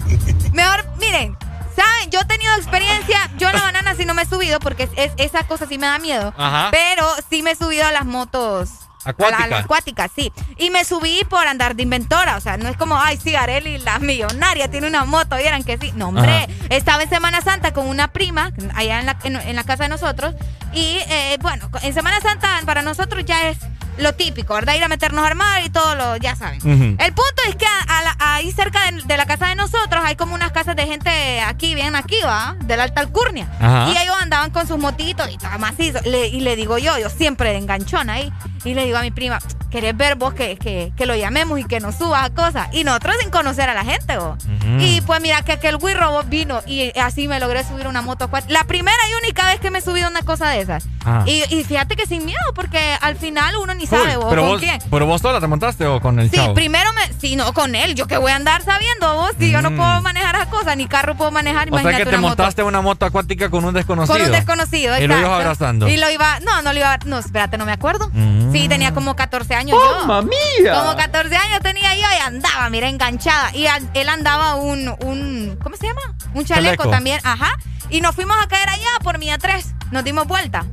Mejor, miren, ¿saben? Yo he tenido experiencia. Yo la banana sí no me he subido porque es, es- esa cosa sí me da miedo. Ajá. Pero sí me he subido a las motos. Acuáticas. A la- a las acuáticas, sí. Y me subí por andar de inventora. O sea, no es como, ay, sí, Areli, la millonaria, tiene una moto. Vieran que sí. No, hombre. Ajá. Estaba en Semana Santa con una prima, allá en la, en, en la casa de nosotros. Y eh, bueno, en Semana Santa para nosotros ya es lo típico, ¿verdad? Ir a meternos a armar y todo lo, ya saben. El punto es que a- a la- ahí cerca de, de la casa de nosotros hay como unas casas de gente aquí, bien aquí, ¿va? De la alta alcurnia. Ajá. Y ellos andaban con sus motitos y todo macizo. Le- y le digo yo, yo siempre de enganchona ahí. Y le digo a mi prima, ¿querés ver vos que, que, que lo llamemos y que nos suba a cosas? Y nosotros sin conocer a la gente, vos. Y pues mira que aquel Wirro vino y así me logré subir una moto. La primera y única vez que me subí a una cosa de esas. Ah. Y, y fíjate que sin miedo, porque al final uno ni sabe Uy, vos pero con vos, quién. pero vos montaste o con el Sí, chavo. primero me. Sí, no, con él. Yo que voy a andar sabiendo vos. Si yo no Mm. puedo manejar esas cosas, ni carro puedo manejar, o sea imagínate que te una moto. montaste una moto acuática con un desconocido. Con un desconocido, Y lo ibas exacto. abrazando. Y lo iba. No, no lo iba. No, espérate, no me acuerdo. Mm. Sí, tenía como 14 años ¡Mamma yo. mía! Como 14 años tenía yo y andaba, mira, enganchada. Y él andaba un, un. ¿Cómo se llama? Un chaleco, Chaleco. también. Ajá. Y nos fuimos a caer allá por Mía 3. Nos dimos vuelta.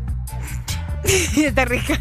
y este rica.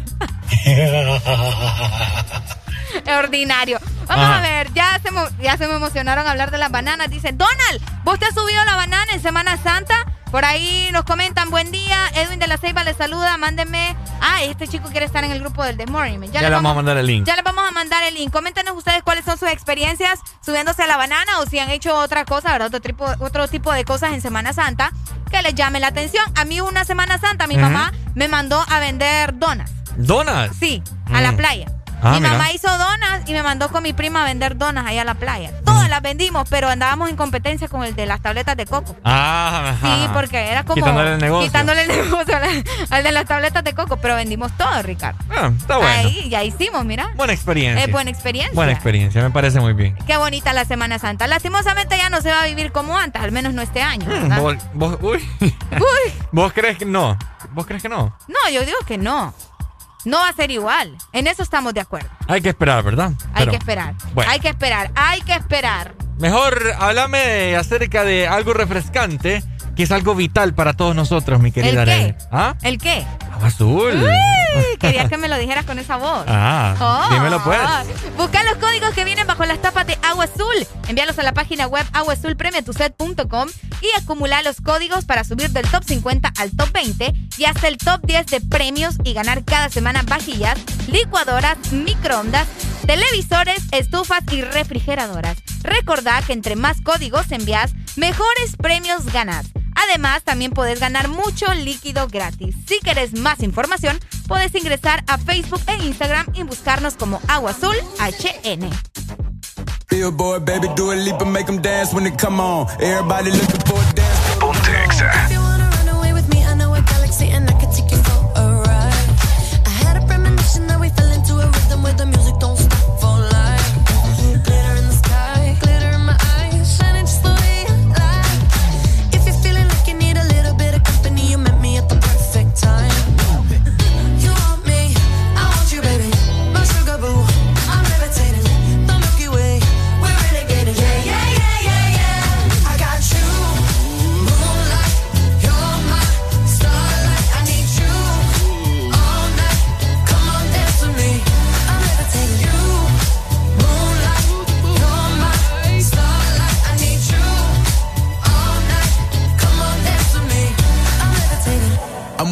Es ordinario. Vamos Ajá. a ver, ya se, ya se me emocionaron a hablar de las bananas. Dice, Donald, ¿vos te has subido la banana en Semana Santa? Por ahí nos comentan, buen día. Edwin de la Ceiba les saluda, mándenme. Ah, este chico quiere estar en el grupo del The Morning. Man. Ya le vamos a mandar el link. Ya les vamos a mandar el link. Coméntenos ustedes cuáles son sus experiencias subiéndose a la banana o si han hecho otra cosa, ¿verdad? Otro tipo, otro tipo de cosas en Semana Santa que les llame la atención. A mí una Semana Santa mi mamá me mandó a vender donas. ¿Donas? Sí, a la Mm. playa. Ah, mi mira. mamá hizo donas y me mandó con mi prima a vender donas ahí a la playa. Todas las vendimos, pero andábamos en competencia con el de las tabletas de coco. Ah, Sí, porque era como. Quitándole el negocio. Quitándole el negocio al, al de las tabletas de coco, pero vendimos todo, Ricardo. Ah, está bueno. Ahí, ya hicimos, mira. Buena experiencia. Es buena experiencia. Buena experiencia, me parece muy bien. Qué bonita la Semana Santa. Lastimosamente ya no se va a vivir como antes, al menos no este año. Mm, vos- uy. Uy, ¿Vos crees que no? ¿Vos crees que no? no, yo digo que no. No va a ser igual. En eso estamos de acuerdo. Hay que esperar, ¿verdad? Hay Pero, que esperar. bueno. Hay que esperar. Hay que esperar. Mejor háblame acerca de algo refrescante, que es algo vital para todos nosotros, mi querida ¿El qué? Arely. ¿Ah? ¿El qué? Agua azul. Uy, quería que me lo dijeras con esa voz. Ah, Oh. dímelo pues. Busca los códigos que vienen bajo las tapas de Agua Azul. Envíalos a la página web aguazulpremiatuset.com y acumula los códigos para subir del top 50 al top 20 y hasta el top 10 de premios y ganar cada semana vajillas, licuadoras, microondas, televisores, estufas y refrigeradoras. Recordá que entre más códigos envías, mejores premios ganas. Además, también puedes ganar mucho líquido gratis. Si quieres más información, puedes ingresar a Facebook e Instagram y buscarnos como Agua Azul HN.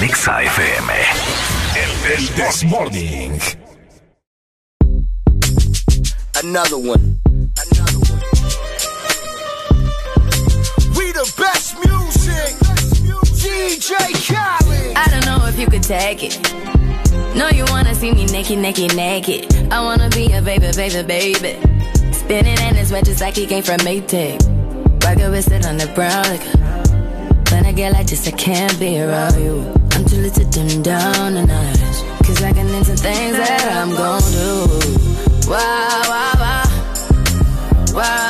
Escuchas en Exa FM. El This Morning. Another one. Another one. We the best music. DJ Khaled. I don't know if you could take it. No, you wanna see me naked, naked, naked. I wanna be a baby, baby, baby. Spinning in his red just like he came from Maytag. Rocket with it on the brown liquor. When I get like this, I can't be around you. Little to dim down the notch. Cause I can into things that I'm gon' do. Wow, wow. Wow, wow,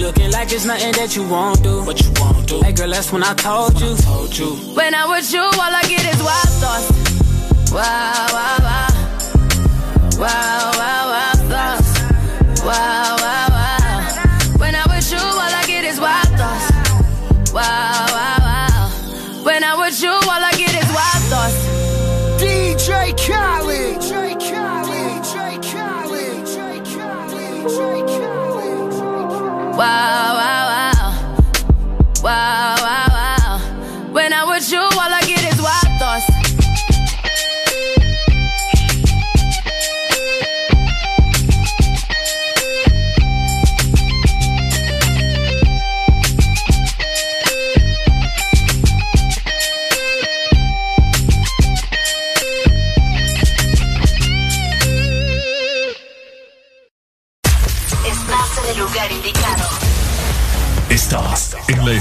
Wow. Looking like it's nothing that you won't do. What you won't do? Hey girl, that's when I told you. Told you. When I'm with you, all I get is wild thoughts. Wow, wow, wow. Wow, wow, wow thoughts. Wow, wow, wow.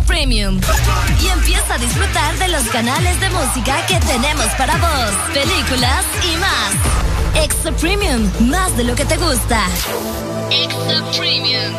Premium. Y empieza a disfrutar de los canales de música que tenemos para vos, películas y más. Extra Premium, más de lo que te gusta. Extra Premium.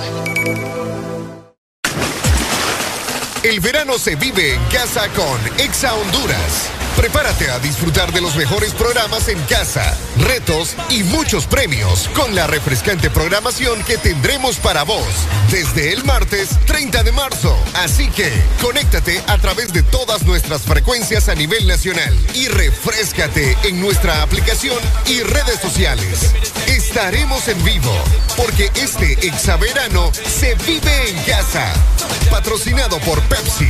El verano se vive en casa con Exa Honduras. Prepárate a disfrutar de los mejores programas en casa, retos y muchos premios con la refrescante programación que tendremos para vos desde el martes 30 de marzo. Así que conéctate a través de todas nuestras frecuencias a nivel nacional y refrescate en nuestra aplicación y redes sociales. Estaremos en vivo porque este exaverano se vive en casa. Patrocinado por Pepsi.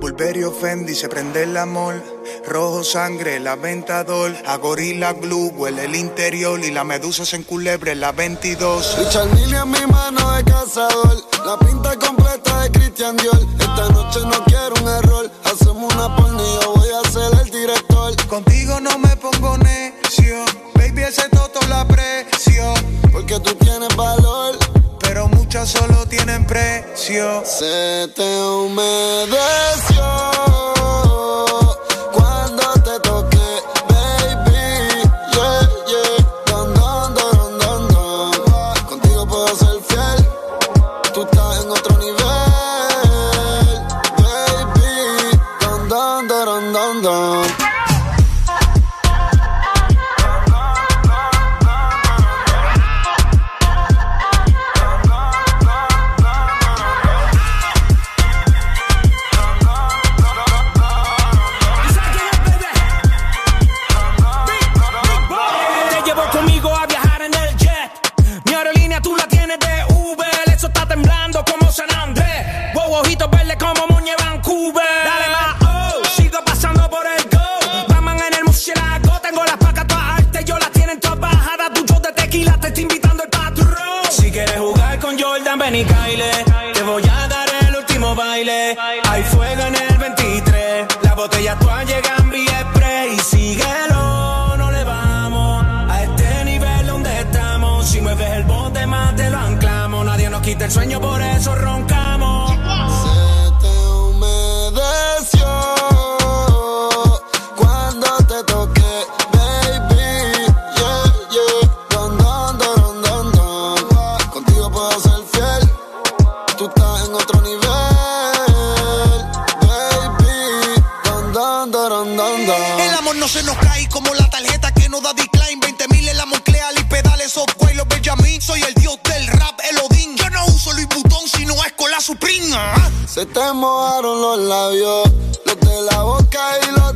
Bulberio Fendi se prende el amor. Rojo sangre, la ventador. A gorila glue huele el interior. Y la medusa se enculebre la 22. Richard Mille en mi mano de cazador. La pinta completa de Christian Dior. Esta noche no quiero un error. Hacemos una porno y yo voy a ser el director. Contigo no me pongo necio. Baby, ese toto la aprecio. Porque tú tienes valor. Pero muchas solo tienen precio. Se te humedeció ven y. Te voy a dar el último baile. Hay fuego en el 23. Las botellas todas llegan vía spray. Síguelo, no le vamos a este nivel donde estamos. Si mueves el bote más te lo anclamos. Nadie nos quita el sueño, por eso roncamos. no se nos cae como la tarjeta que no da decline. 20 mil en la Moncleal y pedales off y los Benjamin. Soy el dios del rap, el Odín. Yo no uso Luis Butón, sino es con la Supreme. Ah. Se te mojaron los labios, los de la boca y los...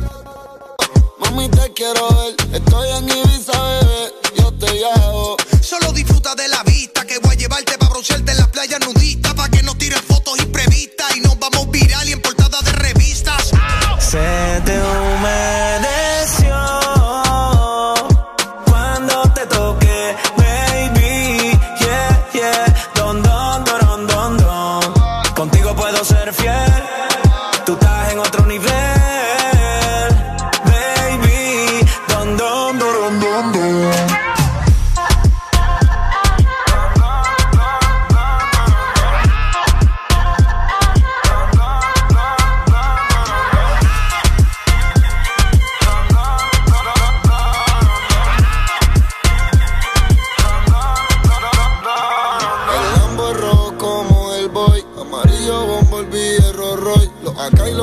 Mami, te quiero ver. Estoy en Ibiza, bebé. Yo te llevo. Solo disfruta de la vista que voy a llevarte para broncearte en las playas nudistas. Para que no tiren fotos imprevistas. Y nos vamos viral y en portada de revistas. Se te hume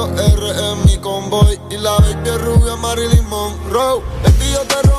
R en convoy. Y la bestia rubia Marilyn Monroe. Baby, yo te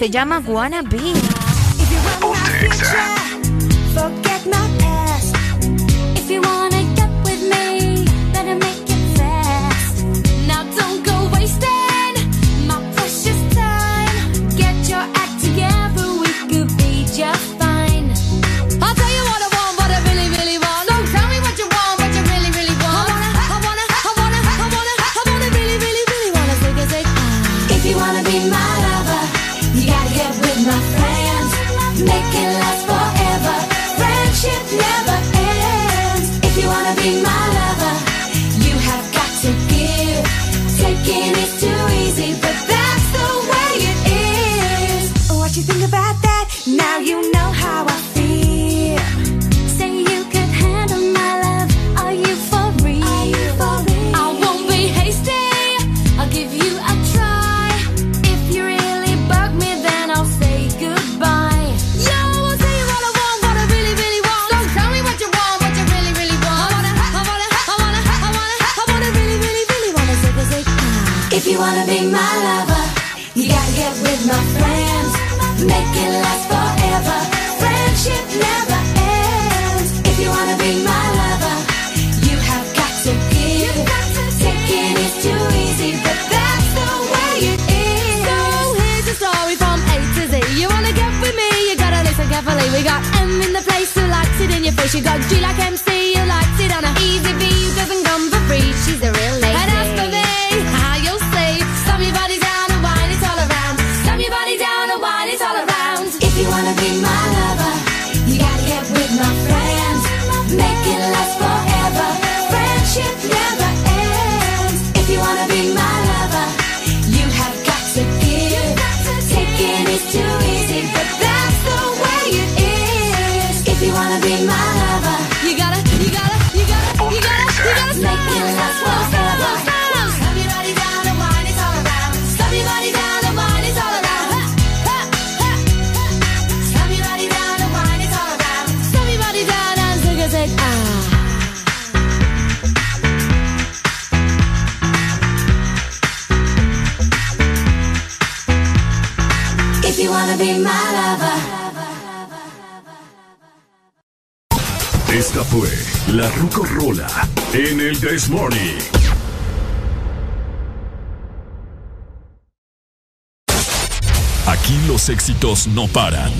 se llama Wanna Be. não para.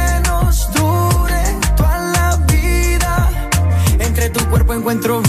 encuentro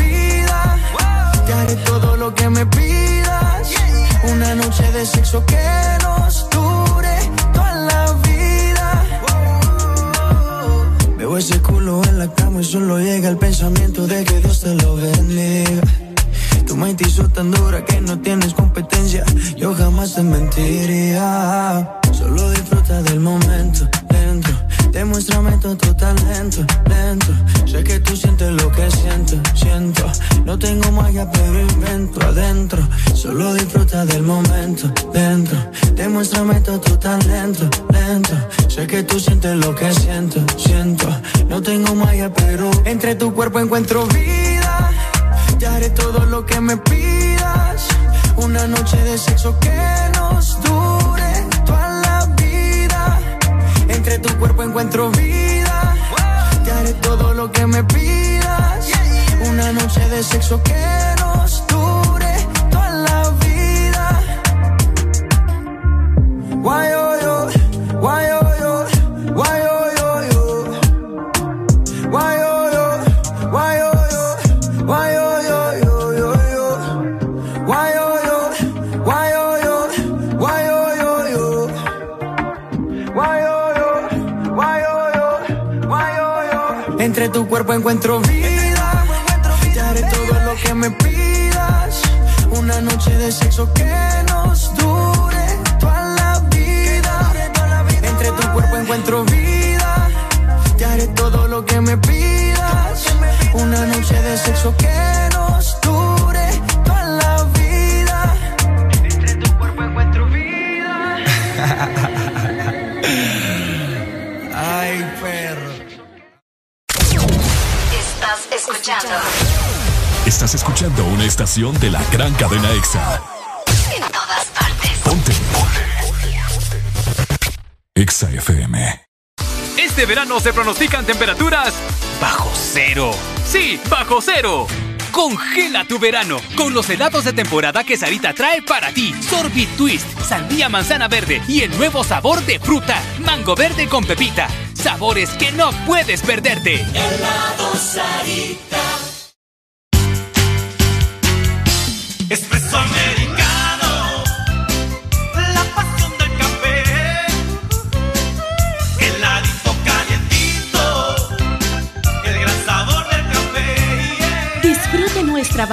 cero. Congela tu verano con los helados de temporada que Sarita trae para ti. Sorbit Twist, sandía manzana verde y el nuevo sabor de fruta, mango verde con pepita. Sabores que no puedes perderte. Helado Sarita.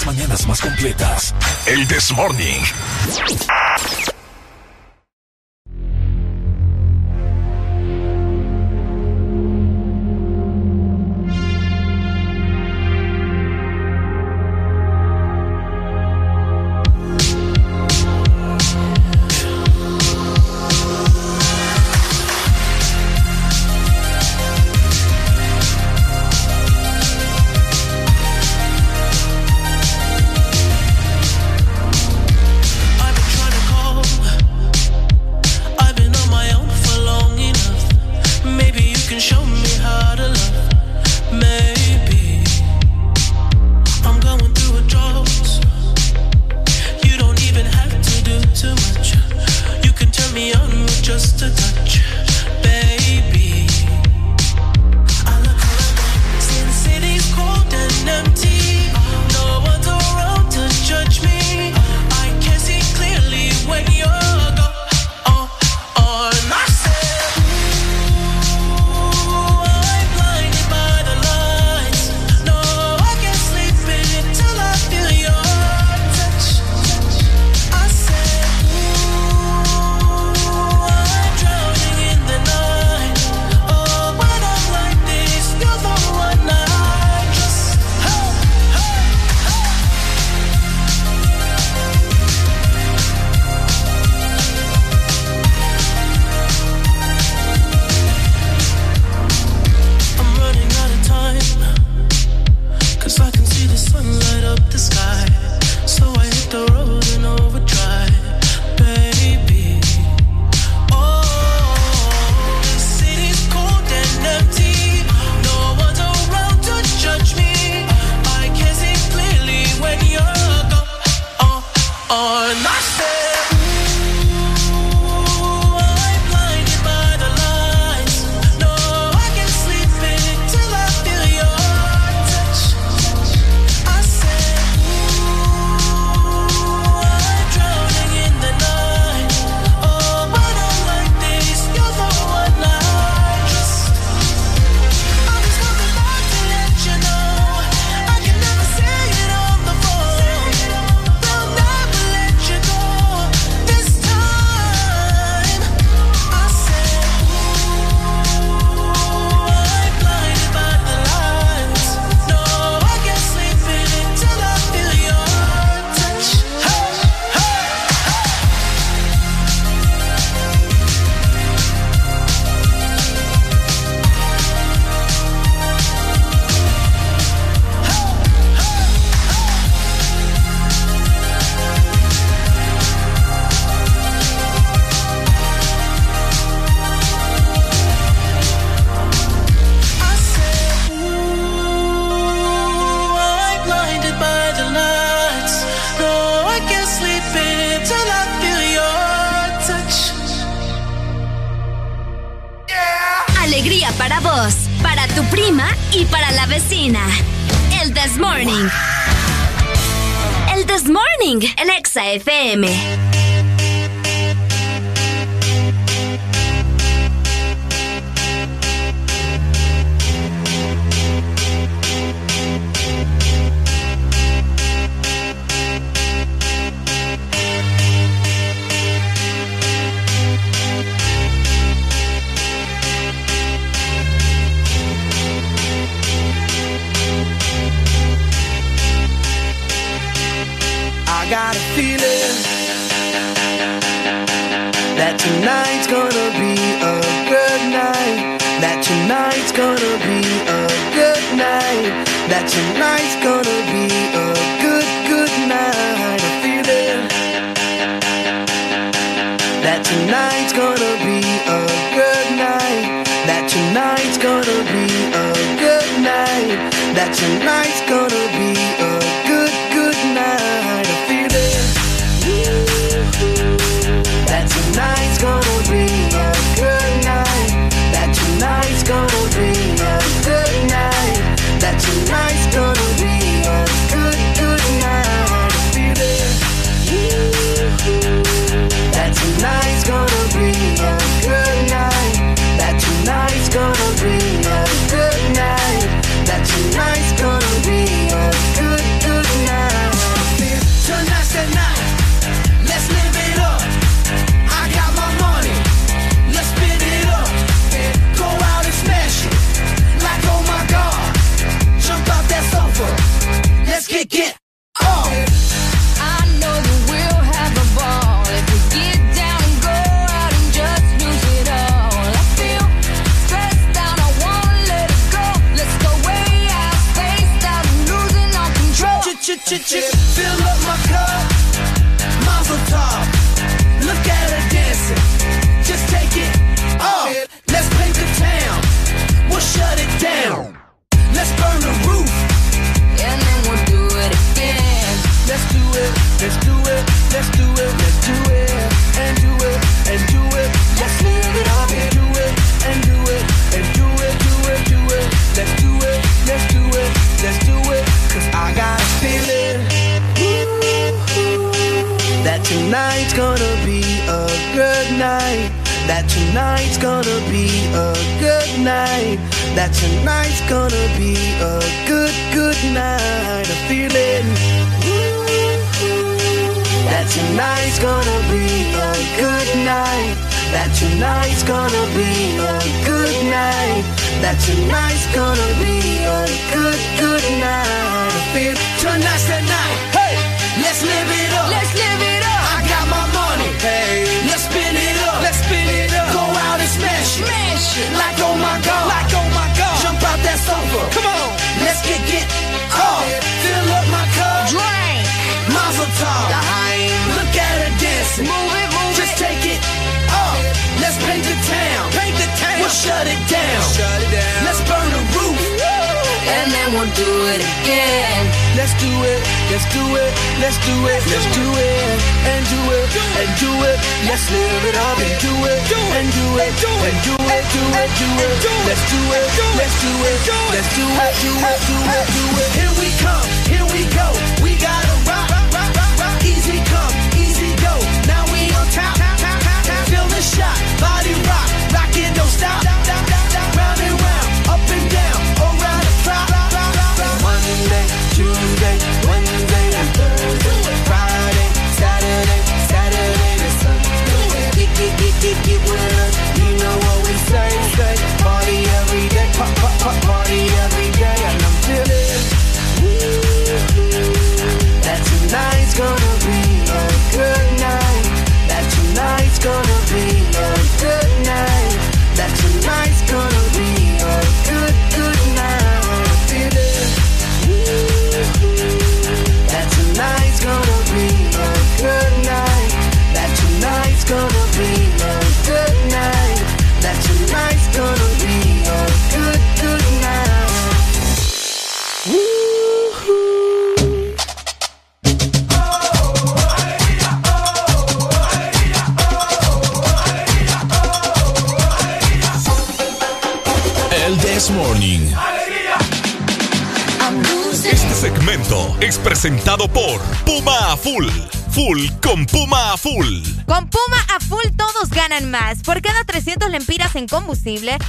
las mañanas más completas. El This Morning.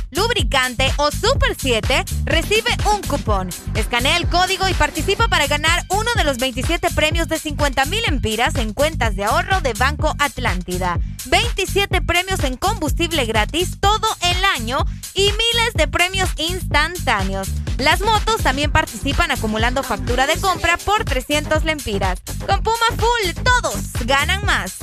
lubricante o Super 7, recibe un cupón. Escanea el código y participa para ganar uno de los 27 premios de 50 mil empiras en cuentas de ahorro de Banco Atlántida. 27 premios en combustible gratis todo el año y miles de premios instantáneos. Las motos también participan acumulando factura de compra por 300 lempiras. Con Puma Full, todos ganan más.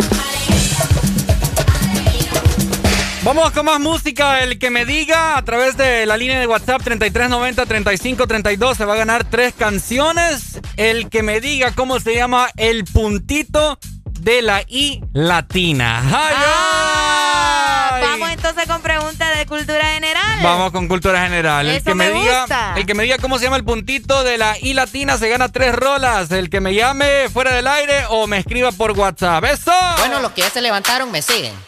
Vamos con más música. El que me diga a través de la línea de WhatsApp 3390-3532 se va a ganar tres canciones. El que me diga cómo se llama el puntito de la I latina. ¡Ay! Ah, vamos entonces con preguntas de cultura general. Vamos con cultura general. El que me, diga, el que me diga cómo se llama el puntito de la I latina se gana tres rolas. El que me llame fuera del aire o me escriba por WhatsApp. Eso. Bueno, los que ya se levantaron me siguen.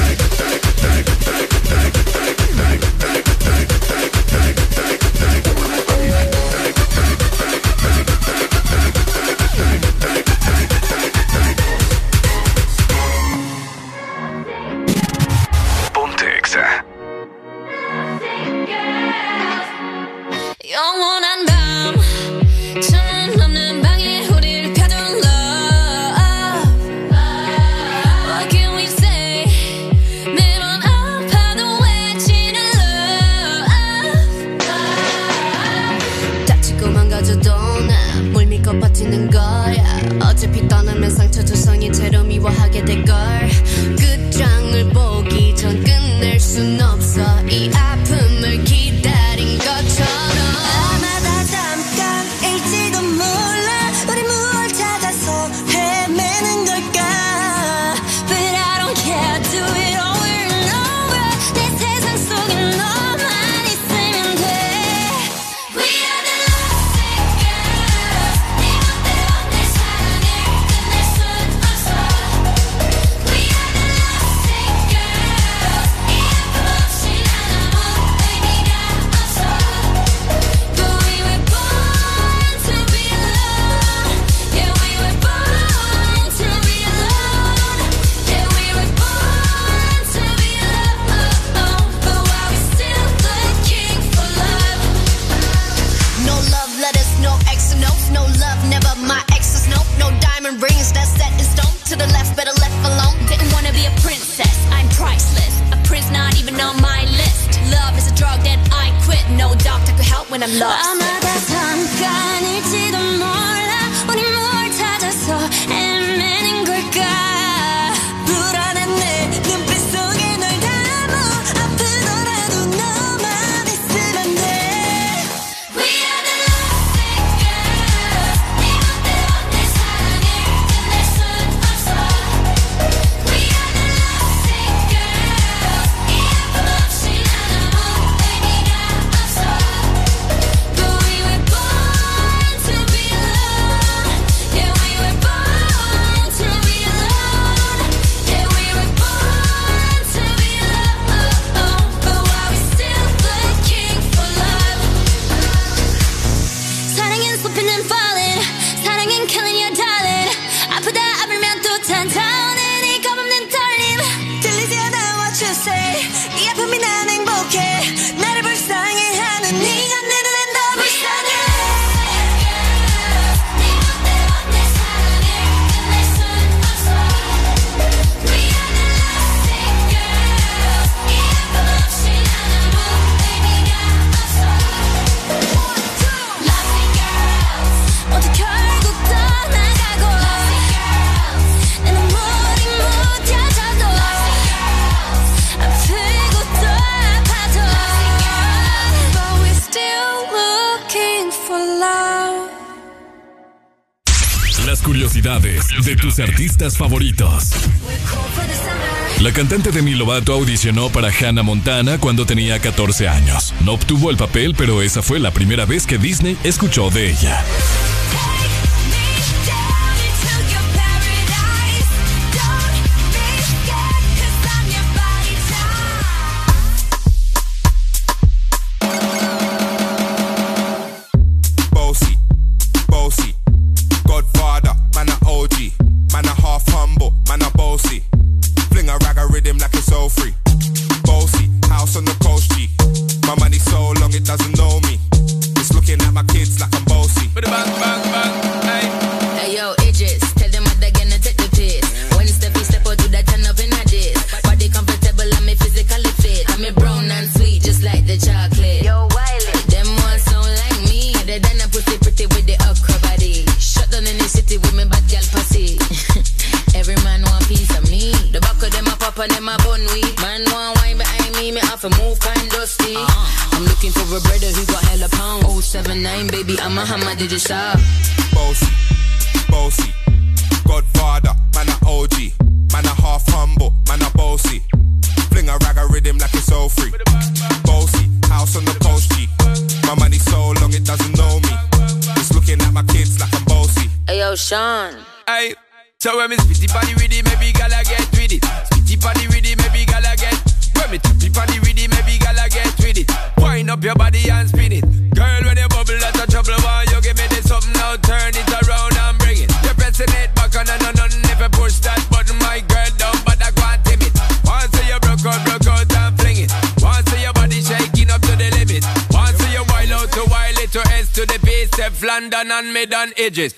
artistas favoritos. La cantante Demi Lovato audicionó para Hannah Montana cuando tenía 14 años. No obtuvo el papel, pero esa fue la primera vez que Disney escuchó de ella. edges.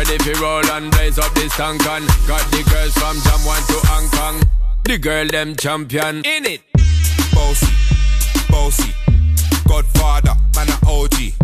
Ready for roll and blaze up this tank on. Got the girls from Jam 1 to Hong Kong. The girl them champion. In it. Bossy, bossy. Godfather, man a OG.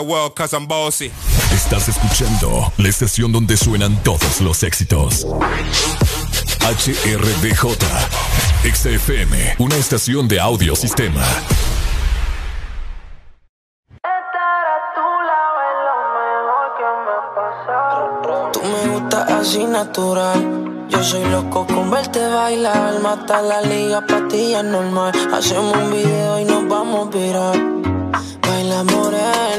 the world cause I'm bossy. Estás escuchando la estación donde suenan todos los éxitos. HRDJ. XFM, una estación de audiosistema. Tú me gustas así natural. Yo soy loco con verte bailar. Mata la liga, para normal. Hacemos un video y nos vamos a virar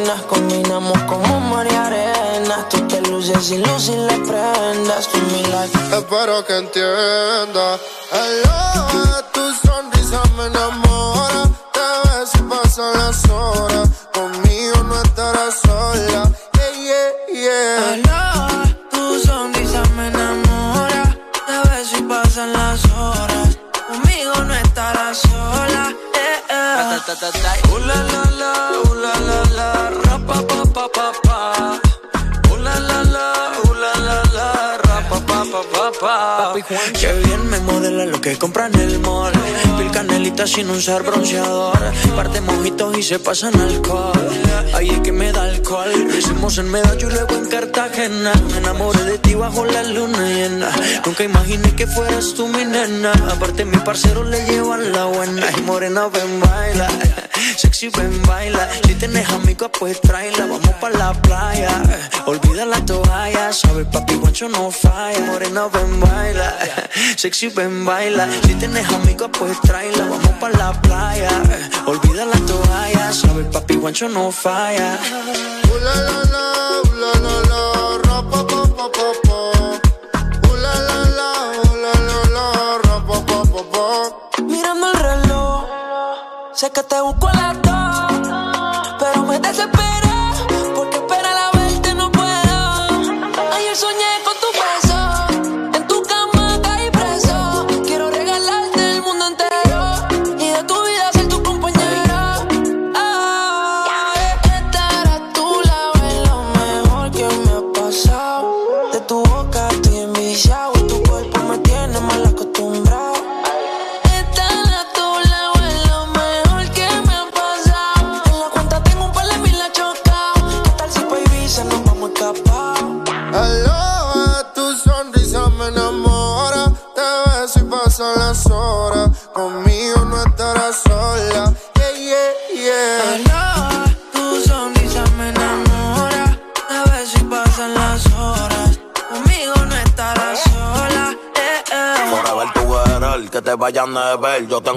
penas Combinamos como mar y arena Tú te luces y luz y le prendas Tu mi life Espero que entienda Hello. sin usar bronceador. Parte mojitos y se pasan alcohol. Ahí es que me da alcohol. Lo hicimos en Medallo y luego en Cartagena. Me enamoré de ti bajo la luna llena. Nunca imaginé que fueras tú mi nena. Aparte, mi parcero le llevan la buena. Y morena, ven, baila. Sexy, ven, baila. Si tienes amigos, pues tráela. Vamos pa' la playa. Olvida la toalla, sabe, papi no falla. Morena, ven, baila. Sexy, ven, baila. Si tienes amigos, pues tráela. Vamos pa' la playa. Olvida la toalla. Sabe, papi, guancho no falla. Uh, la, la, la, la, la, pa, pa, pa, Mirando el reloj. Sé que te busco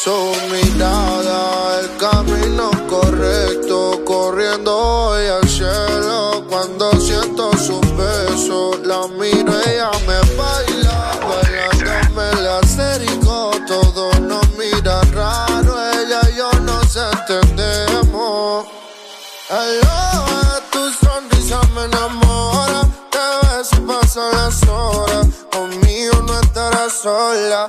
Su mirada, el camino correcto, corriendo hoy al cielo. Cuando siento sus besos, la miro, ella me baila, bailándome la acerico. Todos nos miran raro, ella y yo nos entendemos. Aloha, tu sonrisa me enamora. Te ves pasan las horas. Conmigo no estarás sola.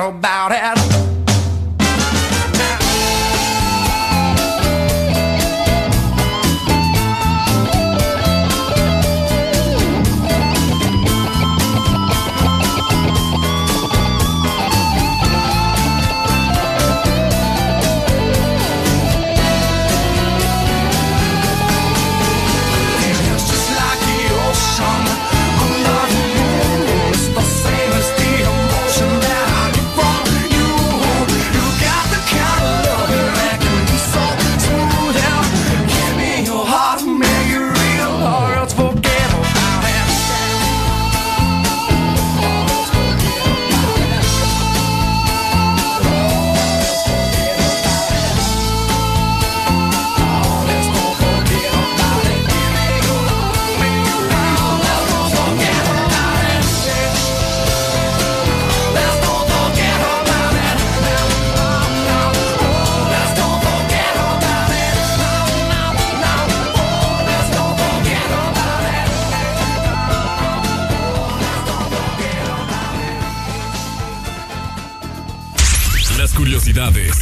Forget about it.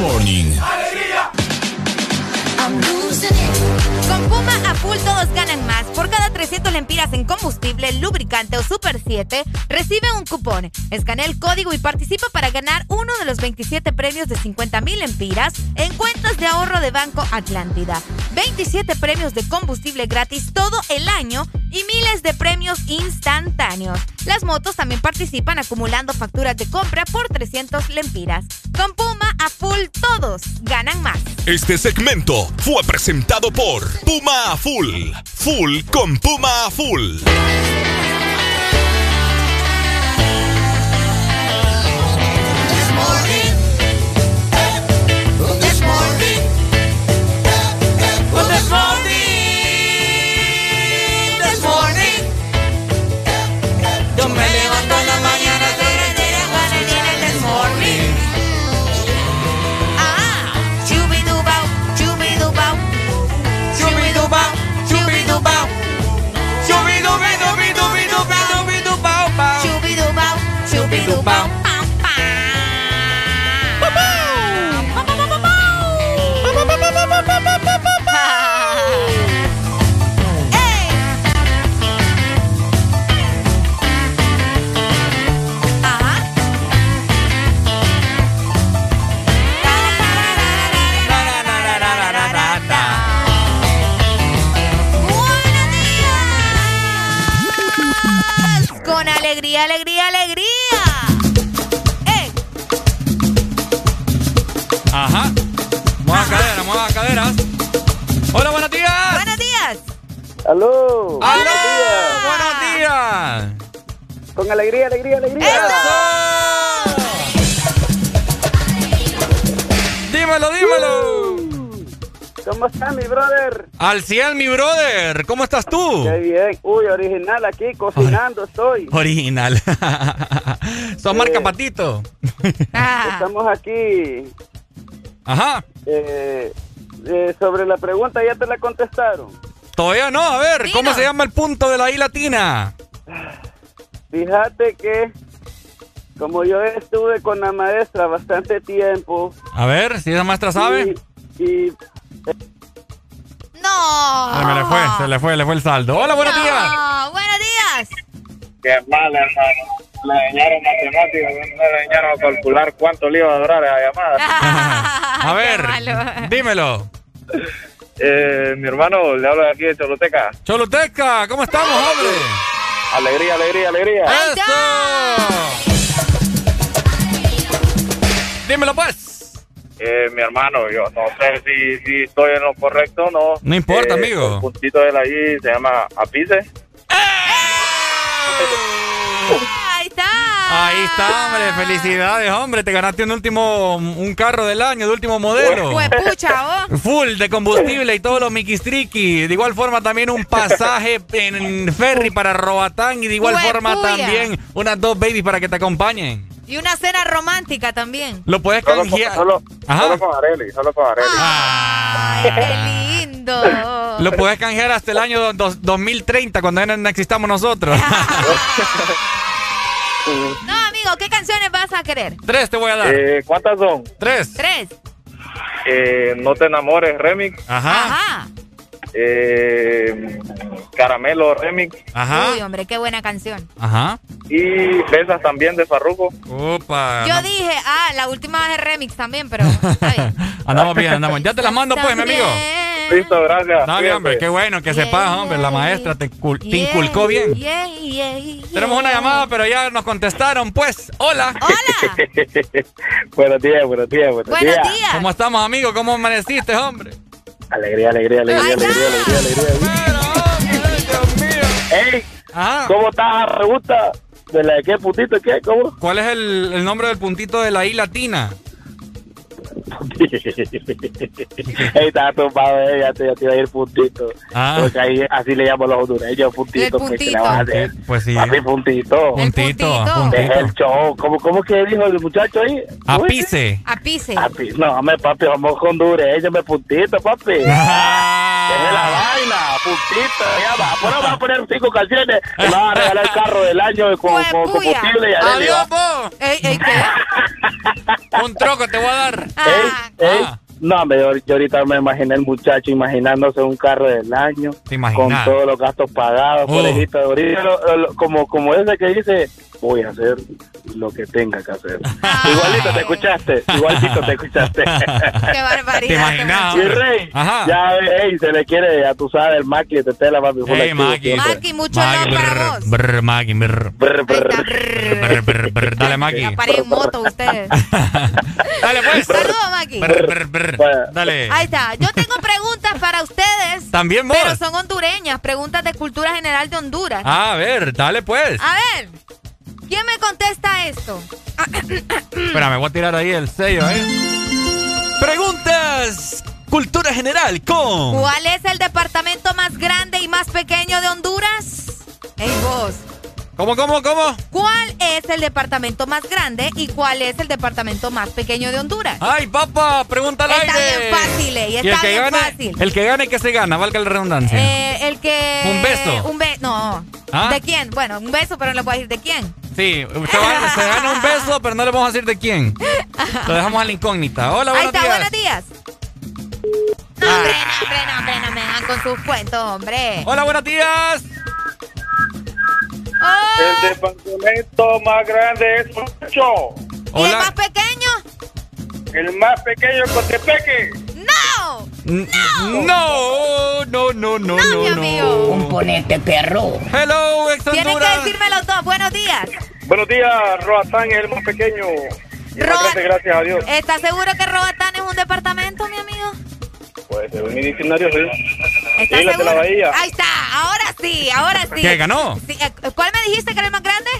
Morning. Con Puma a full todos ganan más. Por cada 300 lempiras en combustible, lubricante o Super 7, recibe un cupón. Escanea el código y participa para ganar uno de los 27 premios de 50 mil lempiras en cuentas de ahorro de Banco Atlántida. 27 premios de combustible gratis todo el año y miles de premios instantáneos. Las motos también participan acumulando facturas de compra por 300 lempiras. Con Puma a full todos ganan más. Este segmento fue presentado por Puma a Full. Full con Puma a Full. This morning, alegría, alegría, alegría. ¡Eh! Ajá. Mueva caderas, mueva caderas. Hola, buenos días. Buenos días. ¡Aló! ¡Aló! ¡Buenos días! Con alegría, alegría, alegría. Dímelo, dímelo. ¿Cómo está mi brother? Al 100, mi brother. ¿Cómo estás tú? Qué bien. Uy, original aquí, cocinando estoy. Original. Sos marca Sí. patito. Estamos aquí. Ajá. eh, eh, sobre la pregunta, ¿ya te la contestaron? Todavía no. A ver, ¿cómo se llama el punto de la I latina? Fíjate que como yo estuve con la maestra bastante tiempo A ver, si esa maestra sabe. y, y No. Se me le fue, se le fue, le fue el saldo. Hola, buenos días. No, buenos días. Qué mal, hermano. Le enseñaron matemáticas, no le enseñaron a calcular cuánto le iba a durar la llamada. A ver, dímelo. Eh, mi hermano, le hablo de aquí de Choloteca. Choluteca, ¿cómo estamos, hombre? Alegría, alegría, alegría. ¡Eso! Dímelo, pues. Eh, mi hermano, yo no sé si, si estoy en lo correcto o no. No importa, Eh, amigo. El puntito de él ahí se llama Apice. Ahí está. Ahí está, hombre. Felicidades, hombre. Te ganaste un último, un carro del año, de último modelo. Oh. Full de combustible y todos los miquistriqui. De igual forma también un pasaje en ferry para Roatán y de igual forma también unas dos babies para que te acompañen. Y una cena romántica también. Lo puedes canjear. solo, con Areli, solo con Areli. Ay, qué lindo. Lo puedes canjear hasta el año dos- 2030 cuando ya no existamos nosotros. No, amigo, ¿qué canciones vas a querer? Tres te voy a dar. Eh, ¿Cuántas son? Tres. Tres. Eh, no te enamores, remix. Ajá. Ajá. Eh, Caramelo, remix. Ajá. Uy, hombre, qué buena canción. Ajá. Y Besas también de Farruko. Opa. Yo no- dije, ah, la última es remix también, pero andamos bien, andamos. Ya te la mando pues, mi amigo. Listo, gracias. No, hombre, qué bueno que sepas, hombre. La maestra te, cul- te inculcó bien. Yeah, yeah, yeah. Tenemos una llamada, pero ya nos contestaron, pues. Hola. buenos días, buenos días, buenos, Buenos días. ¿Cómo estamos, amigo? ¿Cómo amaneciste, hombre? Alegría, alegría, alegría, alegría, alegría, alegría. Ey, ¿cómo estás pregunta? ¿De la de qué puntito qué? ¿Cómo? ¿Cuál es el, el nombre del puntito de la I latina? Ey, estaba tumbado, eh, ya te, ya te iba a ir puntito. Ah. Porque ahí así le llaman los hondureños, puntito. pues, ¿qué le vas a hacer? Pues sí. Papi, puntito. Puntito, puntito. el show. ¿Cómo, ¿Cómo que dijo el muchacho ahí? Apice. A pise. Papi, no, me papi, somos hondureños, me puntito, papi. Deje la vaina, puntito, ya va. Bueno, va a poner cinco canciones, te va a regalar el carro del año con, con combustible y Adiós, po. Ey, ey, ¿qué? Un troco te voy a dar. Ey, ey. No, me, yo, yo ahorita me imaginé el muchacho imaginándose un carro del año con todos los gastos pagados, Oh. conejito. Ahorita lo- lo- como, como ese que dice, voy a hacer lo que tenga que hacer. Igualito te escuchaste, igualito te escuchaste. Qué barbaridad. ¿Te imaginas, Y hombre? Rey, Ajá. ya ey, se le quiere, ya tú sabes, el maqui de tela, papi. full Ey, activo Maki. Maki, mucho Maki, para brr, vos. brr, Maki, brr. Brr, brr. Brr, brr, brr. Dale, Maki. Ya paré en moto ustedes. Dale, pues. Saludos, Maki. Brr, brr, brr. Dale. Ahí está. Yo tengo preguntas para ustedes. También vos. Pero son hondureñas. Preguntas de cultura general de Honduras. Ah, a ver, dale, pues. A ver. ¿Quién me contesta esto? Espérame, voy a tirar ahí el sello, ¿eh? Preguntas. Cultura general con. ¿Cuál es el departamento más grande y más pequeño de Honduras? Ey, vos. ¿Cómo, cómo, cómo? ¿Cuál es el departamento más grande y cuál es el departamento más pequeño de Honduras? Ay, papá, pregunta al Está aire. bien fácil, ey, Y el está que bien gane, fácil. el que gane que se gana, valga la redundancia. Eh, el que... ¿Un beso? Un beso, no. ¿Ah? ¿De quién? Bueno, un beso, pero no le puedo decir de quién. Sí, usted va- se gana un beso, pero no le vamos a decir de quién. Lo dejamos a la incógnita. Hola, Ahí buenos está, días. buenos días. No, hombre, no, hombre, no, hombre, no me hagan con sus cuentos, hombre. Hola, buenos días. Oh, El departamento más grande es Ocho. ¿Y el más pequeño? El más pequeño es Cotepeque. ¡No! No, no, no, no, no, no. Componente perro. Hello, ex Tienen que decirme los dos. Buenos días. Buenos días, Roatán es el más pequeño. Y más Roa- grande, gracias a Dios. ¿Estás seguro que Robatán es un departamento, mi amigo? Pues según mi diccionario, sí. ¿Estás Islas de la seguro? Bahía. Ahí está, ahora sí, ahora sí. ¿Qué, ganó? Sí, eh, ¿Cuál me dijiste que era el más grande?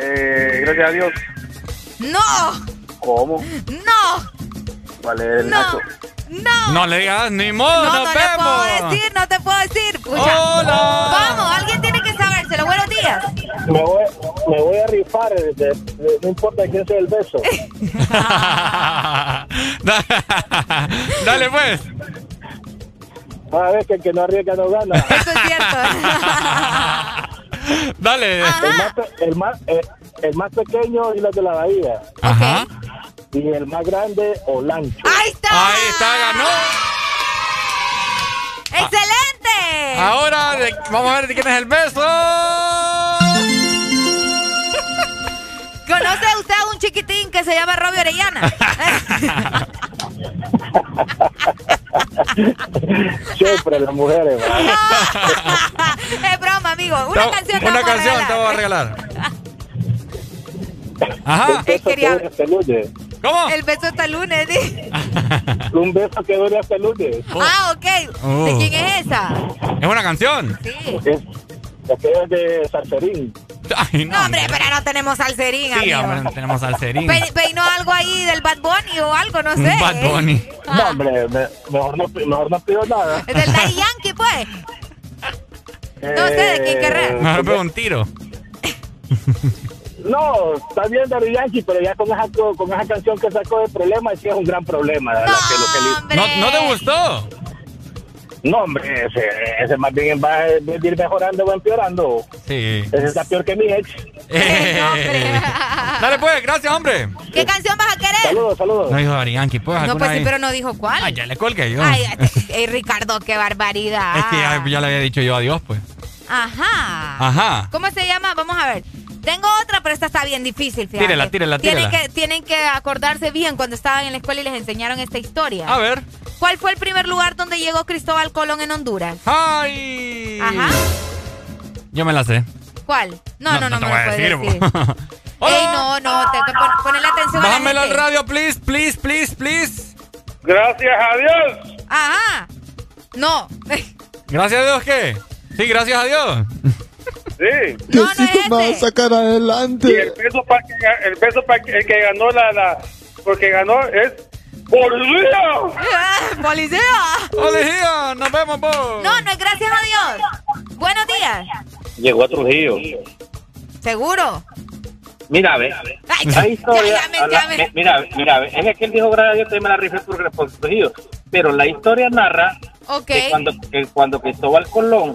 Eh, gracias a Dios. No, ¿Cómo? no, ¿Cuál es el no, nacho? No. No le digas ni modo, No, nos no le vemos. puedo decir, no te puedo decir. Pucha. Hola. Vamos, alguien tiene que sabérselo. Buenos días. Me voy, me voy a rifar, de- de- no importa quién sea el beso. Dale, pues. A ver, que el que no arriesga no gana. Eso es cierto. Dale. El más, el, más, eh, el más pequeño, Islas de la Bahía. Ajá. Y el más grande, Olancho. Ahí está. Ahí está, ganó. ¡Excelente! Ahora vamos a ver de quién es el beso. ¿Conoce usted a un chiquitín que se llama Robbie Orellana? Siempre las mujeres, es broma, amigo. Una Te- canción que Una canción te voy a regalar. Ajá. Es quería- Peluche. ¿Cómo? El beso hasta el lunes. di. Un beso que dure hasta el lunes. Ah, ok. Oh. ¿De quién es esa? Es una canción. Sí. Es, es de Salserín. Ay, no. No, hombre, pero no tenemos salserín, Sí, amigo. hombre, tenemos salserín. Pe- peinó algo ahí del Bad Bunny o algo, no sé. Bad Bunny. No, hombre, me- mejor, no, mejor no pido nada. Es del Daddy Yankee, pues. No sé de quién querrá. Mejor pego un tiro. No, está bien Daddy Yankee, pero ya con esa, con esa canción que sacó de problema, sí es un gran problema. la verdad, que lo que le- ¿No, ¿No te gustó? No, hombre, ese, ese más bien va a ir mejorando o empeorando. Sí. Ese está peor que mi ex. Dale pues, gracias, hombre. ¿Qué canción vas a querer? Saludos, saludos. No dijo Dari Yankee, pues No, pues sí, ahí? pero no dijo cuál. Ay, ya le colgué yo. Ay, ay, Ricardo, qué barbaridad. Es que ya, ya le había dicho yo adiós, pues. Ajá. Ajá. ¿Cómo se llama? Vamos a ver. Tengo otra, pero esta está bien difícil, fíjate. Tírela, tírela, Tienen tírela. que, tienen que acordarse bien cuando estaban en la escuela y les enseñaron esta historia. A ver. ¿Cuál fue el primer lugar donde llegó Cristóbal Colón en Honduras? ¡Ay! Ajá. Yo me la sé. ¿Cuál? No, no, no, te me voy a puedes decir. decir. Ey, no, no, te, te pon, ponle atención a la Bájamelo al gente. radio, please, please, please, please. Gracias a Dios. Ajá. No. ¿Gracias a Dios qué? Sí, gracias a Dios. Sí. Diosito me va a sacar Y adelante. el peso para que, el peso para que, el que ganó la, la, porque ganó es. ¡Policía! ¡Policía! ¡Nos vemos, vos! No, no es gracias a Dios. Buenos días. Llegó a Trujillo. ¿Seguro? Mira, ve. Ay, La historia. ya, ya, mira, mira, ve, es que él dijo gracias a Dios que me la rifé por, por Trujillo. Pero la historia narra Ok. que cuando, que cuando Cristóbal Colón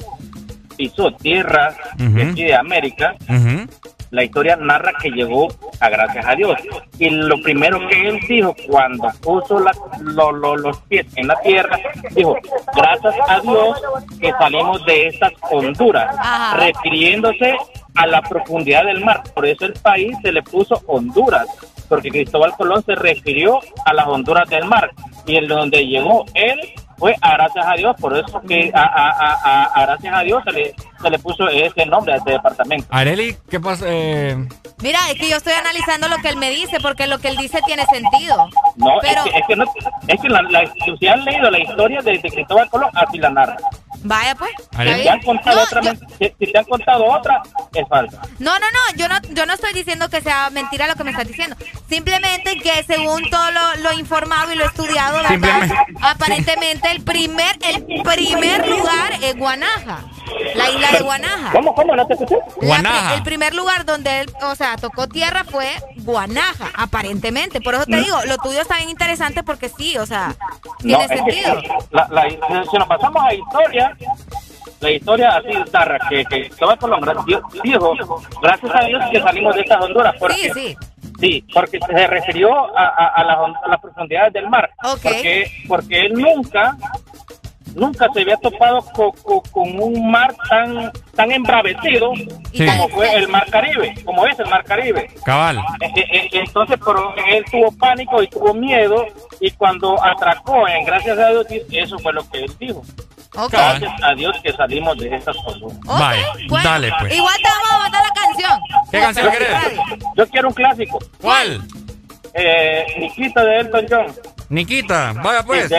pisó tierra de aquí de América, Ujú. la historia narra que llegó a gracias a Dios. Y lo primero que él dijo cuando puso la- lo- lo- los pies en la tierra, dijo, gracias a Dios que salimos de estas Honduras, Ajá. refiriéndose a la profundidad del mar. Por eso el país se le puso Honduras, porque Cristóbal Colón se refirió a las Honduras del mar. Y en donde llegó él fue a gracias a Dios, por eso que a, a- a- a- a gracias a Dios se le, se le puso ese nombre a este departamento. Areli, ¿qué pasa? Eh, Mira, es que yo estoy analizando lo que él me dice, porque lo que él dice tiene sentido. No, Pero- es que, es que, no, es que la, la- si han leído la historia de, de Cristóbal Colón, así la narra. Vaya pues. Si ¿está te han contado No, otra, yo- men- si, si te han contado otra, es falsa. No, no, no, yo no, yo no estoy diciendo que sea mentira lo que me estás diciendo. Simplemente que según todo lo, lo informado y lo estudiado, ¿verdad? Aparentemente el primer, el primer lugar es Guanaja. La isla de Guanaja. ¿Cómo, cómo? ¿No te escuché? Pri- Guanaja. el primer lugar donde él, o sea, tocó tierra fue Guanaja, aparentemente. Por eso te digo, lo tuyo está bien interesante porque sí, o sea, tiene es que sentido. la- la- si nos pasamos a historia, la historia así narra que, que Cristóbal Colón gra- dio- dijo, gracias a Dios que salimos de estas Honduras. Porque, Sí, sí. Sí, porque se refirió a, a- a las, hon- a las profundidades del mar. Ok. Porque, porque él nunca, nunca se había topado co- co- con, un mar tan, tan embravecido Sí. como fue el mar Caribe, como es el mar Caribe. cabal. Eh, eh, eh, Entonces, pero él tuvo pánico y tuvo miedo y cuando atracó en gracias a Dios, eso fue lo que él dijo. Ok. Gracias a Dios que salimos de estas cosas. Bueno, dale, pues. Igual te vamos a mandar la canción. ¿Qué canción querés? Yo quiero un clásico. ¿Cuál? Eh, Nikita de Elton John. Nikita, vaya pues.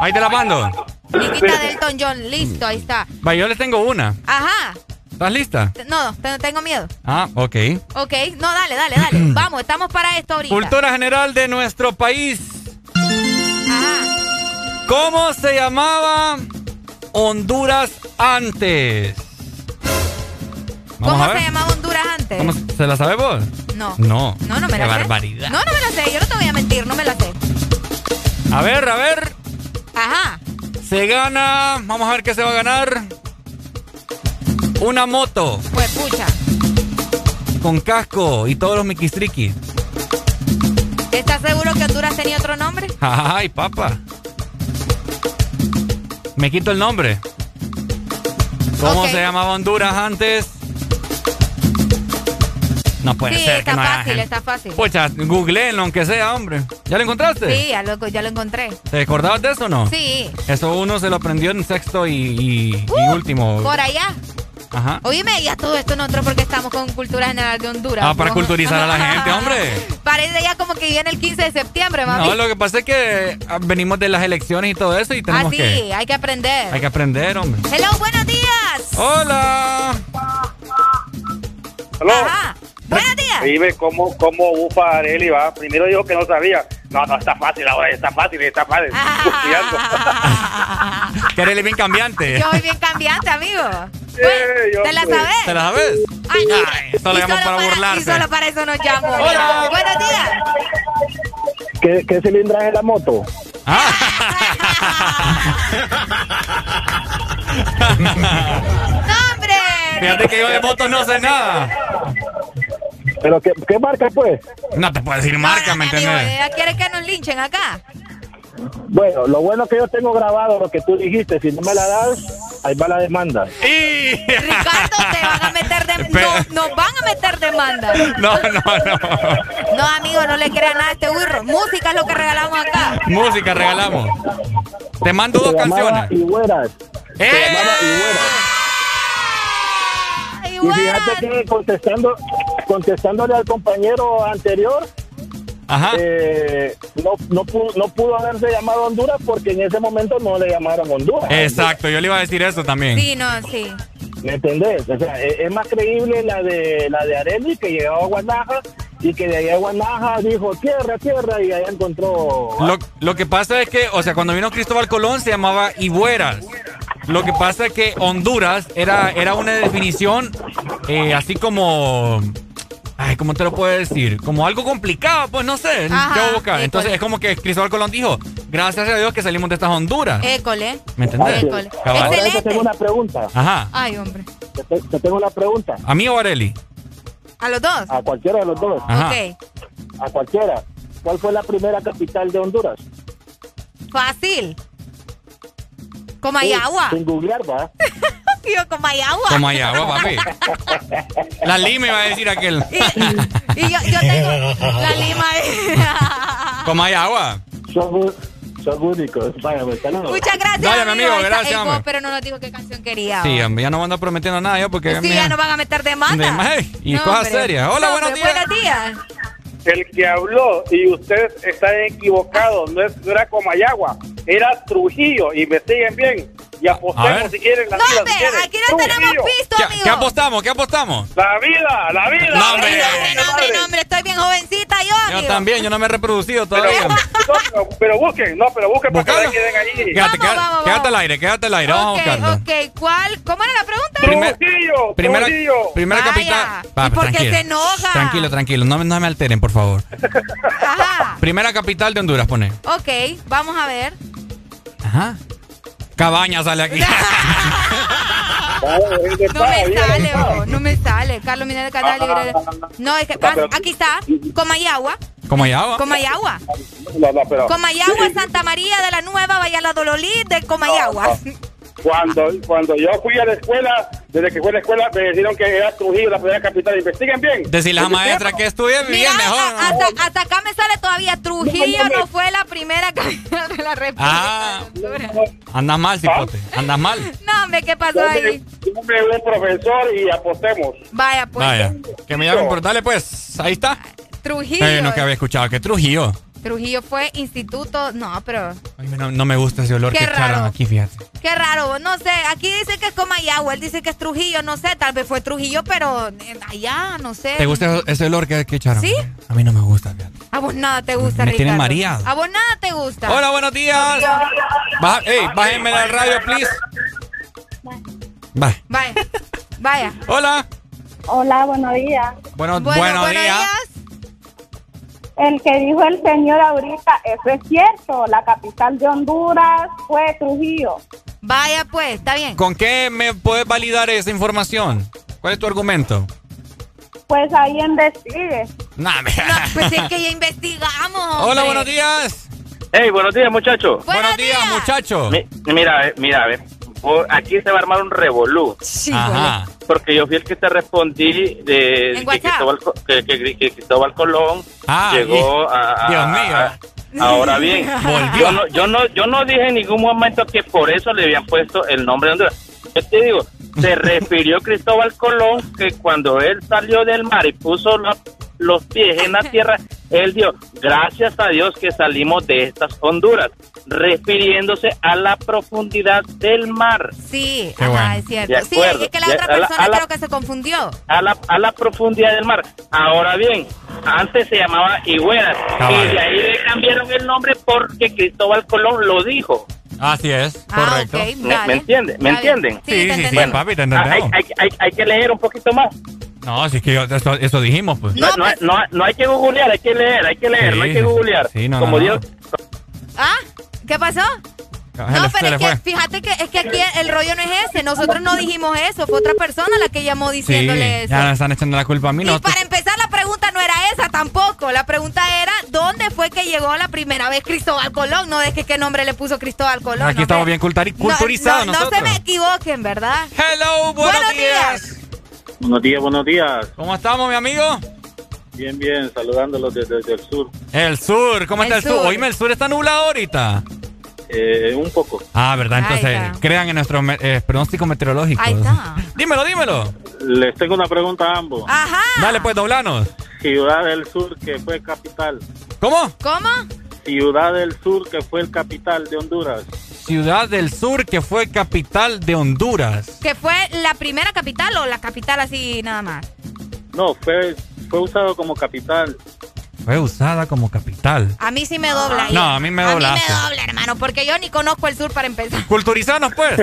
Ahí te la mando. Nikita Delton John, listo, ahí está. Vaya, yo les tengo una. Ajá. ¿Estás lista? No, te- tengo miedo. Ah, ok. Ok, no, dale, dale, dale. Vamos, estamos para esto ahorita. Cultura general de nuestro país. Ajá. ¿Cómo se llamaba Honduras antes? Vamos ¿Cómo se llamaba Honduras antes? ¿Cómo se se la sabe vos? No. No. No, no me Qué la sé. barbaridad. No, no me la sé. Yo no te voy a mentir, no me la sé. A ver, a ver. Ajá. Se gana. Vamos a ver qué se va a ganar. Una moto Pues pucha. con casco y todos los miquistriquis. ¿Estás seguro que Honduras tenía otro nombre? Ay, papá. Me quito el nombre. ¿Cómo Ok. se llamaba Honduras antes? No puede sí, ser está que no haya fácil, gente. está fácil. Pucha, googleenlo aunque sea, hombre. ¿Ya lo encontraste? Sí, ya lo, ya lo encontré. ¿Te acordabas de eso o no? Sí. Eso uno se lo aprendió en sexto y, y- y Uh, último. Por allá. Ajá. Oíme, y a todo esto nosotros porque estamos con cultura general de Honduras. Ah, para culturizar a la gente, hombre. Parece ya como que viene el 15 de septiembre, mami. No, lo que pasa es que ah, venimos de las elecciones y todo eso y ah, tenemos sí, que... hay que aprender. Hay que aprender, hombre. Hello, buenos días. Hola. Aló. Ajá. Dime cómo, cómo bufa Areli va. Primero dijo que no sabía. No, no, está fácil ahora, está fácil, está fácil. Eres bien cambiante. Yo soy bien cambiante, amigo. ¿Te la sabes? ¿Te la sabes? Ay, no. Solo Y llamo solo para Y burlarse. solo para eso nos llamo. Hola. Buenos días. ¿Qué, qué cilindraje es la moto? ¡No, hombre! Fíjate que yo de motos no sé nada. ¿Pero qué, qué marca, pues? No te puedo decir marca, ¿me Amigo, entiendes? ¿ella quiere que nos linchen acá? Bueno, lo bueno que yo tengo grabado lo que tú dijiste. Si no me la das, ahí va la demanda. Ricardo, te van a meter de... No, nos van a meter demanda. No, no, no. No, amigo, no le crean nada a este burro. Música es lo que regalamos acá. Música regalamos. Te mando dos canciones. Higueras. Se ¡Eh! Y fíjate que contestando, contestándole al compañero anterior, Ajá. eh, no, no, pudo, no pudo haberse llamado Honduras porque en ese momento no le llamaron Honduras. Exacto, yo le iba a decir eso también. Sí, no, sí. ¿Me entendés? O sea, es, es más creíble la de la de Areli que llegaba a Guanaja y que de ahí a Guanaja dijo tierra, tierra y ahí encontró. Lo, lo que pasa es que, o sea, cuando vino Cristóbal Colón se llamaba Igueras. Lo que pasa es que Honduras era, era una definición eh, así como... Ay, ¿cómo te lo puedo decir? Como algo complicado, pues no sé. Ajá, ¿qué boca? Entonces es como que Cristóbal Colón dijo, gracias a Dios que salimos de estas Honduras. École. ¿Me entendés? École. Yo te Excelente. tengo una pregunta. Ajá. Ay, hombre. Te, te- te tengo una pregunta. ¿A mí o a Areli? ¿A los dos? A cualquiera de los dos. Ajá. Ok. A cualquiera. ¿Cuál fue la primera capital de Honduras? Fácil. Comayagua. Sin googlear, va. Tío, Comayagua. Como hay agua, papi. La Lima iba a decir aquel. Y yo, yo tengo la lima. Como hay agua. Son, u- son únicos. Vaya, pues, saludos. Muchas gracias. Dale, mi amigo, está gracias, hombre. voz, pero no nos dijo qué canción quería. Sí, hombre, ya no ando prometiendo nada yo porque... Sí, mira, ya nos van a meter demanda. de más, y No, cosas hombre. serias. Hola, No, buenos hombre, días. Buenos días. El que habló y usted está equivocado, no, es, no era Comayagua, era Trujillo. Investiguen bien y apostemos si quieren la No, vida. hombre, si quieren. aquí no tenemos pisto, ¿Qué, amigo. qué apostamos? ¿Qué apostamos? La vida, la vida. No, hombre. la vida, No, hombre, no, hombre, no, hombre, estoy bien jovencita yo, Yo amigo. también, yo no me he reproducido Pero, todavía. no, pero, pero busquen, no, pero busquen para que queden ahí. Quédate, Vamos, quédate, vamos, quédate vamos. al aire, quédate al aire, vamos a buscarlo. ok, ¿cuál? ¿Cómo era la pregunta? Primer- Trujillo, primera Trujillo. primera Vaya. capital. ¿Y por qué se enoja? Tranquilo, tranquilo, no, me- no me alteren, por favor. Ajá. Primera capital de Honduras, pone. Ok, vamos a ver. Ajá. Cabaña sale aquí. No me sale, oh, no me sale. Carlos Minera de Canal Libre. No, es que ah, aquí está. Comayagua. Comayagua. No, no, pero. Comayagua, Santa María de la Nueva, Valladolid de Comayagua. Cuando, cuando yo fui a la escuela, desde que fui a la escuela, me dijeron que era Trujillo la primera capital. Investiguen bien. Decirle a la maestra que estudie Mira, bien mejor. hasta, hasta acá me sale todavía. Trujillo No, no, no. no fue la primera capital de la República. Ah. Andas mal, cipote. Andas mal. No, hombre, ¿qué pasó ahí? Llame un profesor y apostemos. Vaya, pues. Vaya. Que me llamen por. Dale, pues. Ahí está. Trujillo. Eh, no que había escuchado. Que Trujillo. Trujillo fue instituto. No, pero. No, no me gusta ese olor Qué que echaron aquí, fíjate. Qué raro, no sé. Aquí dice que es Comayagua, él dice que es Trujillo, no sé. Tal vez fue Trujillo, pero allá, no sé. ¿Te gusta ese olor que, que echaron? ¿Sí? A mí no me gusta, fíjate. A vos nada te gusta, Me Ricardo. tiene mareado. A vos nada te gusta. Hola, buenos días. Baja, ey, bájenme del radio, please. Va. Vaya, vaya. Hola. Hola, buenos días. Bueno, Bueno, buenos buenos días. El que dijo el señor ahorita, eso es cierto. La capital de Honduras fue Trujillo. Vaya, pues, está bien. ¿Con qué me puedes validar esa información? ¿Cuál es tu argumento? Pues ahí investigue. Nah, me- No, pues es que ya investigamos. Hola, buenos días. Hey, buenos días, muchachos. Buenos días, muchacho. Mi- mira, eh, mira, a ver. Aquí se va a armar un revolú. Sí, Ajá. Porque yo fui el que te respondí de ¿En que? Cristóbal, Co- que, que- que Cristóbal Colón Ah, llegó y- a, a- Dios mío. a- ahora bien, yo no, yo no, yo no dije en ningún momento que por eso le habían puesto el nombre de Honduras. Yo te digo, se refirió Cristóbal Colón que cuando él salió del mar y puso la- los pies en la tierra, él dio, gracias a Dios que salimos de estas Honduras, refiriéndose a la profundidad del mar. Sí, Qué ajá, bueno. es cierto. Sí, es que la otra a la- persona a la- creo que se confundió. a la, a la profundidad del mar. Ahora bien, antes se llamaba Higueras Cabal. y de ahí le cambiaron el nombre porque Cristóbal Colón lo dijo. Así es, Ah, correcto. ¿Me, me entienden? ¿Me entienden? Sí, Sí, sí, sí, Bueno, papi, te hay, entendemos. hay, hay, hay que leer un poquito más. No, si es que yo- eso, eso dijimos, pues. No, no, no, no hay que googlear, hay que leer, hay que leer, Sí, no hay que googlear. Sí, no, Como no, Dios, ¿Ah? ¿Qué pasó? Se No, pero es que fíjate que es que aquí el rollo no es ese. Nosotros no dijimos eso. Fue otra persona la que llamó Sí, diciéndole eso. ya nos están echando la culpa a mí. Y para empezar, la pregunta no era esa tampoco. La pregunta era: ¿dónde fue que llegó la primera vez Cristóbal Colón? No es que qué nombre le puso Cristóbal Colón. Aquí no, estamos bien culturizados no, no, nosotros. se me equivoquen, ¿verdad? Hello, buenos, días. Buenos días, buenos días. ¿Cómo estamos, mi amigo? Bien, bien, saludándolos desde, desde el sur. El sur, ¿cómo El está el sur? sur. Oíme, el sur está nublado ahorita. Eh, un poco. Ah, ¿verdad? Entonces, crean en nuestros me- eh, pronósticos meteorológicos. Ahí está. Dímelo, dímelo. Les tengo una pregunta a ambos. Ajá. Dale, pues, doblanos. Ciudad del Sur, que fue capital. ¿Cómo? ¿Cómo? Ciudad del Sur, que fue el capital de Honduras. Ciudad del Sur, que fue capital de Honduras. ¿Que fue la primera capital o la capital así nada más? No, fue, fue usado como capital. Fue usada como capital. A mí sí me dobla. No, a mí me A mí me dobla, hermano, porque yo ni conozco el sur para empezar. Culturizanos, pues.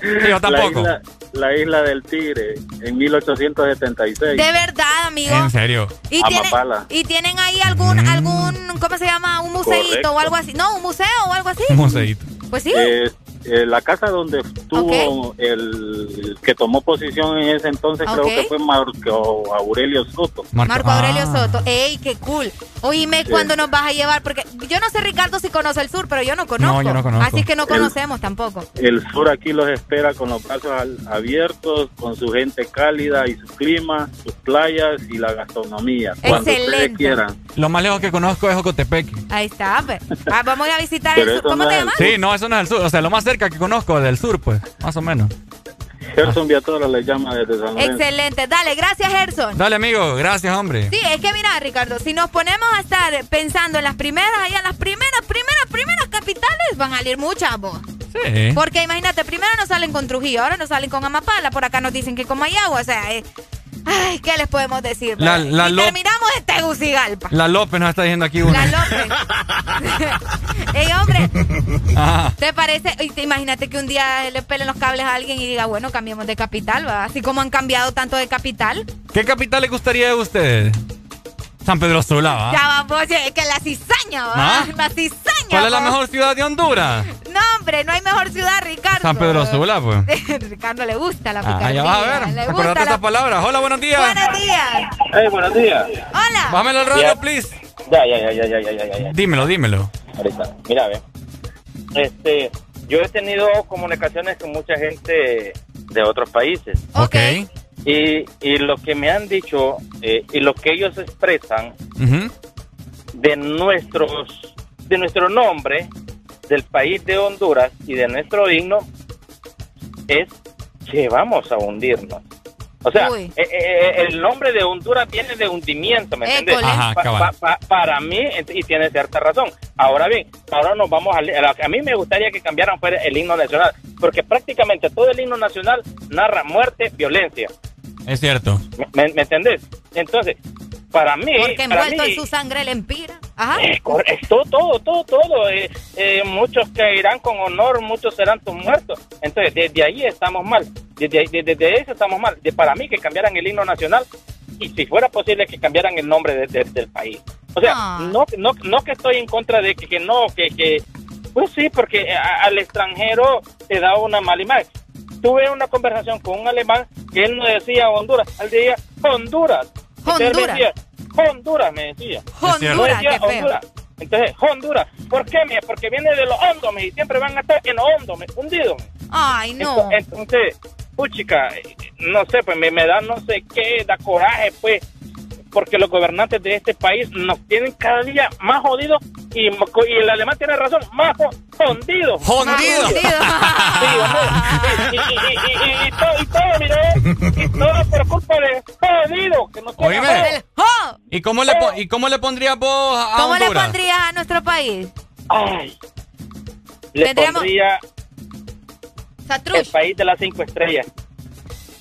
Sí, yo tampoco. La isla, la isla del Tigre, en 1876. De verdad, amigo. En serio. ¿Y, tiene- Amapala. ¿Y tienen ahí algún, Mm. algún, ¿cómo se llama? Un museito Correcto. o algo así. No, un museo o algo así. Un museíto. Pues sí. Eh, eh, la casa donde estuvo el que tomó posición en ese entonces creo que fue Marco Aurelio Soto. Marco Ah. Aurelio Soto. ¡Ey, qué cool! Oíme, Sí. ¿cuándo nos vas a llevar? Porque yo no sé, Ricardo, si conoce el sur, pero yo no conozco. yo no conozco. Así que no El- conocemos tampoco. El sur aquí los espera con los brazos al- abiertos, con su gente cálida y su clima, sus playas y la gastronomía. Cuando ustedes Excelente. quieran. Lo más lejos que conozco es Ocotepeque. Ahí está. pues. Ah, vamos a visitar Pero el sur. ¿Cómo no te es- llamas? Sí, no, eso no es el sur. O sea, lo más cerca que conozco del sur, pues. Más o menos. Gerson Viatora le llama desde San Lorenzo. Excelente. Dale, gracias, Gerson. Dale, amigo. Gracias, hombre. Sí, es que mira, Ricardo, si nos ponemos a estar pensando en las primeras, allá las primeras, primeras, primeras capitales, van a salir muchas, vos. Sí. Porque imagínate, primero nos salen con Trujillo, ahora nos salen con Amapala, por acá nos dicen que con Mayagua, o sea, eh, ay, ¿qué les podemos decir? La- verdad? la y Lo- terminamos en Tegucigalpa. La López nos está diciendo aquí una. La López. Ey, hombre, Ajá. ¿te parece? Imagínate que un día le pelen los cables a alguien y diga, bueno, cambiemos de capital, ¿va? Así como han cambiado tanto de capital. ¿Qué capital le gustaría de ustedes? San Pedro Sula, ¿va? Ya vamos, oye, que la cizaña, ¿va? ¿Ah? La cizaña. ¿Cuál es la va. mejor ciudad de Honduras? No, hombre, no hay mejor ciudad, Ricardo. San Pedro Sula, pues. Ricardo le gusta la Ah, picardía. ya vas a ver. Le gusta la... palabra. Hola, buenos días. Buenos días. Hey, buenos días. Hola. Bájame el radio, Ya. please. Ya, ya, ya, ya, ya, ya, ya, ya. Dímelo, dímelo. Ahorita. Mira, ve. Este, yo he tenido comunicaciones con mucha gente de otros países. Ok. Y, y lo que me han dicho eh, y lo que ellos expresan de nuestros de nuestro nombre del país de Honduras y de nuestro himno es que vamos a hundirnos. O sea, eh, eh, el nombre de Honduras viene de hundimiento, ¿me entiendes? École. Ajá, Pa- cabal. pa- pa- para mí, y tiene cierta razón. Ahora bien, ahora nos vamos a... A mí me gustaría que cambiaran fuera el himno nacional, porque prácticamente todo el himno nacional narra muerte, violencia. Es cierto. ¿Me, entendés? Entonces, para mí... Porque para envuelto mí, en su sangre el empira. Ajá. eh, correcto, todo, todo, todo. eh, eh, muchos que irán con honor, muchos serán tus muertos. Entonces, desde ahí estamos mal. Desde, ahí- desde, desde eso estamos mal. De, para mí, que cambiaran el himno nacional y si fuera posible que cambiaran el nombre de- de- del país. O sea, Ah. no, no, no que estoy en contra de que, que no, que, que. Pues sí, porque a- al extranjero te da una mala imagen. Tuve una conversación con un alemán que él no decía Honduras, él decía Honduras. Él me Honduras. decía, Honduras, me decía. Honduras, No decía qué feo. Honduras. Entonces, Honduras. ¿Por qué? mía? Porque viene de los hondos, y siempre van a estar en los hondos, hundidos. Ay, no. Ento- Entonces, puchica, no sé, pues me, me da no sé qué, da coraje, pues. Porque los gobernantes de este país nos tienen cada día más jodidos y, el alemán tiene razón, más jo- hundidos. Hundido. Más hundidos. Sí, hombre. y, todo, mire, y todo por culpa de jodido, que nos tiene jodidos. ¿Y cómo le, ¿y cómo le pondrías vos a ¿Cómo le pondrías a nuestro país? Ay, le Tendríamos- pondría Satrush, el país de las cinco estrellas.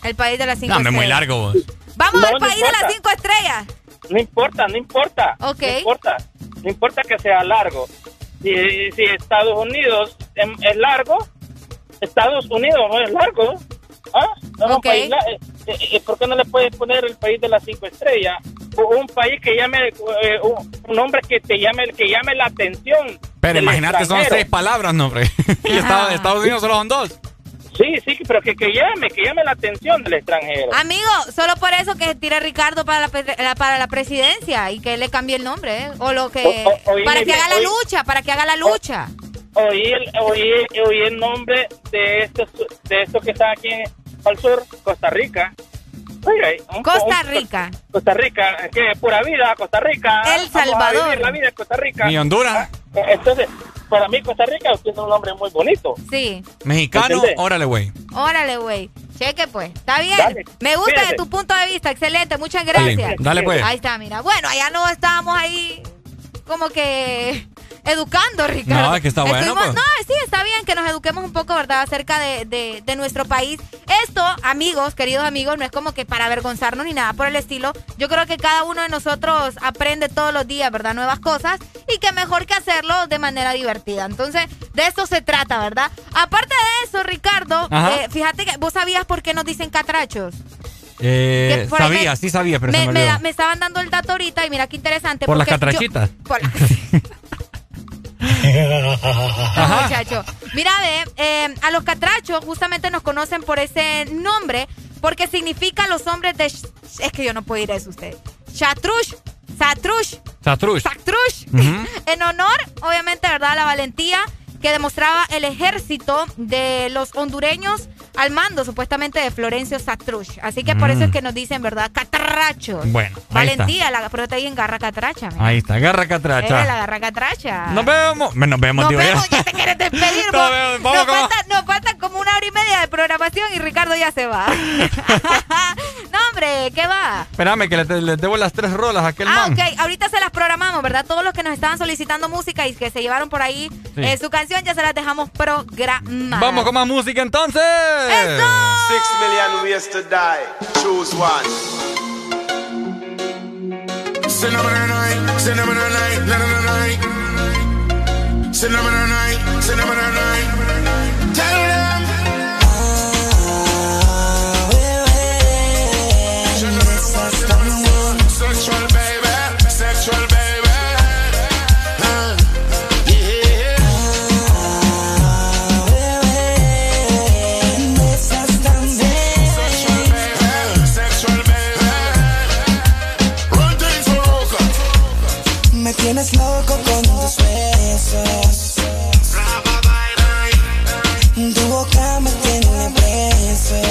el país de las cinco No, hombre, muy estrellas. largo vos. Vamos No, al no país de importa. las cinco estrellas. No importa, no importa. Ok. No importa. No importa que sea largo. Si, si Estados Unidos em- es largo, Estados Unidos no es largo. ¿Ah? No es un Ok. país la- eh, eh, eh, ¿Por qué no le puedes poner el país de las cinco estrellas? O un país que llame, eh, un, nombre que te llame, que llame la atención. Pero imagínate, son seis palabras, no, hombre. Y Estados, Estados Unidos solo son dos. Sí, sí, pero que, que llame, que llame la atención del extranjero. Amigo, solo por eso que tire Ricardo para la, para la presidencia y que le cambie el nombre, ¿eh? O lo que... O- o- oíme para que bien, haga la oí- lucha, para que haga la lucha. oí el, oí, oí el nombre de estos, de estos que están aquí en, al sur, Costa Rica. Oiga, un- Costa un- Rica. Costa Rica, que pura vida, Costa Rica. El Vamos a Salvador. vivir la vida en Costa Rica. ¿Y Honduras? Ah, Entonces, para mí Costa Rica tiene un nombre muy bonito. Sí. Mexicano, ¿Entendés? órale, güey. Órale, güey. Cheque, pues. Está bien. Dale, Me gusta de tu punto de vista. Excelente. Muchas gracias. dale, pues. Ahí está, mira. Bueno, allá no estábamos ahí como que educando, Ricardo. No, es que está bueno, Estuvimos- pues. No, sí, está bien que nos eduquemos un poco, ¿verdad? Acerca de, de- de nuestro país. Esto, amigos, queridos amigos, no es como que para avergonzarnos ni nada por el estilo. Yo creo que cada uno de nosotros aprende todos los días, ¿verdad? Nuevas cosas y que mejor que hacerlo de manera divertida. Entonces, de eso se trata, ¿verdad? Aparte de eso, Ricardo, eh, fíjate que vos sabías por qué nos dicen catrachos. Eh, sabía, me- sí sabía, pero se me, me me olvidó. da- me estaban dando el dato ahorita y mira qué interesante. ¿Por las porque yo- catrachitas? por la- No, muchacho. Mira, ve, eh, a los catrachos justamente nos conocen por ese nombre, porque significa los hombres de... Es que yo no puedo ir a eso usted. Chatrush, Satrush, Satrush. Satrush. En honor, obviamente, ¿verdad? A la valentía que demostraba el ejército de los hondureños al mando, supuestamente, de Florencio Satrush. Así que por Mm. eso es que nos dicen, ¿verdad? Catrachos. Bueno, ahí está. Valentía, la, pero te en garra catracha. mira. Ahí está, agarra Eh, catracha. la garra catracha. Nos vemos. Nos vemos, Nos vemos, ya te quieres despedir. Nos vos. vemos, vamos nos, falta, nos falta como una hora y media de programación y Ricardo ya se va. no, hombre, ¿qué va? Espérame, que le, le debo las tres rolas a aquel Ah, man. ok, ahorita se las programamos, ¿verdad? Todos los que nos estaban solicitando música y que se llevaron por ahí Sí. eh, su canción ya se las dejamos programadas. Vamos con más música entonces. Six million ways to die. Choose one. Cinnamon night, cinnamon night, na na na night. Cinnamon night, cinnamon night. Tell them. Tienes loco con tus besos. Tu boca me tiene preso.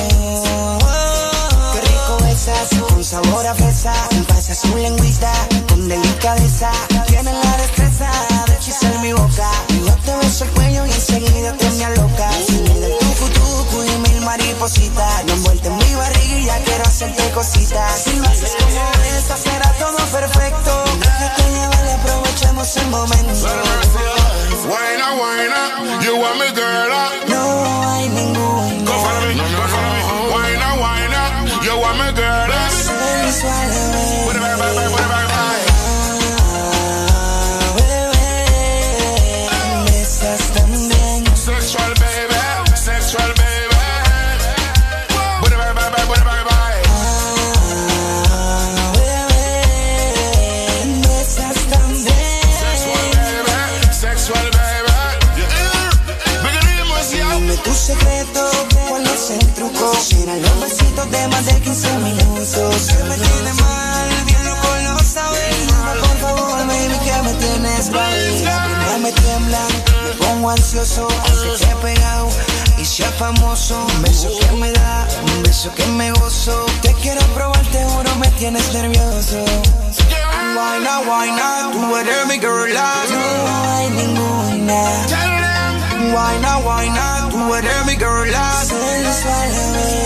Qué rico besas, con sabor a fresa. Pasas su lengüita con delicadeza. Tienes la destreza de hechizar mi boca. Yo te beso el cuello y enseguida te me aloca. Tucu y mil maripositas. No envuelta en mi barriga y ya quiero hacerte cositas. Si lo haces como esta será aprovechemos el momento. Wine up, wine up, you want me girl pongo ansioso, aunque esté pegado y sea famoso. Un beso que me da, un beso que me gozo. Te quiero probar, te juro, me tienes nervioso. Why not, why not? Tú eres mi girl, No hay ninguna. Why not, why not? Tú eres mi girl, I know. Sensual,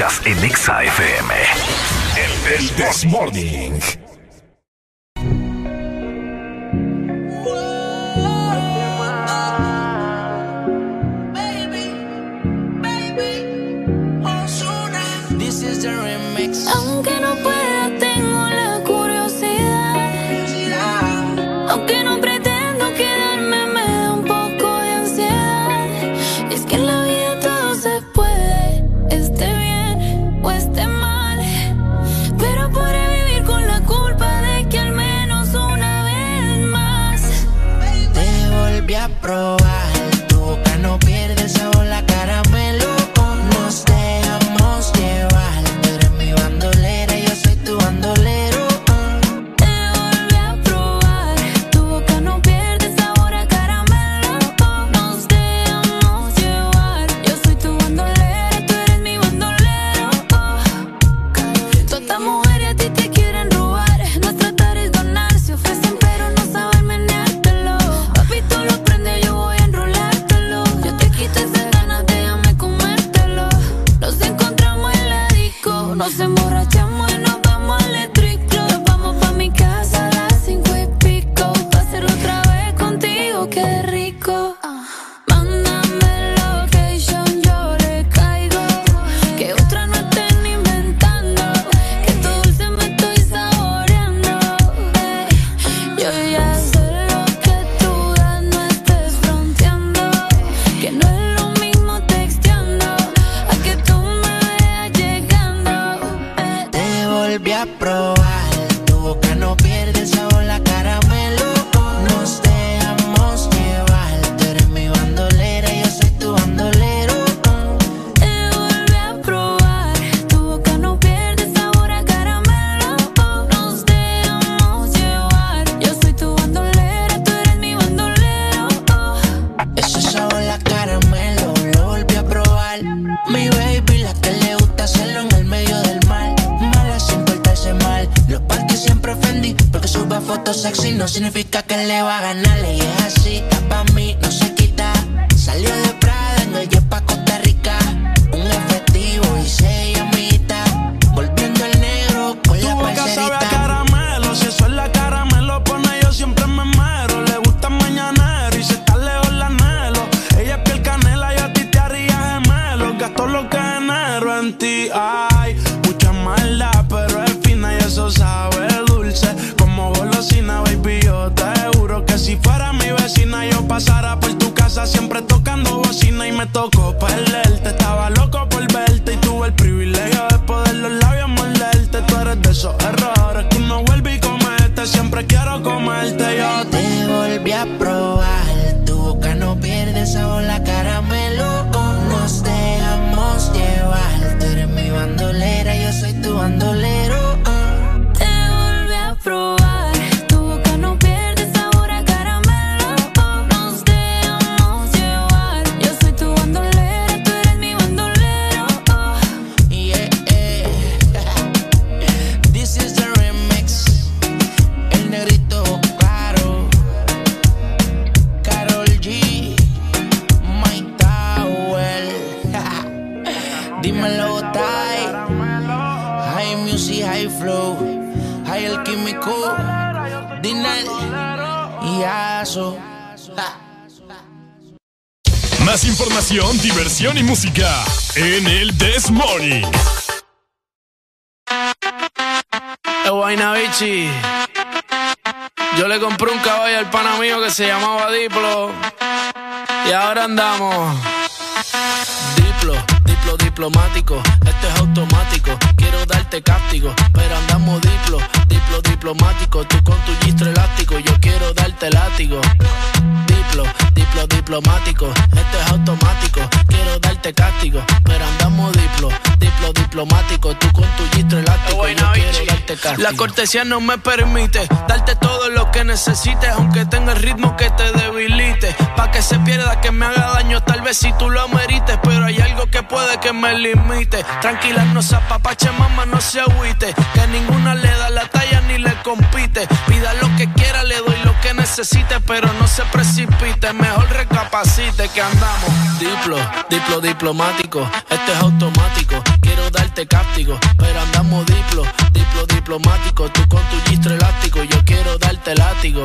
escuchas en Exa FM. El Desmorning. En el This Morning. Yo le compré un caballo al pana mío que se llamaba Diplo. Y ahora andamos. Diplo, diplo diplomático. Esto es automático. Quiero darte cáptico. Pero andamos diplo, diplo diplomático. Tú con tu gistro elástico. Yo quiero darte látigo. Diplo, diplo diplomático. Esto es automático. Quiero darte cáptico. Pero andamos diplo, diplo diplomático. Tú con tu gistro elástico. Yo quiero darte cáptico. La cortesía no me permite darte todo lo que necesites. Aunque tenga el ritmo que te debilite. Pa' que se pierda, que me haga daño. Tal vez si tú lo amerites. Pero hay algo que puede que me limite. Tranquila, no se apapache, mamá, no se agüite. Que ninguna le da la talla ni le compite. Pida lo que quiera, le doy lo que necesite. Pero no se precipite, mejor recapacite que andamos. Diplo, diplo diplomático. Esto es automático. Quiero darte cáptico. Pero andamos diplo, diplo diplomático. Tú con tu gistro elástico. Yo quiero darte látigo.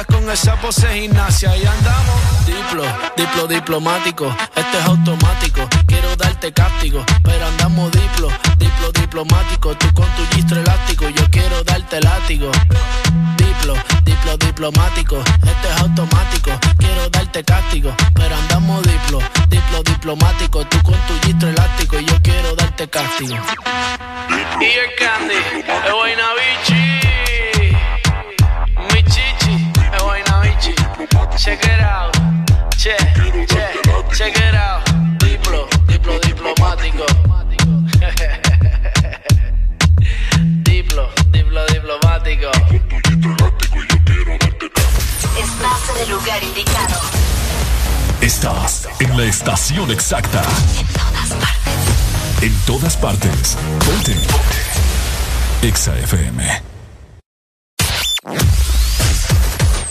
con esa pose gimnasia. Y andamos diplo, diplo diplomático. Esto es automático. Quiero darte cáptico. Pero andamos diplo, diplo diplomático. Tú con tu gistro elástico. Yo quiero darte látigo. Diplo, diplo diplomático. Esto es automático. Quiero darte cáptico. Pero andamos diplo, diplo diplomático. Tú con tu gistro elástico. Yo quiero darte cáptigo. Y el candy, el Check it out. Che, che, check it out. Diplo, diplo diplomático. diplo, diplo diplomático. Estás en el lugar indicado. Estás en la estación exacta. En todas partes. Ponte. Exa FM.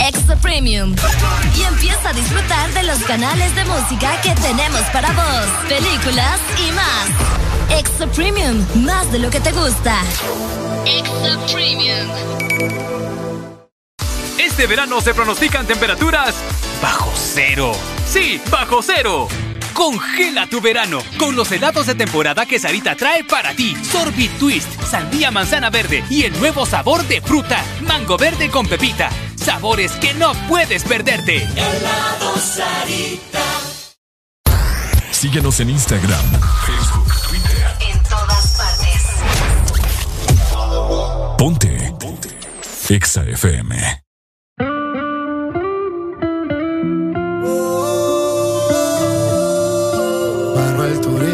Extra Premium. Y empieza a disfrutar de los canales de música que tenemos para vos, películas y más. Extra Premium, más de lo que te gusta. Extra Premium. Este verano se pronostican temperaturas bajo cero. Sí, bajo cero. Congela tu verano con los helados de temporada que Sarita trae para ti. Sorbit Twist, sandía manzana verde y el nuevo sabor de fruta, mango verde con pepita. Sabores que no puedes perderte. Helado Sarita. Síguenos en Instagram, Facebook, Twitter. En todas partes. Ponte. Ponte. Exa FM.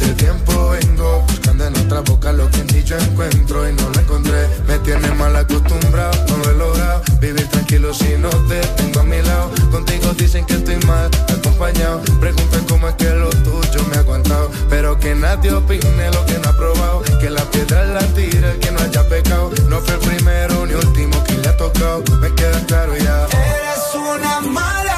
Hace tiempo vengo buscando en otra boca lo que en ti yo encuentro y no lo encontré. Me tiene mal acostumbrado, no lo he logrado. Vivir tranquilo si no te tengo a mi lado. Contigo dicen que estoy mal acompañado. Preguntan cómo es que lo tuyo me ha aguantado. Pero que nadie opine lo que no ha probado. Que la piedra la tira que no haya pecado. No fue el primero ni último que le ha tocado. Me queda claro ya. Eres una mala.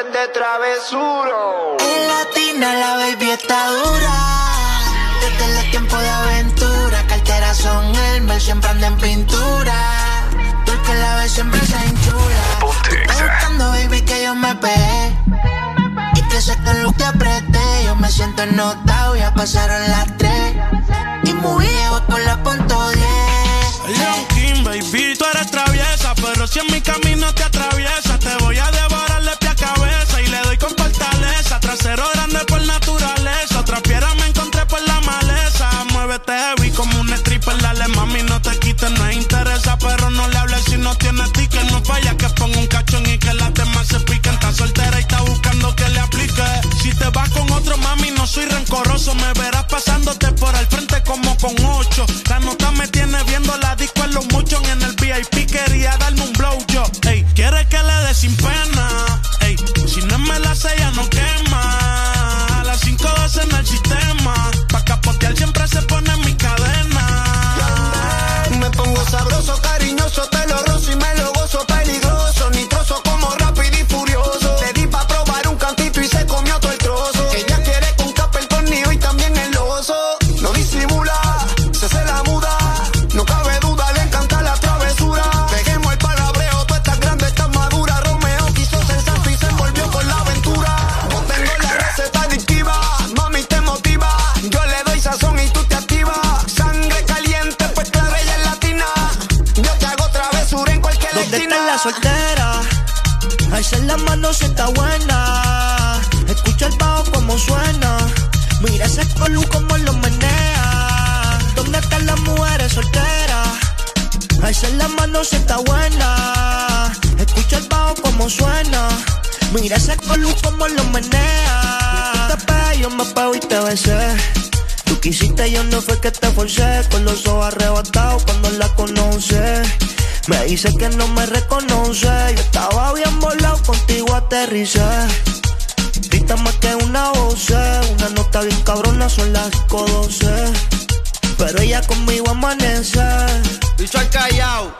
Esta noche es de travesuro. En latina la baby está dura. Desde el tiempo de aventura. Carteras son el siempre anda en pintura. Tú el que la ves siempre se enchula. Estoy buscando, baby, que yo me pegué. Y que sé que lo que apreté. Yo me siento ennotado, ya pasaron las tres. Y muy viejo con la punto 10. Leon King, baby, tú eres traviesa, pero si en mi camino te atraviesa, Trasero grande por naturaleza, otra piedra me encontré por la maleza. Muévete heavy como un stripper, dale mami, no te quites, no interesa, pero no le hables si no tienes ticket, no falla que ponga un cachón y que las demás se piquen. Está soltera y está buscando que le aplique. Si te vas con otro mami, no soy rencoroso, me verás pasándote por al frente como con ocho. La poniéndose está buena. Escucha el bajo como suena. Mira ese colú como lo menea. Tú te pegas, yo me pego y te besé. Tú quisiste, yo no fue que te forcé. Con los ojos arrebatados cuando la conoce. Me dice que no me reconoce. Yo estaba bien volado, contigo aterricé. Grita más que una voz, una nota bien cabrona, son las 12. Pero ella conmigo amanece. Y soy callao.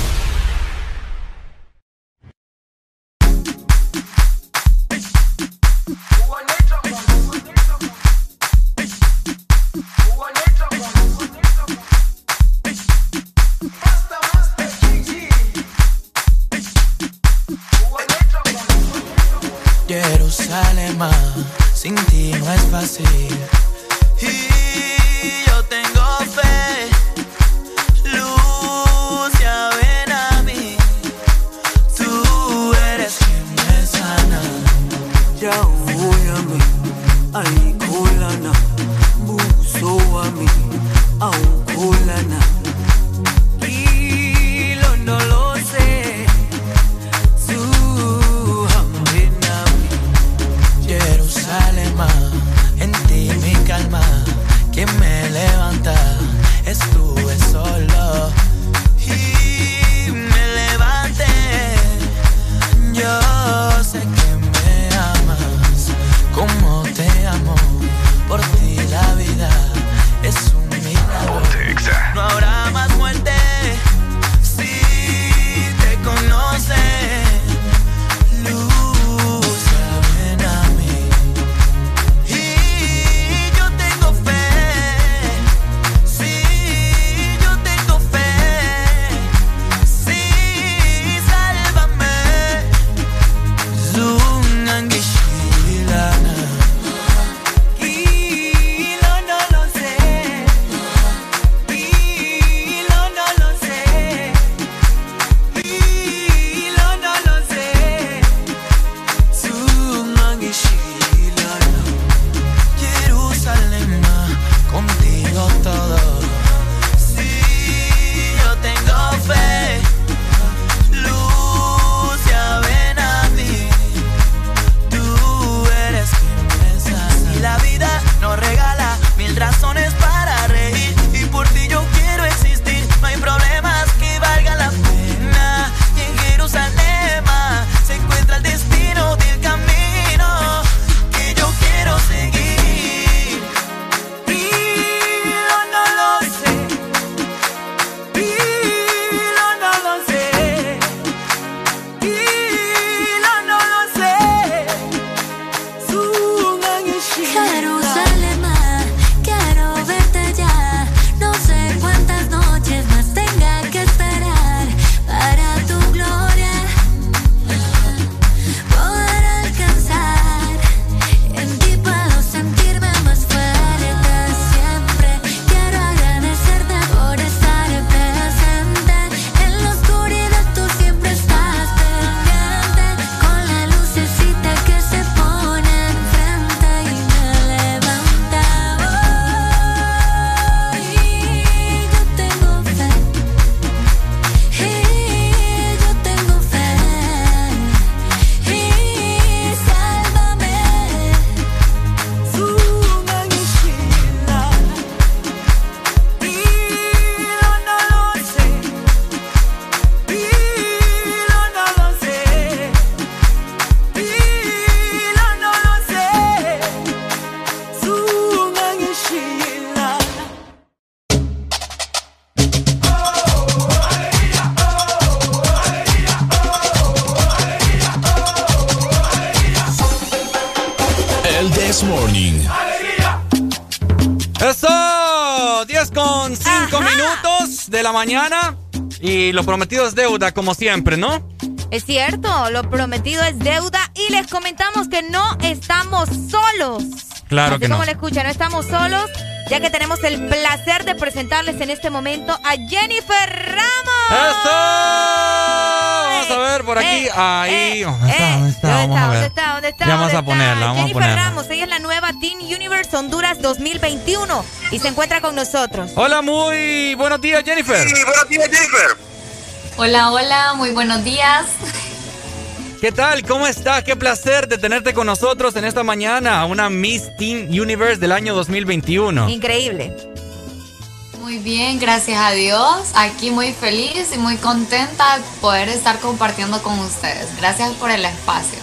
Lo prometido es deuda, como siempre, ¿no? Es cierto, lo prometido es deuda y les comentamos que no estamos solos. Claro Así que no. como le escuchan, no estamos solos, ya que tenemos el placer de presentarles en este momento a Jennifer Ramos. ¡Eso! Vamos a ver por aquí. Ahí. ¿Dónde está? ¿Dónde está? ¿Dónde Vamos está? ¿Dónde está? ¿Dónde está? Ya vamos ¿Dónde a ponerla, vamos a Jennifer ponerla. Ramos, ella es la nueva Teen Universe Honduras 2021 y se encuentra con nosotros. Hola, muy buenos días, Jennifer. buenos días, Jennifer. Hola, hola, muy buenos días. ¿Qué tal? ¿Cómo estás? Qué placer de tenerte con nosotros en esta mañana. Una Miss Teen Universe del año 2021. Increíble. Muy bien, gracias a Dios. Aquí muy feliz y muy contenta de poder estar compartiendo con ustedes. Gracias por el espacio.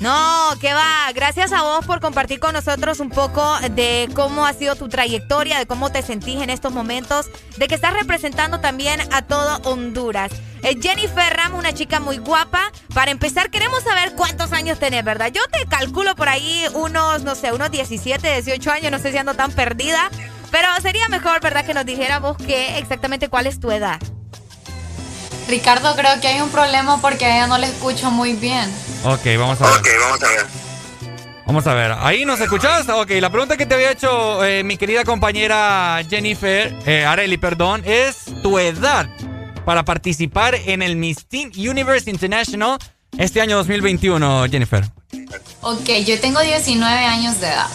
No, que va. Gracias a vos por compartir con nosotros un poco de cómo ha sido tu trayectoria, de cómo te sentís en estos momentos, de que estás representando también a todo Honduras. Eh, Jennifer Ramos, una chica muy guapa. Para empezar, queremos saber cuántos años tenés, ¿verdad? Yo te calculo por ahí unos, no sé, unos 17, 18 años, no sé si ando tan perdida. Pero sería mejor, ¿verdad? Que nos dijera vos qué exactamente cuál es tu edad. Ricardo, creo que hay un problema porque a ella no le escucho muy bien. Ok, vamos a ver. vamos a ver. Vamos a ver. ¿Ahí nos escuchás? Ok, la pregunta que te había hecho eh, mi querida compañera Jennifer, eh, Areli, perdón, es tu edad para participar en el Miss Teen Universe International este año 2021, Jennifer. Ok, yo tengo 19 años de edad.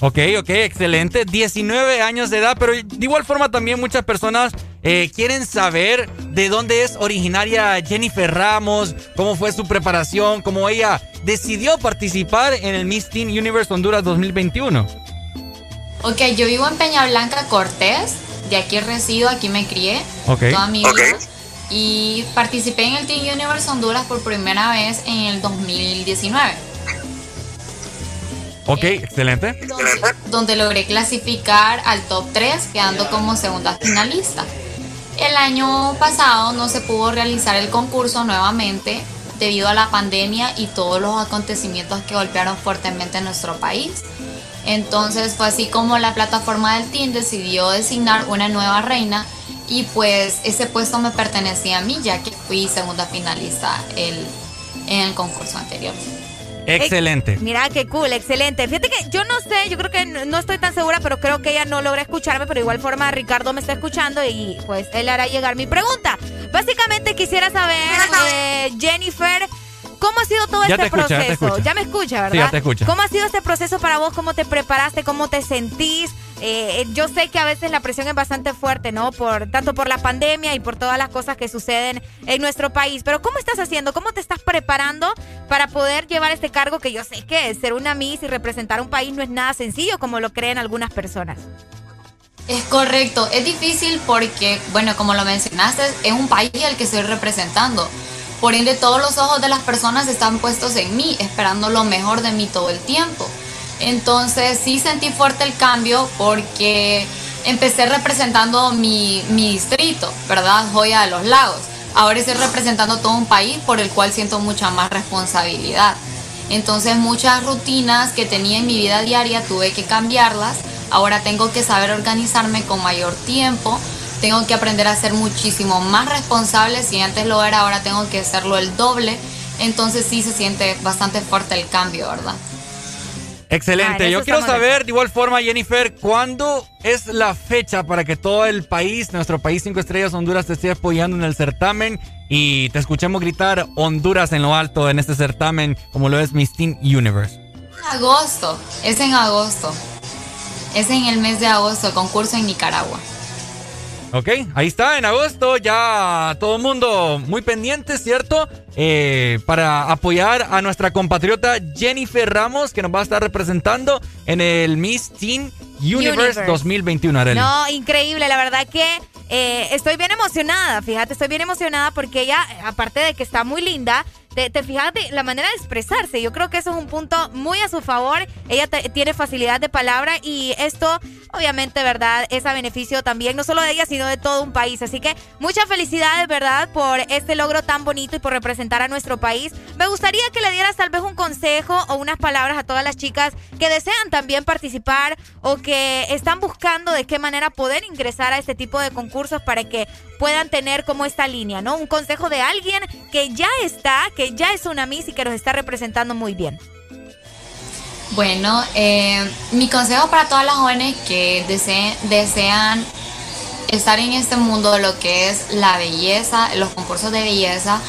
Ok, ok, excelente. 19 años de edad, pero de igual forma también muchas personas eh, quieren saber de dónde es originaria Jennifer Ramos, cómo fue su preparación, cómo ella decidió participar en el Miss Teen Universe Honduras 2021. Ok, yo vivo en Peña Blanca, Cortés. De aquí resido, aquí me crié Ok. toda mi vida. Y participé en el Teen Universe Honduras por primera vez en el 2019. Ok, excelente. donde logré clasificar al top 3, quedando como segunda finalista. El año pasado no se pudo realizar el concurso nuevamente debido a la pandemia y todos los acontecimientos que golpearon fuertemente en nuestro país. Entonces fue así como la plataforma del team decidió designar una nueva reina y pues ese puesto me pertenecía a mí ya que fui segunda finalista el- en el concurso anterior. Excelente. Mira, qué cool, excelente. Fíjate que yo no sé, yo creo que no no estoy tan segura, pero creo que ella no logra escucharme, pero de igual forma Ricardo me está escuchando y pues él hará llegar mi pregunta. Básicamente quisiera saber, eh, Jennifer, ¿cómo ha sido todo Ya este ya proceso? escucha. me escucha, ¿verdad? Sí, ya te escucha. ¿Cómo ha sido este proceso para vos? ¿Cómo te preparaste? ¿Cómo te sentís? Eh, eh, yo sé que a veces la presión es bastante fuerte, ¿no? Por tanto por la pandemia y por todas las cosas que suceden en nuestro país. Pero ¿cómo estás haciendo? ¿Cómo te estás preparando para poder llevar este cargo que yo sé que ser una Miss y representar un país no es nada sencillo como lo creen algunas personas? Es correcto, es difícil porque, bueno, como lo mencionaste, es un país al que estoy representando. Por ende, todos los ojos de las personas están puestos en mí, esperando lo mejor de mí todo el tiempo. Entonces, sí sentí fuerte el cambio porque empecé representando mi, mi distrito, ¿verdad? Joya de los Lagos. Ahora estoy representando todo un país por el cual siento mucha más responsabilidad. Entonces muchas rutinas que tenía en mi vida diaria tuve que cambiarlas. Ahora tengo que saber organizarme con mayor tiempo. Tengo que aprender a ser muchísimo más responsable. Si antes lo era, ahora tengo que hacerlo el doble. Entonces sí se siente bastante fuerte el cambio, ¿verdad? Excelente. Ah, Yo quiero saber, de igual forma, Jennifer, ¿cuándo es la fecha para que todo el país, nuestro país 5 Estrellas Honduras, te esté apoyando en el certamen y te escuchemos gritar Honduras en lo alto en este certamen, como lo es Miss Teen Universe? Agosto, es en agosto. Es en el mes de agosto, el concurso en Nicaragua. Ok, ahí está, en agosto, ya todo el mundo muy pendiente, ¿cierto? Eh, para apoyar a nuestra compatriota Jennifer Ramos, que nos va a estar representando en el Miss Teen Universe, Universe. 2021, Arely. No, increíble, la verdad que eh, estoy bien emocionada, fíjate, estoy bien emocionada porque ella, aparte de que está muy linda, te, te la manera de expresarse. Yo creo que eso es un punto muy a su favor. Ella tiene facilidad de palabra y esto, obviamente, ¿verdad? Es a beneficio también, no solo de ella, sino de todo un país. Así que muchas felicidades, ¿verdad? Por este logro tan bonito y por representar a nuestro país. Me gustaría que le dieras tal vez un consejo o unas palabras a todas las chicas que desean también participar o que están buscando de qué manera poder ingresar a este tipo de concursos para que puedan tener como esta línea, ¿no? Un consejo de alguien que ya está, que ya es una Miss y que nos está representando muy bien. Bueno, eh, mi consejo para todas las jóvenes que desean estar en este mundo lo que es la belleza, los concursos de belleza,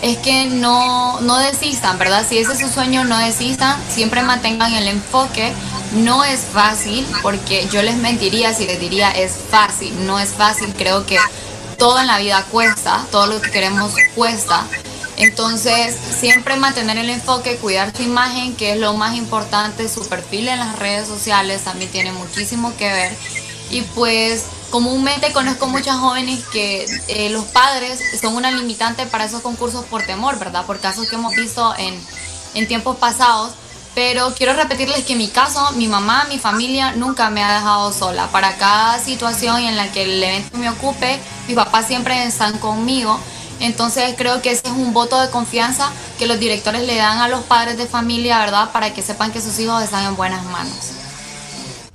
es que no, no desistan, ¿verdad? Si ese es su sueño, no desistan, siempre mantengan el enfoque. No es fácil, porque yo les mentiría si les diría es fácil, no es fácil, creo que todo en la vida cuesta, todo lo que queremos cuesta. Entonces, siempre mantener el enfoque, cuidar su imagen, que es lo más importante, su perfil en las redes sociales también tiene muchísimo que ver. Y pues comúnmente conozco muchas jóvenes que eh, los padres son una limitante para esos concursos por temor, ¿verdad? Por casos que hemos visto en, en tiempos pasados. Pero quiero repetirles que en mi caso, mi mamá, mi familia nunca me ha dejado sola. Para cada situación en la que el evento me ocupe, mis papás siempre están conmigo. Entonces creo que ese es un voto de confianza que los directores le dan a los padres de familia, ¿verdad? Para que sepan que sus hijos están en buenas manos.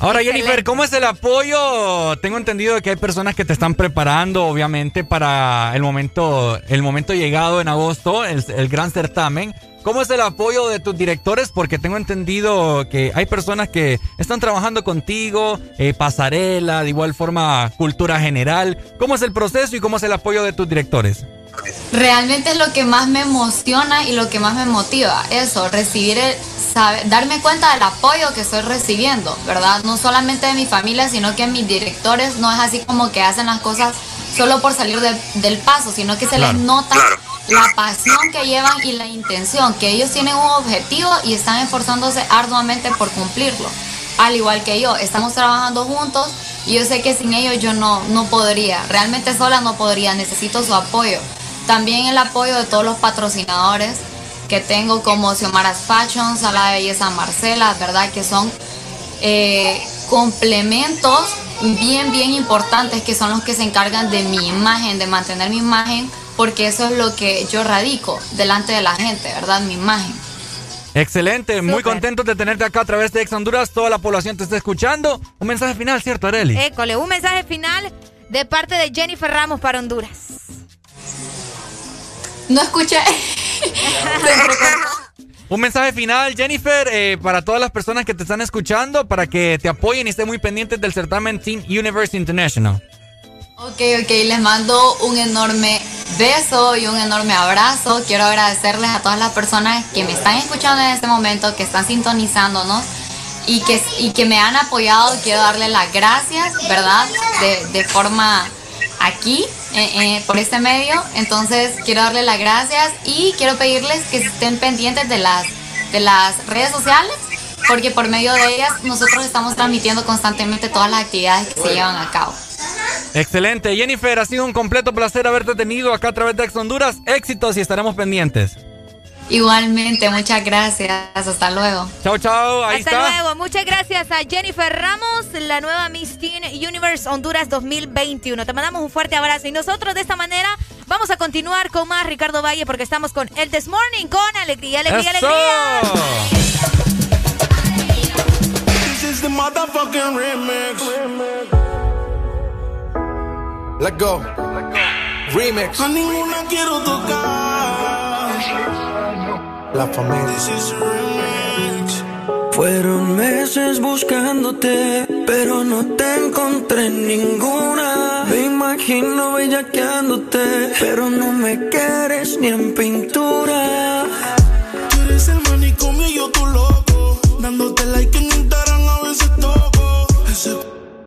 Ahora, Jennifer, ¿cómo es el apoyo? Tengo entendido que hay personas que te están preparando, obviamente, para el momento, el momento llegado en agosto, el, gran certamen. ¿Cómo es el apoyo de tus directores? Porque tengo entendido que hay personas que están trabajando contigo, eh, pasarela, de igual forma cultura general. ¿Cómo es el proceso y cómo es el apoyo de tus directores? Realmente es lo que más me emociona y lo que más me motiva, eso, recibir el, saber, darme cuenta del apoyo que estoy recibiendo, ¿verdad? No solamente de mi familia, sino que mis directores no es así como que hacen las cosas solo por salir del paso, sino que se les nota la pasión que llevan y la intención, que ellos tienen un objetivo y están esforzándose arduamente por cumplirlo. Al igual que yo, estamos trabajando juntos y yo sé que sin ellos yo no, no podría, realmente sola no podría, necesito su apoyo. También el apoyo de todos los patrocinadores que tengo como Xiomaras Fashion, Sala de Belleza Marcela, ¿verdad? Que son eh, complementos bien, bien importantes que son los que se encargan de mi imagen, de mantener mi imagen, porque eso es lo que yo radico delante de la gente, ¿verdad? Mi imagen. Excelente, muy contento de tenerte acá a través de Ex Honduras. Toda la población te está escuchando. Un mensaje final, ¿cierto, Areli? École, un mensaje final de parte de Jennifer Ramos para Honduras. No escuché. Un mensaje final, Jennifer, eh, para todas las personas que te están escuchando, para que te apoyen y estén muy pendientes del certamen Team Universe International. Ok, ok, les mando un enorme beso y un enorme abrazo. Quiero agradecerles a todas las personas que me están escuchando en este momento, que están sintonizándonos y que, y que me han apoyado. Quiero darles las gracias, ¿verdad? De, de forma aquí eh, eh, por este medio. Entonces quiero darle las gracias y quiero pedirles que estén pendientes de las, de las redes sociales porque por medio de ellas nosotros estamos transmitiendo constantemente todas las actividades que se llevan a cabo. Excelente. Jennifer, ha sido un completo placer haberte tenido acá a través de Ex Honduras. Éxitos y estaremos pendientes. Igualmente, muchas gracias. Hasta luego. Chao, chao. Ahí Hasta luego. Muchas gracias a Jennifer Ramos, la nueva Miss Teen Universe Honduras 2021. Te mandamos un fuerte abrazo y nosotros de esta manera vamos a continuar con más Ricardo Valle porque estamos con el This Morning con alegría, alegría, alegría. This is the motherfucking remix. Let go. Remix. A ninguna quiero tocar. La familia. Fueron meses buscándote, pero no te encontré en ninguna. Me imagino bellaqueándote, pero no me quieres ni en pintura. Tú eres el manicomio y yo tu loco. Dándote like en Instagram a veces toco. Ese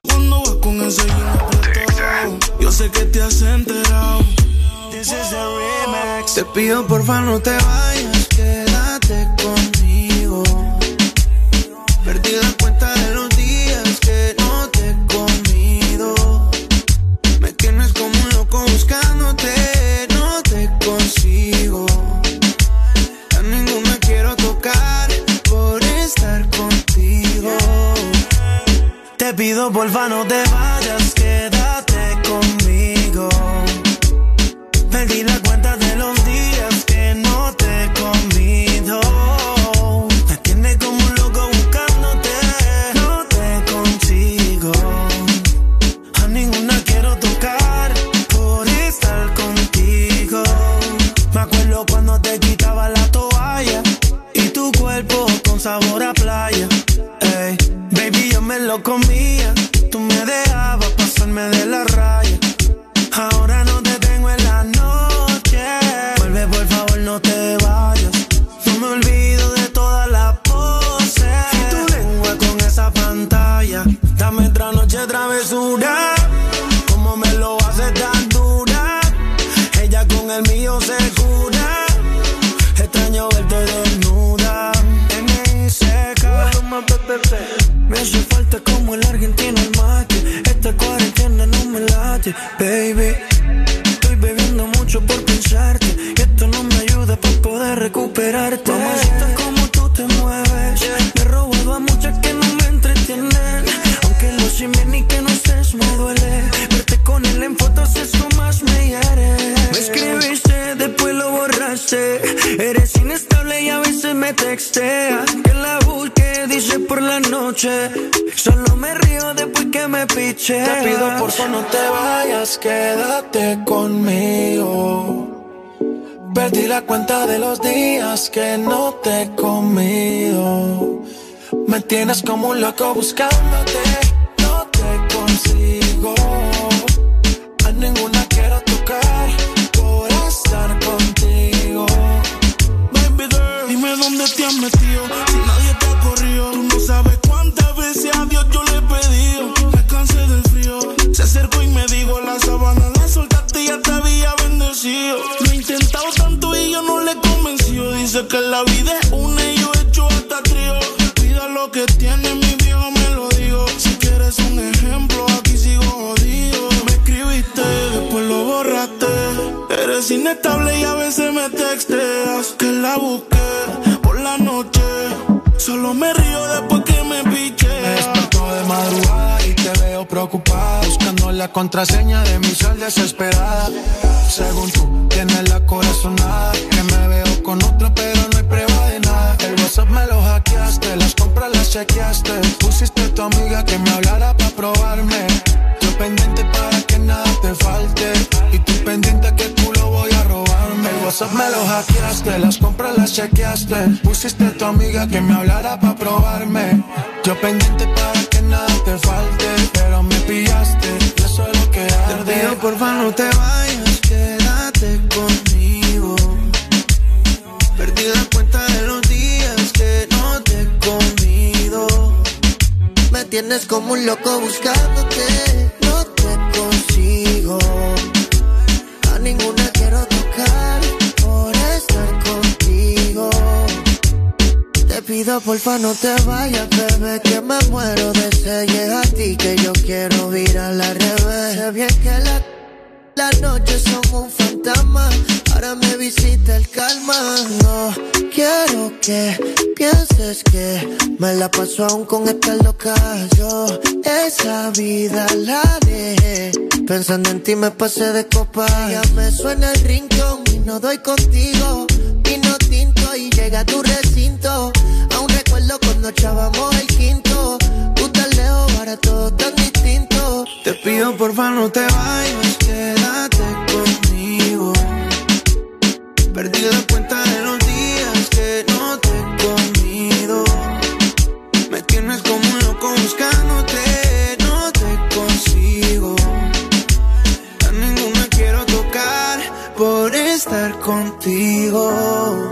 cuando vas con ese Yo sé que te has enterado. This is the remix. Te pido porfa no te vayas, quédate conmigo. Perdí la cuenta de los días que no te he comido. Me tienes como un loco buscándote, no te consigo. A ninguno quiero tocar por estar contigo. Te pido porfa no te vayas sabor a playa. Baby, yo me lo comía. Baby. Estoy bebiendo mucho por pensarte. Y esto no me ayuda para poder recuperarte. Mamacita, como tú te mueves. Me a muchas que no me entretienen. Aunque lo sin y que no estés me duele. Verte con él en fotos eso más Eres inestable y a veces me textea. Que la busque, dice por la noche. Solo me río después que me piche. Te pido por favor no te vayas, quédate conmigo. Perdí la cuenta de los días que no te he comido. Me tienes como un loco buscándote, no te consigo. A ninguna Si nadie te ha corrido, tú no sabes cuántas veces a Dios yo le he pedido. Me cansé del frío. Se acercó y me dijo: La sabana la soltaste y ya te había bendecido. Lo he intentado tanto y yo no le he convencido. Dice que la vida es una y yo he hecho hasta trío. Cuida lo que tiene, mi viejo me lo digo. Si quieres un ejemplo, aquí sigo jodido. Me escribiste, después lo borraste. Eres inestable y a veces me texteas. Que la busqué la noche. Solo me río después que me piché. Me despertó de madrugada y te veo preocupada. Buscando la contraseña de mi sol desesperada. Según tú, tienes la corazonada. Que me veo con otro, pero no hay prueba de nada. El WhatsApp me lo hackeaste, las compras las chequeaste. Pusiste a tu amiga que me hablara para probarme. Yo pendiente para que nada te falte. Y tú pendiente que a WhatsApp me lo hackeaste, las compras las chequeaste. Pusiste a tu amiga que me hablara para probarme. Yo pendiente para que nada te falte. Pero me pillaste, y eso es lo que arde. Te pido porfa no te vayas, quédate conmigo. Perdí la cuenta de los días que no te he comido. Me tienes como un loco buscándote, no te consigo. Pido porfa no te vayas, bebé, que me muero de sed. A ti que yo quiero ir a la revés. Sé bien que la, las noches son un fantasma, ahora me visita el calma. No quiero que pienses que me la paso aún con esta loca. Yo esa vida la dejé, pensando en ti me pasé de copa. Ya me suena el rincón y no doy contigo. Vino tinto y llega a tu recinto. Cuando echábamos el quinto. Tú tan lejos, ahora todo tan distinto. Te pido porfa no te vayas, quédate conmigo. Perdí la cuenta de los días que no te he comido. Me tienes como un loco buscándote, no te consigo. A ninguna quiero tocar por estar contigo.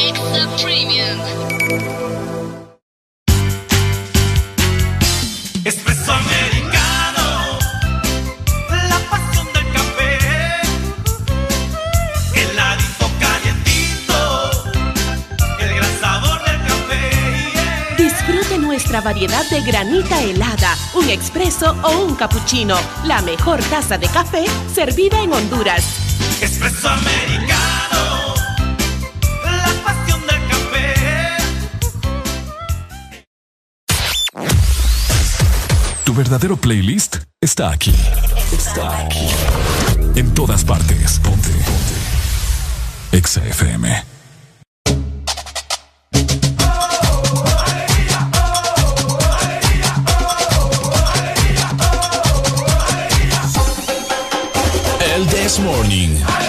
Extra Premium. Espresso americano, la pasión del café, heladito calientito, el gran sabor del café. Disfrute nuestra variedad de granita helada, un expreso o un cappuccino. La mejor taza de café servida en Honduras. Espresso americano, verdadero playlist está aquí. Está aquí. En todas partes. Ponte. Ponte. Exa FM. El This Morning.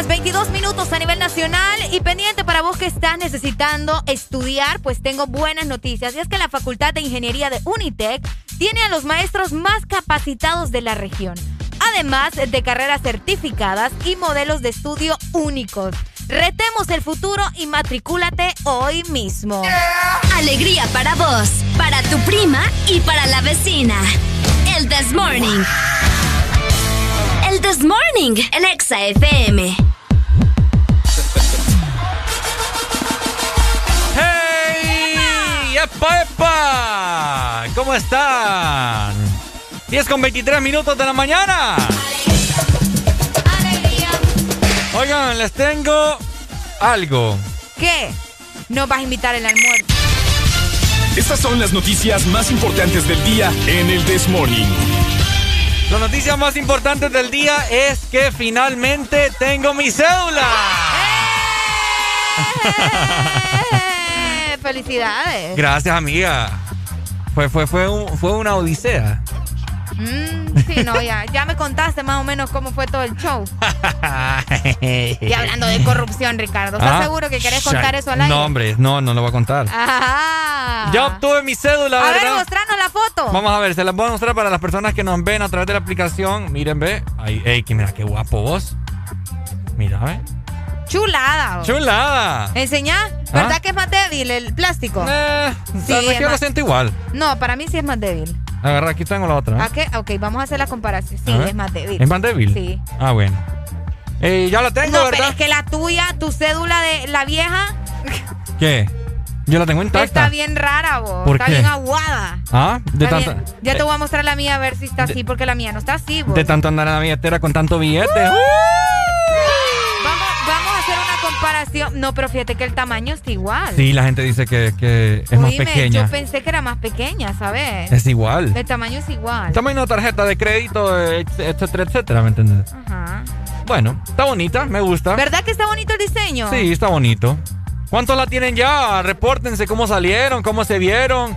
Llegamos a las 10 de la mañana más 22 minutos a nivel nacional y pendiente para vos que estás necesitando estudiar, pues tengo buenas noticias. Y es que la Facultad de Ingeniería de Unitec tiene a los maestros más capacitados de la región, además de carreras certificadas y modelos de estudio únicos. Retemos el futuro y matricúlate hoy mismo. Alegría para vos, para tu prima y para la vecina. El This Morning. El This Morning, el Exa FM. ¡Hey! ¡Epa, epa! ¿Cómo están? 10 con 23 minutos de la mañana. Oigan, les tengo algo. ¿Qué? ¿No vas a invitar el almuerzo? Estas son las noticias más importantes del día en el This Morning. La noticia más importante del día es que finalmente tengo mi cédula. ¡Eh! ¡Felicidades! Gracias, amiga. Fue, fue, fue, un- fue una odisea. Mm, sí, no, ya, ya me contaste más o menos cómo fue todo el show. Y hablando de corrupción, Ricardo, ¿estás Ah, seguro que querés contar eso al aire? No, hombre, no, no lo voy a contar. Ajá. Ya obtuve mi cédula, A ver, ¿verdad? mostrarnos la foto. Vamos a ver, se las voy a mostrar para las personas que nos ven a través de la aplicación. Miren, ve. Ay, ey, que mira qué guapo vos. Mira, ve. Chulada. ¡Chulada! Enseñá, ¿verdad ¿Ah? que es más débil el plástico? Eh, sí, ¿Sabes es que yo lo siento igual? No, para mí sí es más débil. Agarra, aquí tengo la otra. ¿eh? ¿A qué? Ok, vamos a hacer la comparación. Sí, es más débil. ¿Es más débil? Sí. Ah, bueno. Eh, ya la tengo, no, pero ¿verdad? es que la tuya, tu cédula de la vieja, ¿Qué? Yo la tengo intacta. está bien rara, vos. ¿Por está qué? bien aguada. ¿Ah? De Está tanto, bien. Ya te voy a mostrar la mía a ver si está así, porque la mía no está así, vos. de tanto andar en la billetera con tanto billete. Vamos, comparación. No, pero fíjate que el tamaño está igual. Sí, la gente dice que, que es más pequeña. Yo pensé que era más pequeña, ¿sabes? Es igual. El tamaño es igual. Tamaño de tarjeta de crédito, etcétera, etcétera, ¿me entiendes? Ajá. Bueno, está bonita, me gusta. ¿Verdad que está bonito el diseño? Sí, está bonito. ¿Cuántos la tienen ya? Repórtense cómo salieron, cómo se vieron.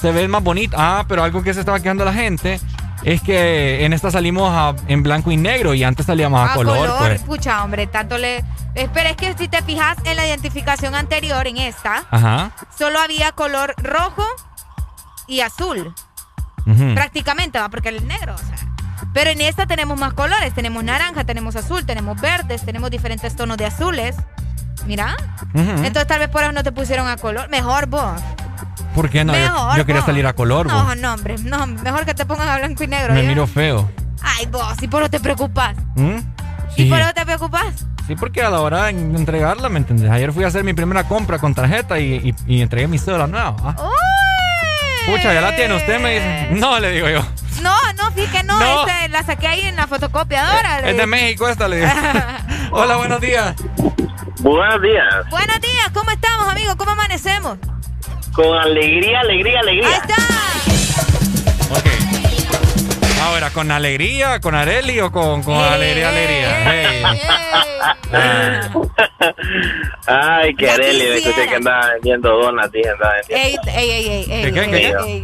Se ven más bonitas. Ah, pero algo que se estaba quejando la gente es que en esta salimos a- en blanco y negro y antes salíamos a, A color, pues. Escucha, hombre, tanto le. Espera, es que si te fijas en la identificación anterior, en esta, Ajá. solo había color rojo y azul. Prácticamente, va, porque el negro, o sea. Pero en esta tenemos más colores. Tenemos naranja, tenemos azul, tenemos verdes, tenemos diferentes tonos de azules. Mira. Ujú. Entonces tal vez por eso no te pusieron a color. Mejor vos. ¿Por qué no? Yo- Mejor, yo, quería salir a color, No, vos. no, hombre. No, mejor que te pongan a blanco y negro. Me ¿ya? miro feo. Ay, vos, si por eso te preocupas. ¿Mm? ¿Y Sí. por eso te preocupas? Sí, porque a la hora de entregarla, ¿me entendés? Ayer fui a hacer mi primera compra con tarjeta y, y, y entregué mi cédula nueva. ¿ah? Pucha, ya la tiene usted, me dice. No, le digo yo. No, no, fíjate no, No. este, la saqué ahí en la fotocopiadora. le Es de. México esta, le. Hola, buenos días. Buenos días. Buenos días, ¿cómo estamos, amigos? ¿Cómo amanecemos? Con alegría, alegría, alegría. Ahí está. Ok. Ahora, ¿con alegría, con Areli o con, con alegría, alegría? Hey. Ay, que Areli, me escuché que andaba vendiendo donas, dije, andaba vendiendo, Ey, ey, ey, ey, ey, ¿Qué, qué, ey, qué? ey.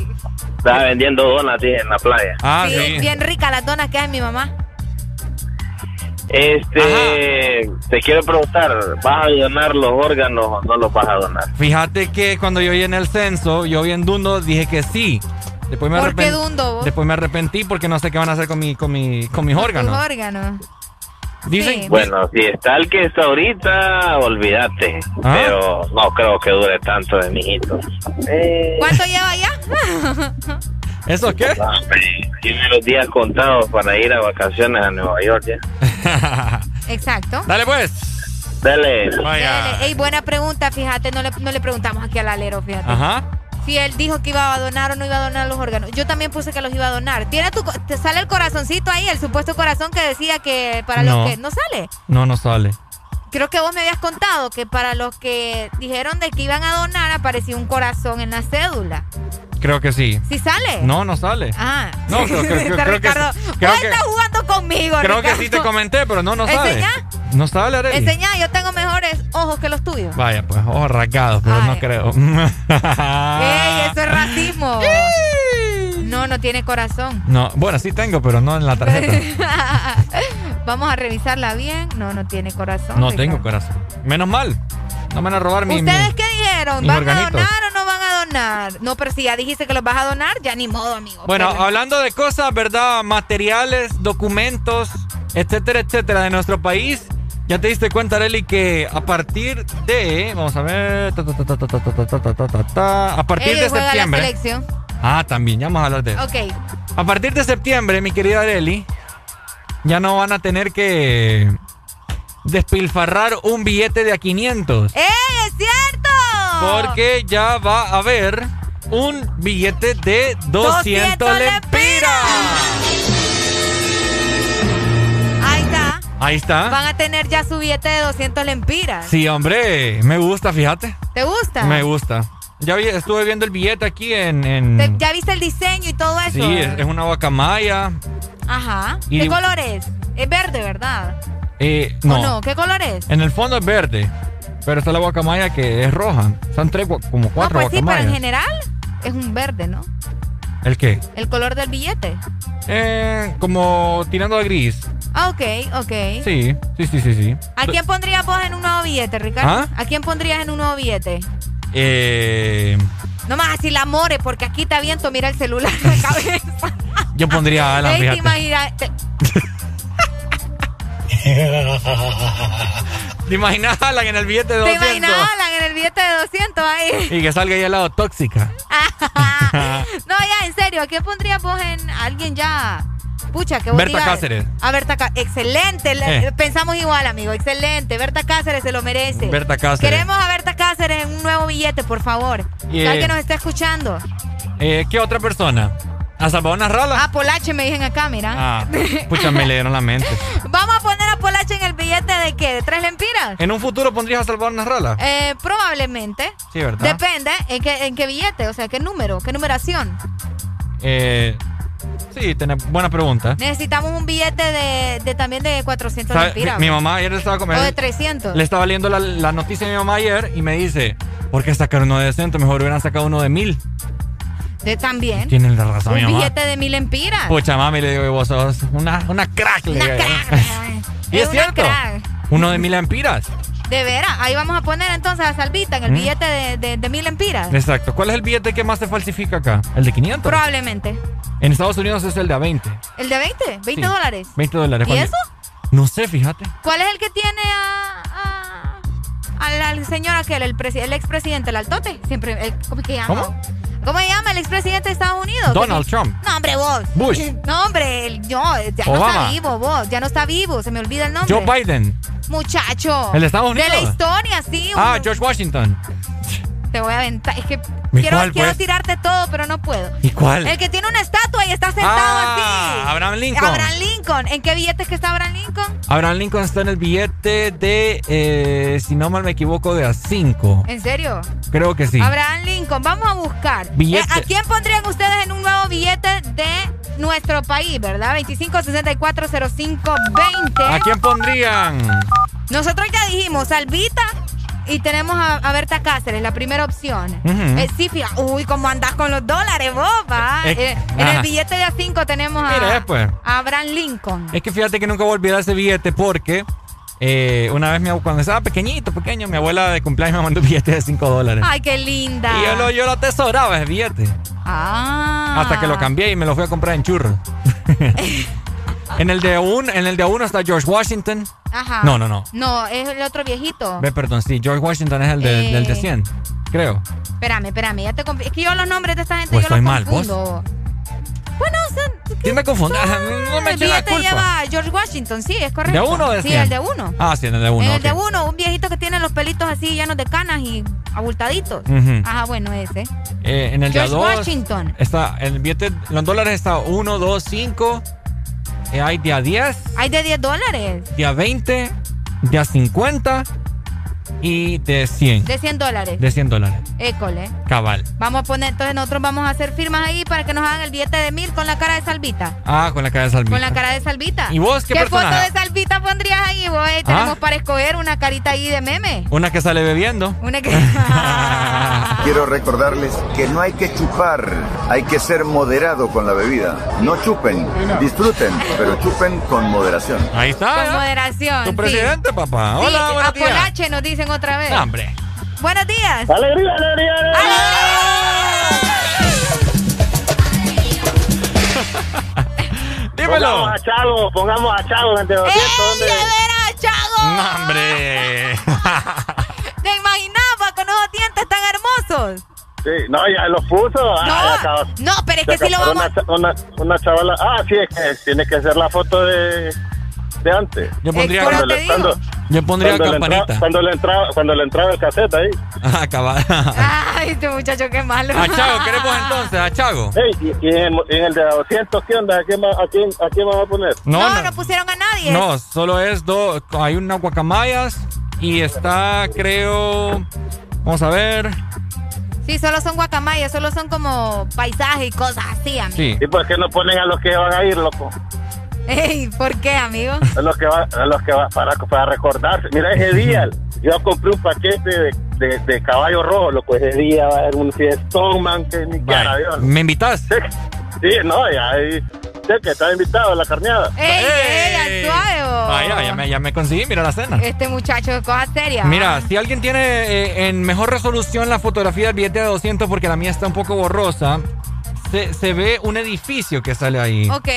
estaba vendiendo donas, dije, en la playa. Ah, Sí, Bien rica las donas que hace mi mamá. Este, te quiero preguntar, ¿vas a donar los órganos o no los vas a donar? Fíjate que cuando yo vi en el censo, yo vi en Dundo, dije que sí. Después me ¿Por qué arrepen- Dundo, vos? Después me arrepentí porque no sé qué van a hacer con, mi, con, mi, con mis órganos. órganos. Dicen, Bueno, si está el que está ahorita, olvídate. ¿Ah? Pero no creo que dure tanto de mijito. Eh, ¿Cuánto lleva ya? ¿Eso qué? no, hombre, tiene los días contados para ir a vacaciones a Nueva York ya. Exacto. Dale pues. Dale. Dele. Ey, buena pregunta, fíjate, no le, no le preguntamos aquí al alero, fíjate. Ajá. Si él dijo que iba a donar o no iba a donar los órganos. Yo también puse que los iba a donar. Tiene tu, te sale el corazoncito ahí, el supuesto corazón que decía que para No. los que no sale. No, no sale. Creo que vos me habías contado que para los que dijeron de que iban a donar aparecía un corazón en la cédula. Creo que sí. ¿Sí sale? No, no sale. Ah. No, creo, creo- creo que Ricardo. Creo que- estás jugando conmigo, Creo que sí te comenté, pero no, no sale. ¿Enseñá? No sale, Arely. Enseñá, yo tengo mejores ojos que los tuyos. Vaya, pues, ojos rasgados, pero no creo. ¡Ey, eso es racismo! No, no tiene corazón. No, bueno, sí tengo, pero no en la tarjeta. Vamos a revisarla bien. No, no tiene corazón. No tengo corazón. Menos mal. No me van a robar mi. ¿Ustedes mi, qué dijeron? ¿Van a donar o no van a donar? No, pero si ya dijiste que los vas a donar, ya ni modo, amigo. Bueno, hablando de cosas, ¿verdad? Materiales, documentos, etcétera, etcétera, de nuestro país. Ya te diste cuenta, Areli, que a partir de. Vamos a ver. A partir de septiembre. La selección. Ah, también, ya vamos a hablar de eso. Ok. A partir de septiembre, mi querida Areli, ya no van a tener que despilfarrar un billete de a 500. ¡Ey, es cierto! Porque ya va a haber un billete de 200, 200 lempiras. Ahí está. Ahí está. Van a tener ya su billete de 200 lempiras. Sí, hombre, me gusta, fíjate. ¿Te gusta? Me gusta. Ya vi- estuve viendo el billete aquí en... en- ¿Te- ¿Ya viste el diseño y todo eso? sí, es, es una guacamaya. Ajá. Y- ¿Qué color es? Es verde, ¿verdad? Eh, ¿O no, no? ¿Qué color es? en el fondo es verde, pero está la guacamaya que es roja. Son tres, como No, cuatro pues sí, pero en general es un verde, ¿no? ¿El qué? El color del billete. Eh, como tirando a gris. Ah, ok, ok. Sí, sí, sí, sí, sí. ¿A quién pondrías vos en un nuevo billete, Ricardo? ¿Ah? ¿A quién pondrías en un nuevo billete? Eh, No más así la more, porque aquí te aviento, mira el celular en la cabeza. yo pondría a Alan, te fíjate. te- ¿Te imaginas a Alan en el billete de ¿Te 200? imaginas a Alan en el billete de 200 ahí? Y que salga ahí al lado tóxica. No, ya, en serio, ¿a quién pondrías vos en alguien ya? Pucha, que vos Berta Cáceres. A Berta Cáceres. Excelente. le- Eh. Pensamos igual, amigo. Excelente. Berta Cáceres se lo merece. Berta Cáceres. Queremos a Berta Cáceres en un nuevo billete, por favor. Eh, alguien nos está escuchando. Eh, ¿Qué otra persona? ¿A Salvador Narrala? Ah, Polache me dicen acá, mira. Ah, pucha, me leyeron la mente. Vamos a poner a Polache en el billete de qué? ¿De tres lempiras? ¿En un futuro pondrías a Salvador Narrala? Eh, probablemente. Sí, ¿verdad? Depende en qué, en qué billete, o sea, qué número, qué numeración. Eh, sí, tenés buena pregunta. Necesitamos un billete de, de también de 400 ¿Sabe? lempiras. Mi, mi mamá ayer le estaba O comiendo. de 300. Le estaba leyendo la, la noticia de mi mamá ayer y me dice, ¿por qué sacar uno de decente? Mejor hubieran sacado uno de mil. De también. Tienen la razón, un mi mamá. billete de mil empiras. Pucha, mami, le digo, vos sos una, una crack. le digo. y es una cierto. crack. Uno de mil empiras. De veras, ahí vamos a poner entonces a Salvita en el ¿Mm? billete de, de, de mil empiras. Exacto. ¿Cuál es el billete que más se falsifica acá? ¿El de 500? Probablemente. En Estados Unidos es el de a 20. ¿El de 20? ¿20 Sí. dólares? 20 dólares. ¿Y eso? No sé, fíjate. ¿Cuál es el que tiene a, a- al, al señor aquel, el, presi- el expresidente, el altote? Siempre, el, ¿cómo que? ¿Cómo? ¿Cómo se llama el expresidente de Estados Unidos? Donald Trump. No, hombre, vos. Bush. No, hombre, no, ya no está vivo, vos. Ya no está vivo, se me olvida el nombre. Joe Biden. Muchacho. ¿El de Estados Unidos? De la historia, sí. Ah, George Washington. Te voy a aventar. Es que ¿Y quiero, cuál, quiero pues? tirarte todo, pero no puedo. ¿Y cuál? El que tiene una estatua y está sentado Ah, así. Abraham Lincoln. Abraham Lincoln. ¿En qué billete es que está Abraham Lincoln? Abraham Lincoln está en el billete de, eh, si no mal me equivoco, de a 5. ¿En serio? Creo que sí. Abraham Lincoln. Vamos a buscar. Billete. Eh, ¿A quién pondrían ustedes en un nuevo billete de nuestro país, verdad? 25 64 05 20. ¿A quién pondrían? Nosotros ya dijimos Salvita y tenemos a, a Berta Cáceres, la primera opción. Eh, sí, fija- uy, ¿cómo andás con los dólares, boba? Eh, Eh, en el billete de A5 tenemos a, Mira, pues. a Abraham Lincoln. Es que fíjate que nunca voy a olvidar ese billete porque eh, una vez mi cuando estaba pequeñito, pequeño, mi abuela de cumpleaños me mandó un billete de 5 dólares. Ay, qué linda. Y yo lo, yo lo atesoraba ese billete. Ah. Hasta que lo cambié y me lo fui a comprar en churros. en el de un, en el de uno está George Washington. Ajá. No, no, no. No, es el otro viejito. Ve, perdón, sí, George Washington es el de- Eh. del de 100, creo. Espérame, espérame, ya te Es que yo los nombres de esta gente Pues yo los estoy mal, confundo. Bueno, o sea, ¿Quién me confunde? No me el eche la culpa. lleva George Washington, sí, es correcto. ¿De uno o de Sí, 100? el de uno. Ah, sí, en el de uno. En el de uno, un viejito que tiene los pelitos así llenos de canas y abultaditos. Ujú. Ajá, bueno, ese. Eh, en el de a George dos Washington. Está, el billete, los dólares está 1, 2, 5. Hay de a 10, Hay de 10 dólares, de a 20, de a 50 y de 100. de 100 dólares. De 100 dólares. École. Cabal. Vamos a poner, entonces nosotros vamos a hacer firmas ahí para que nos hagan el billete de mil con la cara de Salvita. Ah, con la cara de Salvita. Con la cara de Salvita. ¿Y vos qué foto personaje? de Salvita pondrías ahí? Vos eh, tenemos ¿Ah? para escoger una carita ahí de meme. Una que sale bebiendo. Una que. Quiero recordarles que no hay que chupar, hay que ser moderado con la bebida. No chupen, disfruten, pero chupen con moderación. Ahí está. Con moderación. Tu sí. presidente, papá. Sí, Hola, buenos días. Apolache nos dicen otra vez. No, hombre. Buenos días. ¡Alegría, alegría, Dímelo. Pongamos a Chago, pongamos a Chago entre 200. ¿dónde? ¡De veras, Chago! No, hombre. ¿Te imaginaba con esos dientes tan hermosos? Sí, no, ya los puso. Ah, ya acabó. No, pero es que si lo vamos. Una, una, una chavala. Ah, sí, es que tiene que ser la foto de, de antes. Yo pondría- cuando le, cuando. Yo pondría cuando le campanita. entraba- cuando le entraba, cuando le entraba el cassette ahí. Ah, cabal. Ay, este muchacho, qué malo. A Chago, queremos entonces, a Chago. Ey, y, y en, y en el de 200, ¿qué onda? ¿A quién, va- a quién, a quién vamos a poner? No, No, no. no pusieron a nadie. No, solo es dos. Hay unas guacamayas y está, creo. Vamos a ver. Sí, solo son guacamayas, solo son como paisajes y cosas así, amigo. Sí. ¿Y por qué no ponen a los que van a ir, loco? Ey, ¿por qué, amigo? A los que va, a los que va para, para recordarse. Mira, ese día yo compré un paquete de, de, de caballo rojo, loco. Ese día va a haber un fiestón, man, que ni cara. ¿Me invitas? Sí, no, ya ahí. Sé que está invitado a la carneada. ¡Ey, ey. Vaya, ya me, ya me conseguí, mira la cena. Este muchacho de cosas serias. Mira, si alguien tiene eh, en mejor resolución la fotografía del billete de 200, porque la mía está un poco borrosa, se, se ve un edificio que sale ahí. Ok.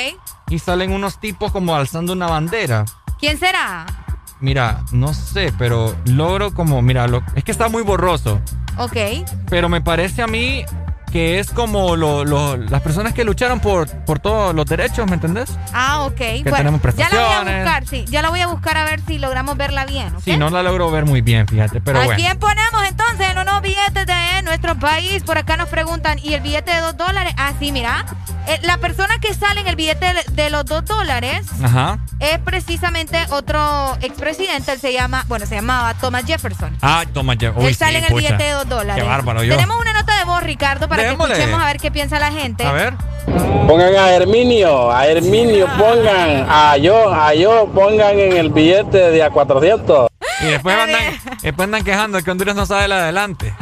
Y salen unos tipos como alzando una bandera. ¿Quién será? Mira, no sé, pero logro como, mira, lo, es que está muy borroso. Ok. Pero me parece a mí que es como lo- lo- las personas que lucharon por, por todos los derechos, ¿me entendés? Ah, ok. tenemos ya la voy a buscar, sí. Ya la voy a buscar a ver si logramos verla bien. ¿ok? Sí, no la logro ver muy bien, fíjate, pero ¿A bueno. quién ponemos entonces en unos billetes de nuestro país? Por acá nos preguntan, ¿y el billete de dos dólares? Ah, sí, mira. Eh, la persona que sale en el billete de- los dos dólares Ajá. es precisamente otro expresidente. Él se llama, bueno, se llamaba Thomas Jefferson. Ah, ya. Uy, Él sale sí, en el pucha. billete de dos dólares. Qué bárbaro, yo. Tenemos una nota de voz, Ricardo, para. Que escuchemos a ver qué piensa la gente. A ver. Pongan a Herminio, a Herminio pongan, a yo, a yo pongan en el billete de a 400. Y después andan, después andan quejando que Honduras no sabe el adelante.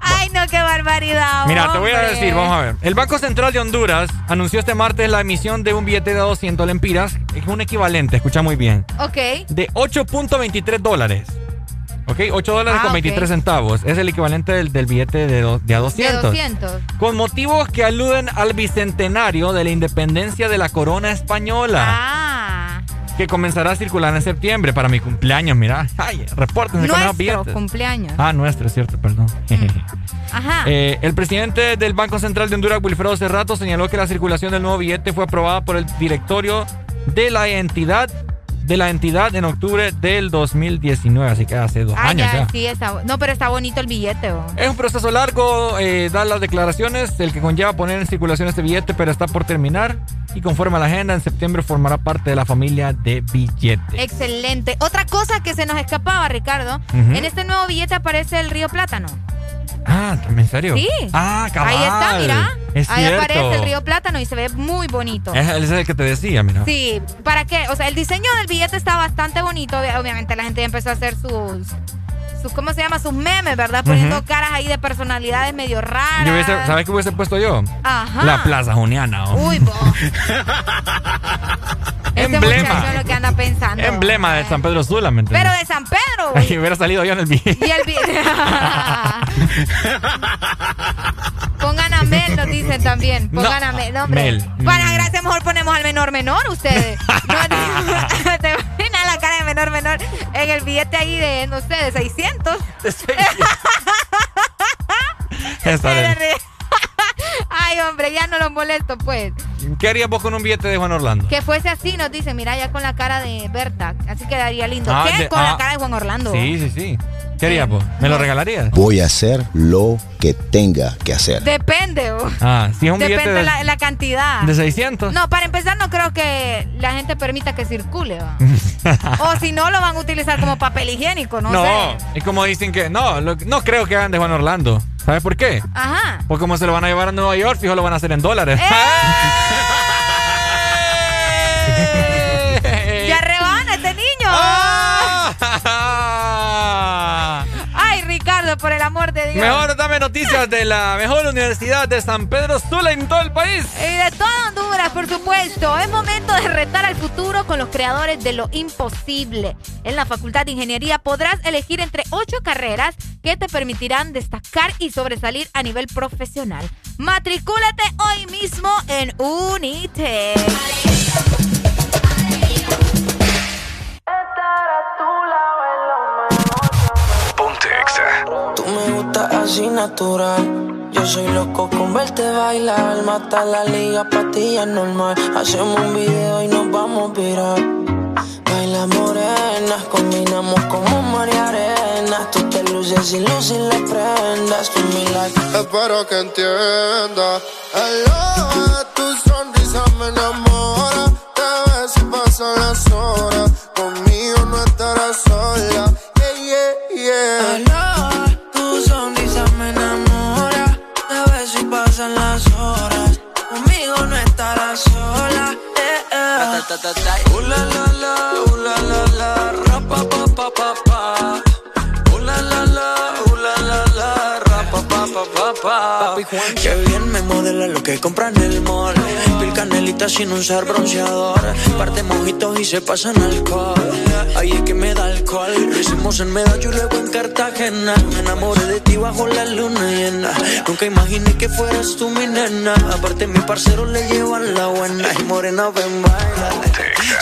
Ay, no, qué barbaridad. Mira, te voy a decir, vamos a ver. El Banco Central de Honduras anunció este martes la emisión de un billete de 200 lempiras, es un equivalente, escucha muy bien, Ok. de 8.23 dólares. ¿Ok? 8 dólares Ah, con ok. 23 centavos. Es el equivalente del, del billete de, do- de a 200. De 200. Con motivos que aluden al bicentenario de la independencia de la corona española. Ah. que comenzará a circular en septiembre para mi cumpleaños, mira. Ay, repórtense con Nuestro billetes. cumpleaños. Ah, nuestro, es cierto, perdón. Ajá. Eh, el presidente del Banco Central de Honduras, Wilfredo Cerrato, señaló que la circulación del nuevo billete fue aprobada por el directorio de la entidad de la entidad en octubre del 2019, así que hace dos Ah, años ya, ya. sí, está. No, pero está bonito el billete, oh. Es un proceso largo, eh, dar las declaraciones, el que conlleva poner en circulación este billete, pero está por terminar y conforme a la agenda, en septiembre formará parte de la familia de billetes. Excelente. Otra cosa que se nos escapaba, Ricardo. En este nuevo billete aparece el río Plátano. Ah, ¿en serio? Sí. Ah, cabal. Ahí está, mira. Es Ahí cierto. aparece el río Plátano y se ve muy bonito. Es, ese es el que te decía, mira. Sí, ¿para qué? O sea, el diseño del billete está bastante bonito. Obvi- Obviamente la gente ya empezó a hacer sus, sus ¿cómo se llama? Sus memes, ¿verdad? Poniendo caras ahí de personalidades medio raras. Yo hubiese- ¿Sabes qué hubiese puesto yo? Ajá. La Plaza Juniana. oh. Uy, vos. Este Emblema. es lo que anda pensando. Emblema de San Pedro Sula, ¿me Pero entiendes? de San Pedro, güey. hubiera salido yo en el billete. Y el. Pongan a Mel, nos dicen también. Pongan No, a Mel. No. Mel. Para gracia, mejor ponemos al menor menor, ustedes. No, te imaginas cara de menor menor en el billete ahí de, no sé, de 600. Está bien. Ay, hombre, ya no los molesto, pues. ¿Qué harías vos con un billete de Juan Orlando? Que fuese así, nos dicen, mira, ya con la cara de Berta. Así quedaría lindo. Ah, ¿Qué? de- con ah. la cara de Juan Orlando. Sí, sí, sí. ¿Qué harías vos? ¿Me lo regalarías? Voy a hacer lo que tenga que hacer. Depende, oh. Ah, si es un Depende billete de, la, la cantidad. de 600. No, para empezar, no creo que la gente permita que circule. o si no, lo van a utilizar como papel higiénico, no, No, sé. es como dicen que no, lo- no creo que hagan de Juan Orlando. ¿Sabes por qué? Ajá. Porque como se lo van a llevar a Nueva York, fijo lo van a hacer en dólares. ¡Ya Por el amor de Dios! Mejor dame noticias de la mejor universidad de San Pedro Sula en todo el país. Y de todo Honduras, por supuesto. Es momento de retar al futuro con los creadores de lo imposible. En la Facultad de Ingeniería podrás elegir entre ocho carreras que te permitirán destacar y sobresalir a nivel profesional. Matricúlate hoy mismo en Unitec. Así natural. Yo soy loco con verte bailar. Mata la liga, patilla normal. Hacemos un video y nos vamos a virar. Baila morenas, combinamos como mar y arena. Tú te luces y luces las prendas. Tú mi like. Espero que entienda. Aloha, tu sonrisa me enamora. Te ves y pasan las horas. Conmigo no estarás sola. Yeah, yeah, yeah. Aloha, sola. Uh, la, la, la, uh, la, la, la, ra, pa, pa, pa, pa. Uh, la, la, la, uh, la, la, la, pa, pa, pa, pa, pa. Qué bien me modela lo que compra en el mall. Pil canelita sin usar bronceador. Parte mojitos y se pasan alcohol. Ahí es que me da alcohol. Lo hicimos en Medallo y luego en Cartagena. Me enamoré de ti bajo la luna llena. Nunca imaginé que fueras tú mi nena. Aparte, mi parcero le llevan la buena. Y morena, ven, baila.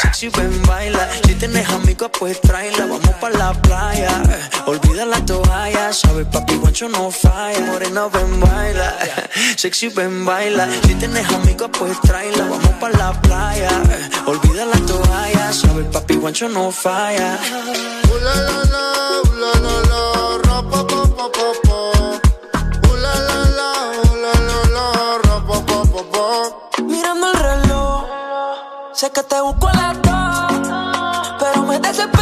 Sexy, ven, baila. Si tienes amigos, pues tráela. Vamos pa' la playa. Olvida la toalla. Sabes, papi, guancho no falla. Morena, ven, baila. Sexy, ven, baila. Si tienes amigos, pues tráela. Vamos pa' la playa. Olvida la toalla. Sabes, papi, guancho no falla. Uh, la, la, la, uh, la, la, la, ra, pa, pa, pa, pa, pa. Uh, la, la, la, la, la, la, ra, pa, pa, pa, pa. Mirando el reloj, sé que te busco a las dos, pero me desesperé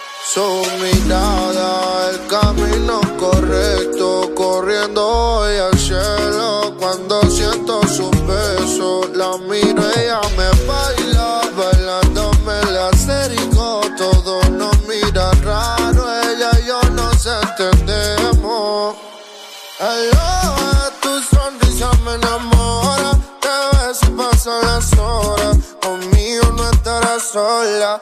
Su mirada, el camino correcto, corriendo hoy al cielo. Cuando siento su beso, la miro, ella me baila, bailándome la acerico. Todos nos miran raro, ella y yo nos entendemos. Hello, tu sonrisa me enamora, te ves y pasan las horas. Conmigo no estarás sola.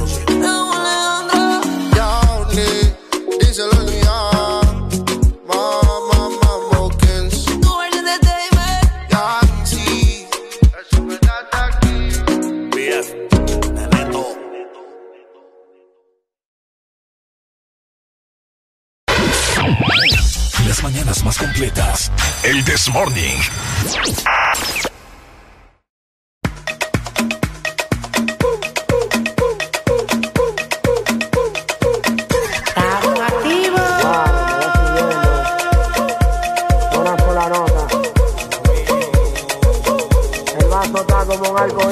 Las más completas. El This Morning. Una sola nota. El vaso está como un arco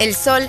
el sol,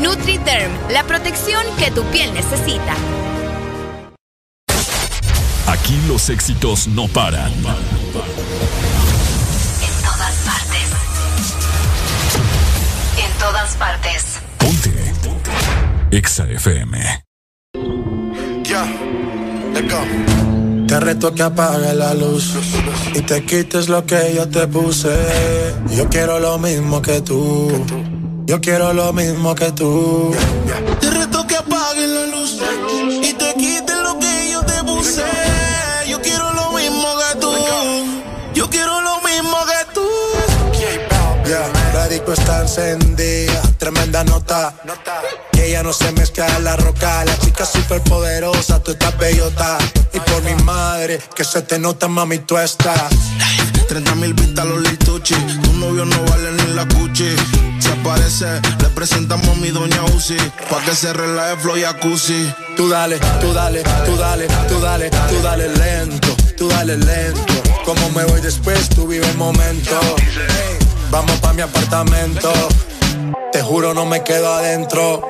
NutriDerm, la protección que tu piel necesita. Aquí los éxitos no paran. En todas partes. En todas partes. Ponte. Exa FM. Ya. Te reto que apague la luz y te quites lo que yo te puse. Yo quiero lo mismo que tú. Yo quiero lo mismo que tú. Te reto que apagues la luz y te quites lo que yo te puse. Yo quiero lo mismo que tú. Yo quiero lo mismo que tú. Ya, la disco está encendida, tremenda nota. Que ella no se mezcla en la roca. La chica súper poderosa, tú estás bellota. Y por mi madre, que se te nota, mami, tú estás. 30 mil vistas los lituchi. Tu novio no vale ni la cuchi. Si aparece, le presentamos a mi doña Uzi. Pa' que se relaje flow y acusi. Tú dale, tú dale, tú dale, tú dale, tú dale lento, tú dale lento. Como me voy después, tú vive el momento. vamos pa' mi apartamento. Te juro, no me quedo adentro.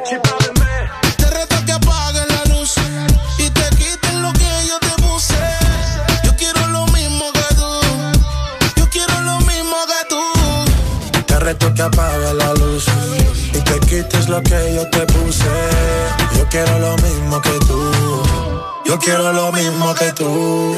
Que yo te puse. Yo quiero lo mismo que tú. Yo quiero lo mismo que tú.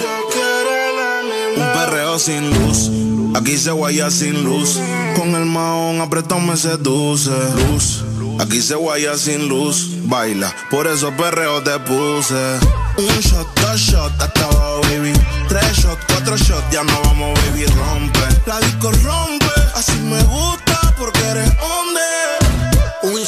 Un perreo sin luz, aquí se guaya sin luz. Con el maón apretón me seduce. Luz, aquí se guaya sin luz. Baila, por eso perreo te puse. Un shot, dos shots, hasta abajo, baby. Tres shots, cuatro shots, ya no vamos, baby, rompe. La disco rompe,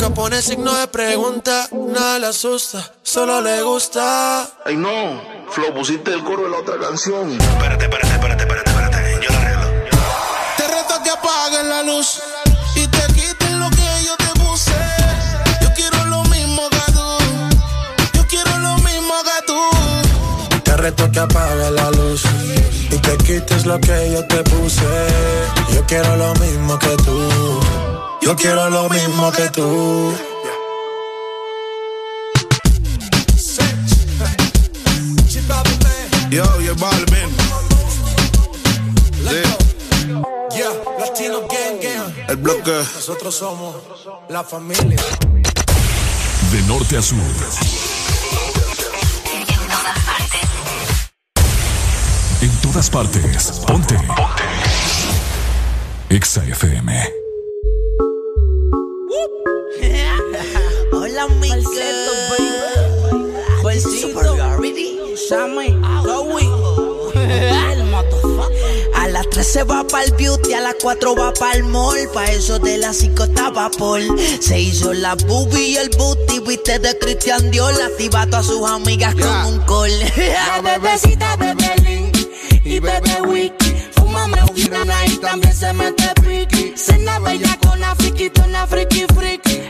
Nunca pone signo de pregunta, nada le asusta, solo le gusta. Ay no, Flo, pusiste el coro de la otra canción. Espérate, espérate, espérate, espérate, espérate, yo la arreglo. Te reto que apagues la luz y te quites lo que yo te puse. Yo quiero lo mismo que tú. Yo quiero lo mismo que tú. Te reto que apague la luz y te quites lo que yo te puse. Yo quiero lo mismo que tú. Yo quiero lo mismo que tú. Yo, yo, Balvin. Sí, Yeah, Latino Gang Gang. el bloque. Nosotros somos la familia. De norte a sur. En todas partes. Ponte. Ponte. Exa FM. Hola, mi Falsetto, baby. Falsetto. Sammy, El A las 3 se va para el beauty, a las 4 va para el mall. Pa' eso de las 5 estaba Paul. Se hizo la boobie y el booty, viste de Christian Dior. Activa a sus amigas con un call. La bebecita bebe Link y bebe Wiki. Fúmame un y también se mete piqui. Cena bella con una friki friki. Friki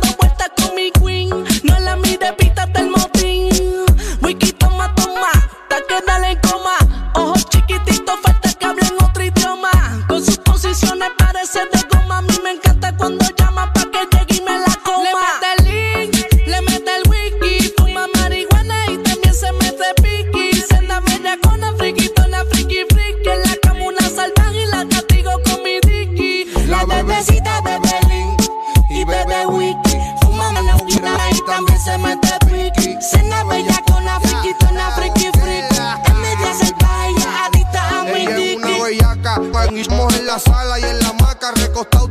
la sala y en la maca, recostado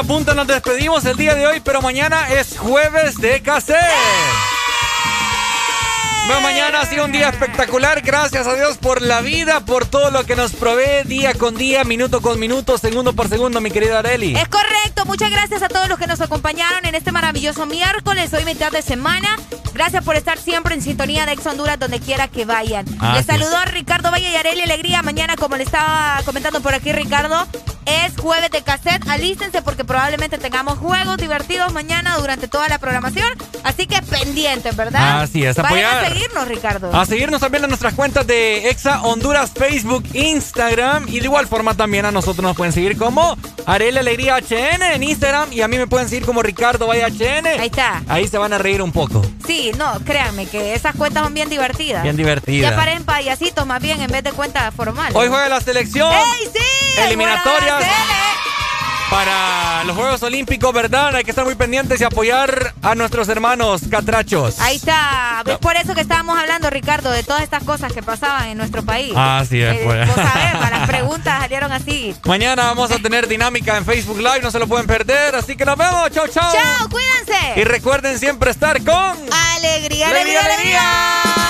Música punta nos despedimos el día de hoy, pero mañana es jueves de cassette. Bueno, mañana ha sido un día espectacular. Gracias a Dios por la vida, por todo lo que nos provee día con día, minuto con minuto, segundo por segundo, mi querida Areli. Es correcto, muchas gracias a todos los que nos acompañaron en este maravilloso miércoles, hoy mitad de semana. Gracias por estar siempre en sintonía de Ex Honduras, donde quiera que vayan. Así Les saludó es. Ricardo Valle y Areli Alegría. Mañana, como le estaba comentando por aquí Ricardo, jueves de cassette. Alístense porque probablemente tengamos juegos divertidos mañana durante toda la programación. Así que pendientes, ¿verdad? Así es, Vayan apoyar. a seguirnos, Ricardo. A seguirnos también en nuestras cuentas de Exa Honduras, Facebook, Instagram. Y de igual forma también a nosotros nos pueden seguir como Arela Alegría HN en Instagram. Y a mí me pueden seguir como Ricardo Vaya HN. Ahí está. Ahí se van a reír un poco. Sí, no, créanme que esas cuentas son bien divertidas. Bien divertidas. Ya paren payasitos más bien en vez de cuentas formales. Hoy juega la selección. ¡Ey, sí! Eliminatorias. Para los Juegos Olímpicos, ¿verdad? Hay que estar muy pendientes y apoyar a nuestros hermanos catrachos. Ahí está. Es por eso que estábamos hablando, Ricardo, de todas estas cosas que pasaban en nuestro país. Así es, Eh, pues. vos sabés, para las preguntas salieron así. Mañana vamos a tener dinámica en Facebook Live, no se lo pueden perder. Así que nos vemos. Chau, chau. ¡Chao! ¡Cuídense! Y recuerden siempre estar con. ¡Alegría, ¡Alegría, alegría, alegría!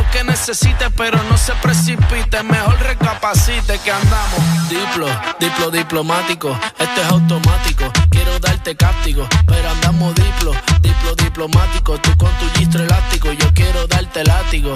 que necesite, pero no se precipite. Mejor recapacite que andamos. Diplo, diplo diplomático, este es automático. Quiero darte cáptico, pero andamos diplo, diplo diplomático. Tú con tu gistro elástico, yo quiero darte látigo.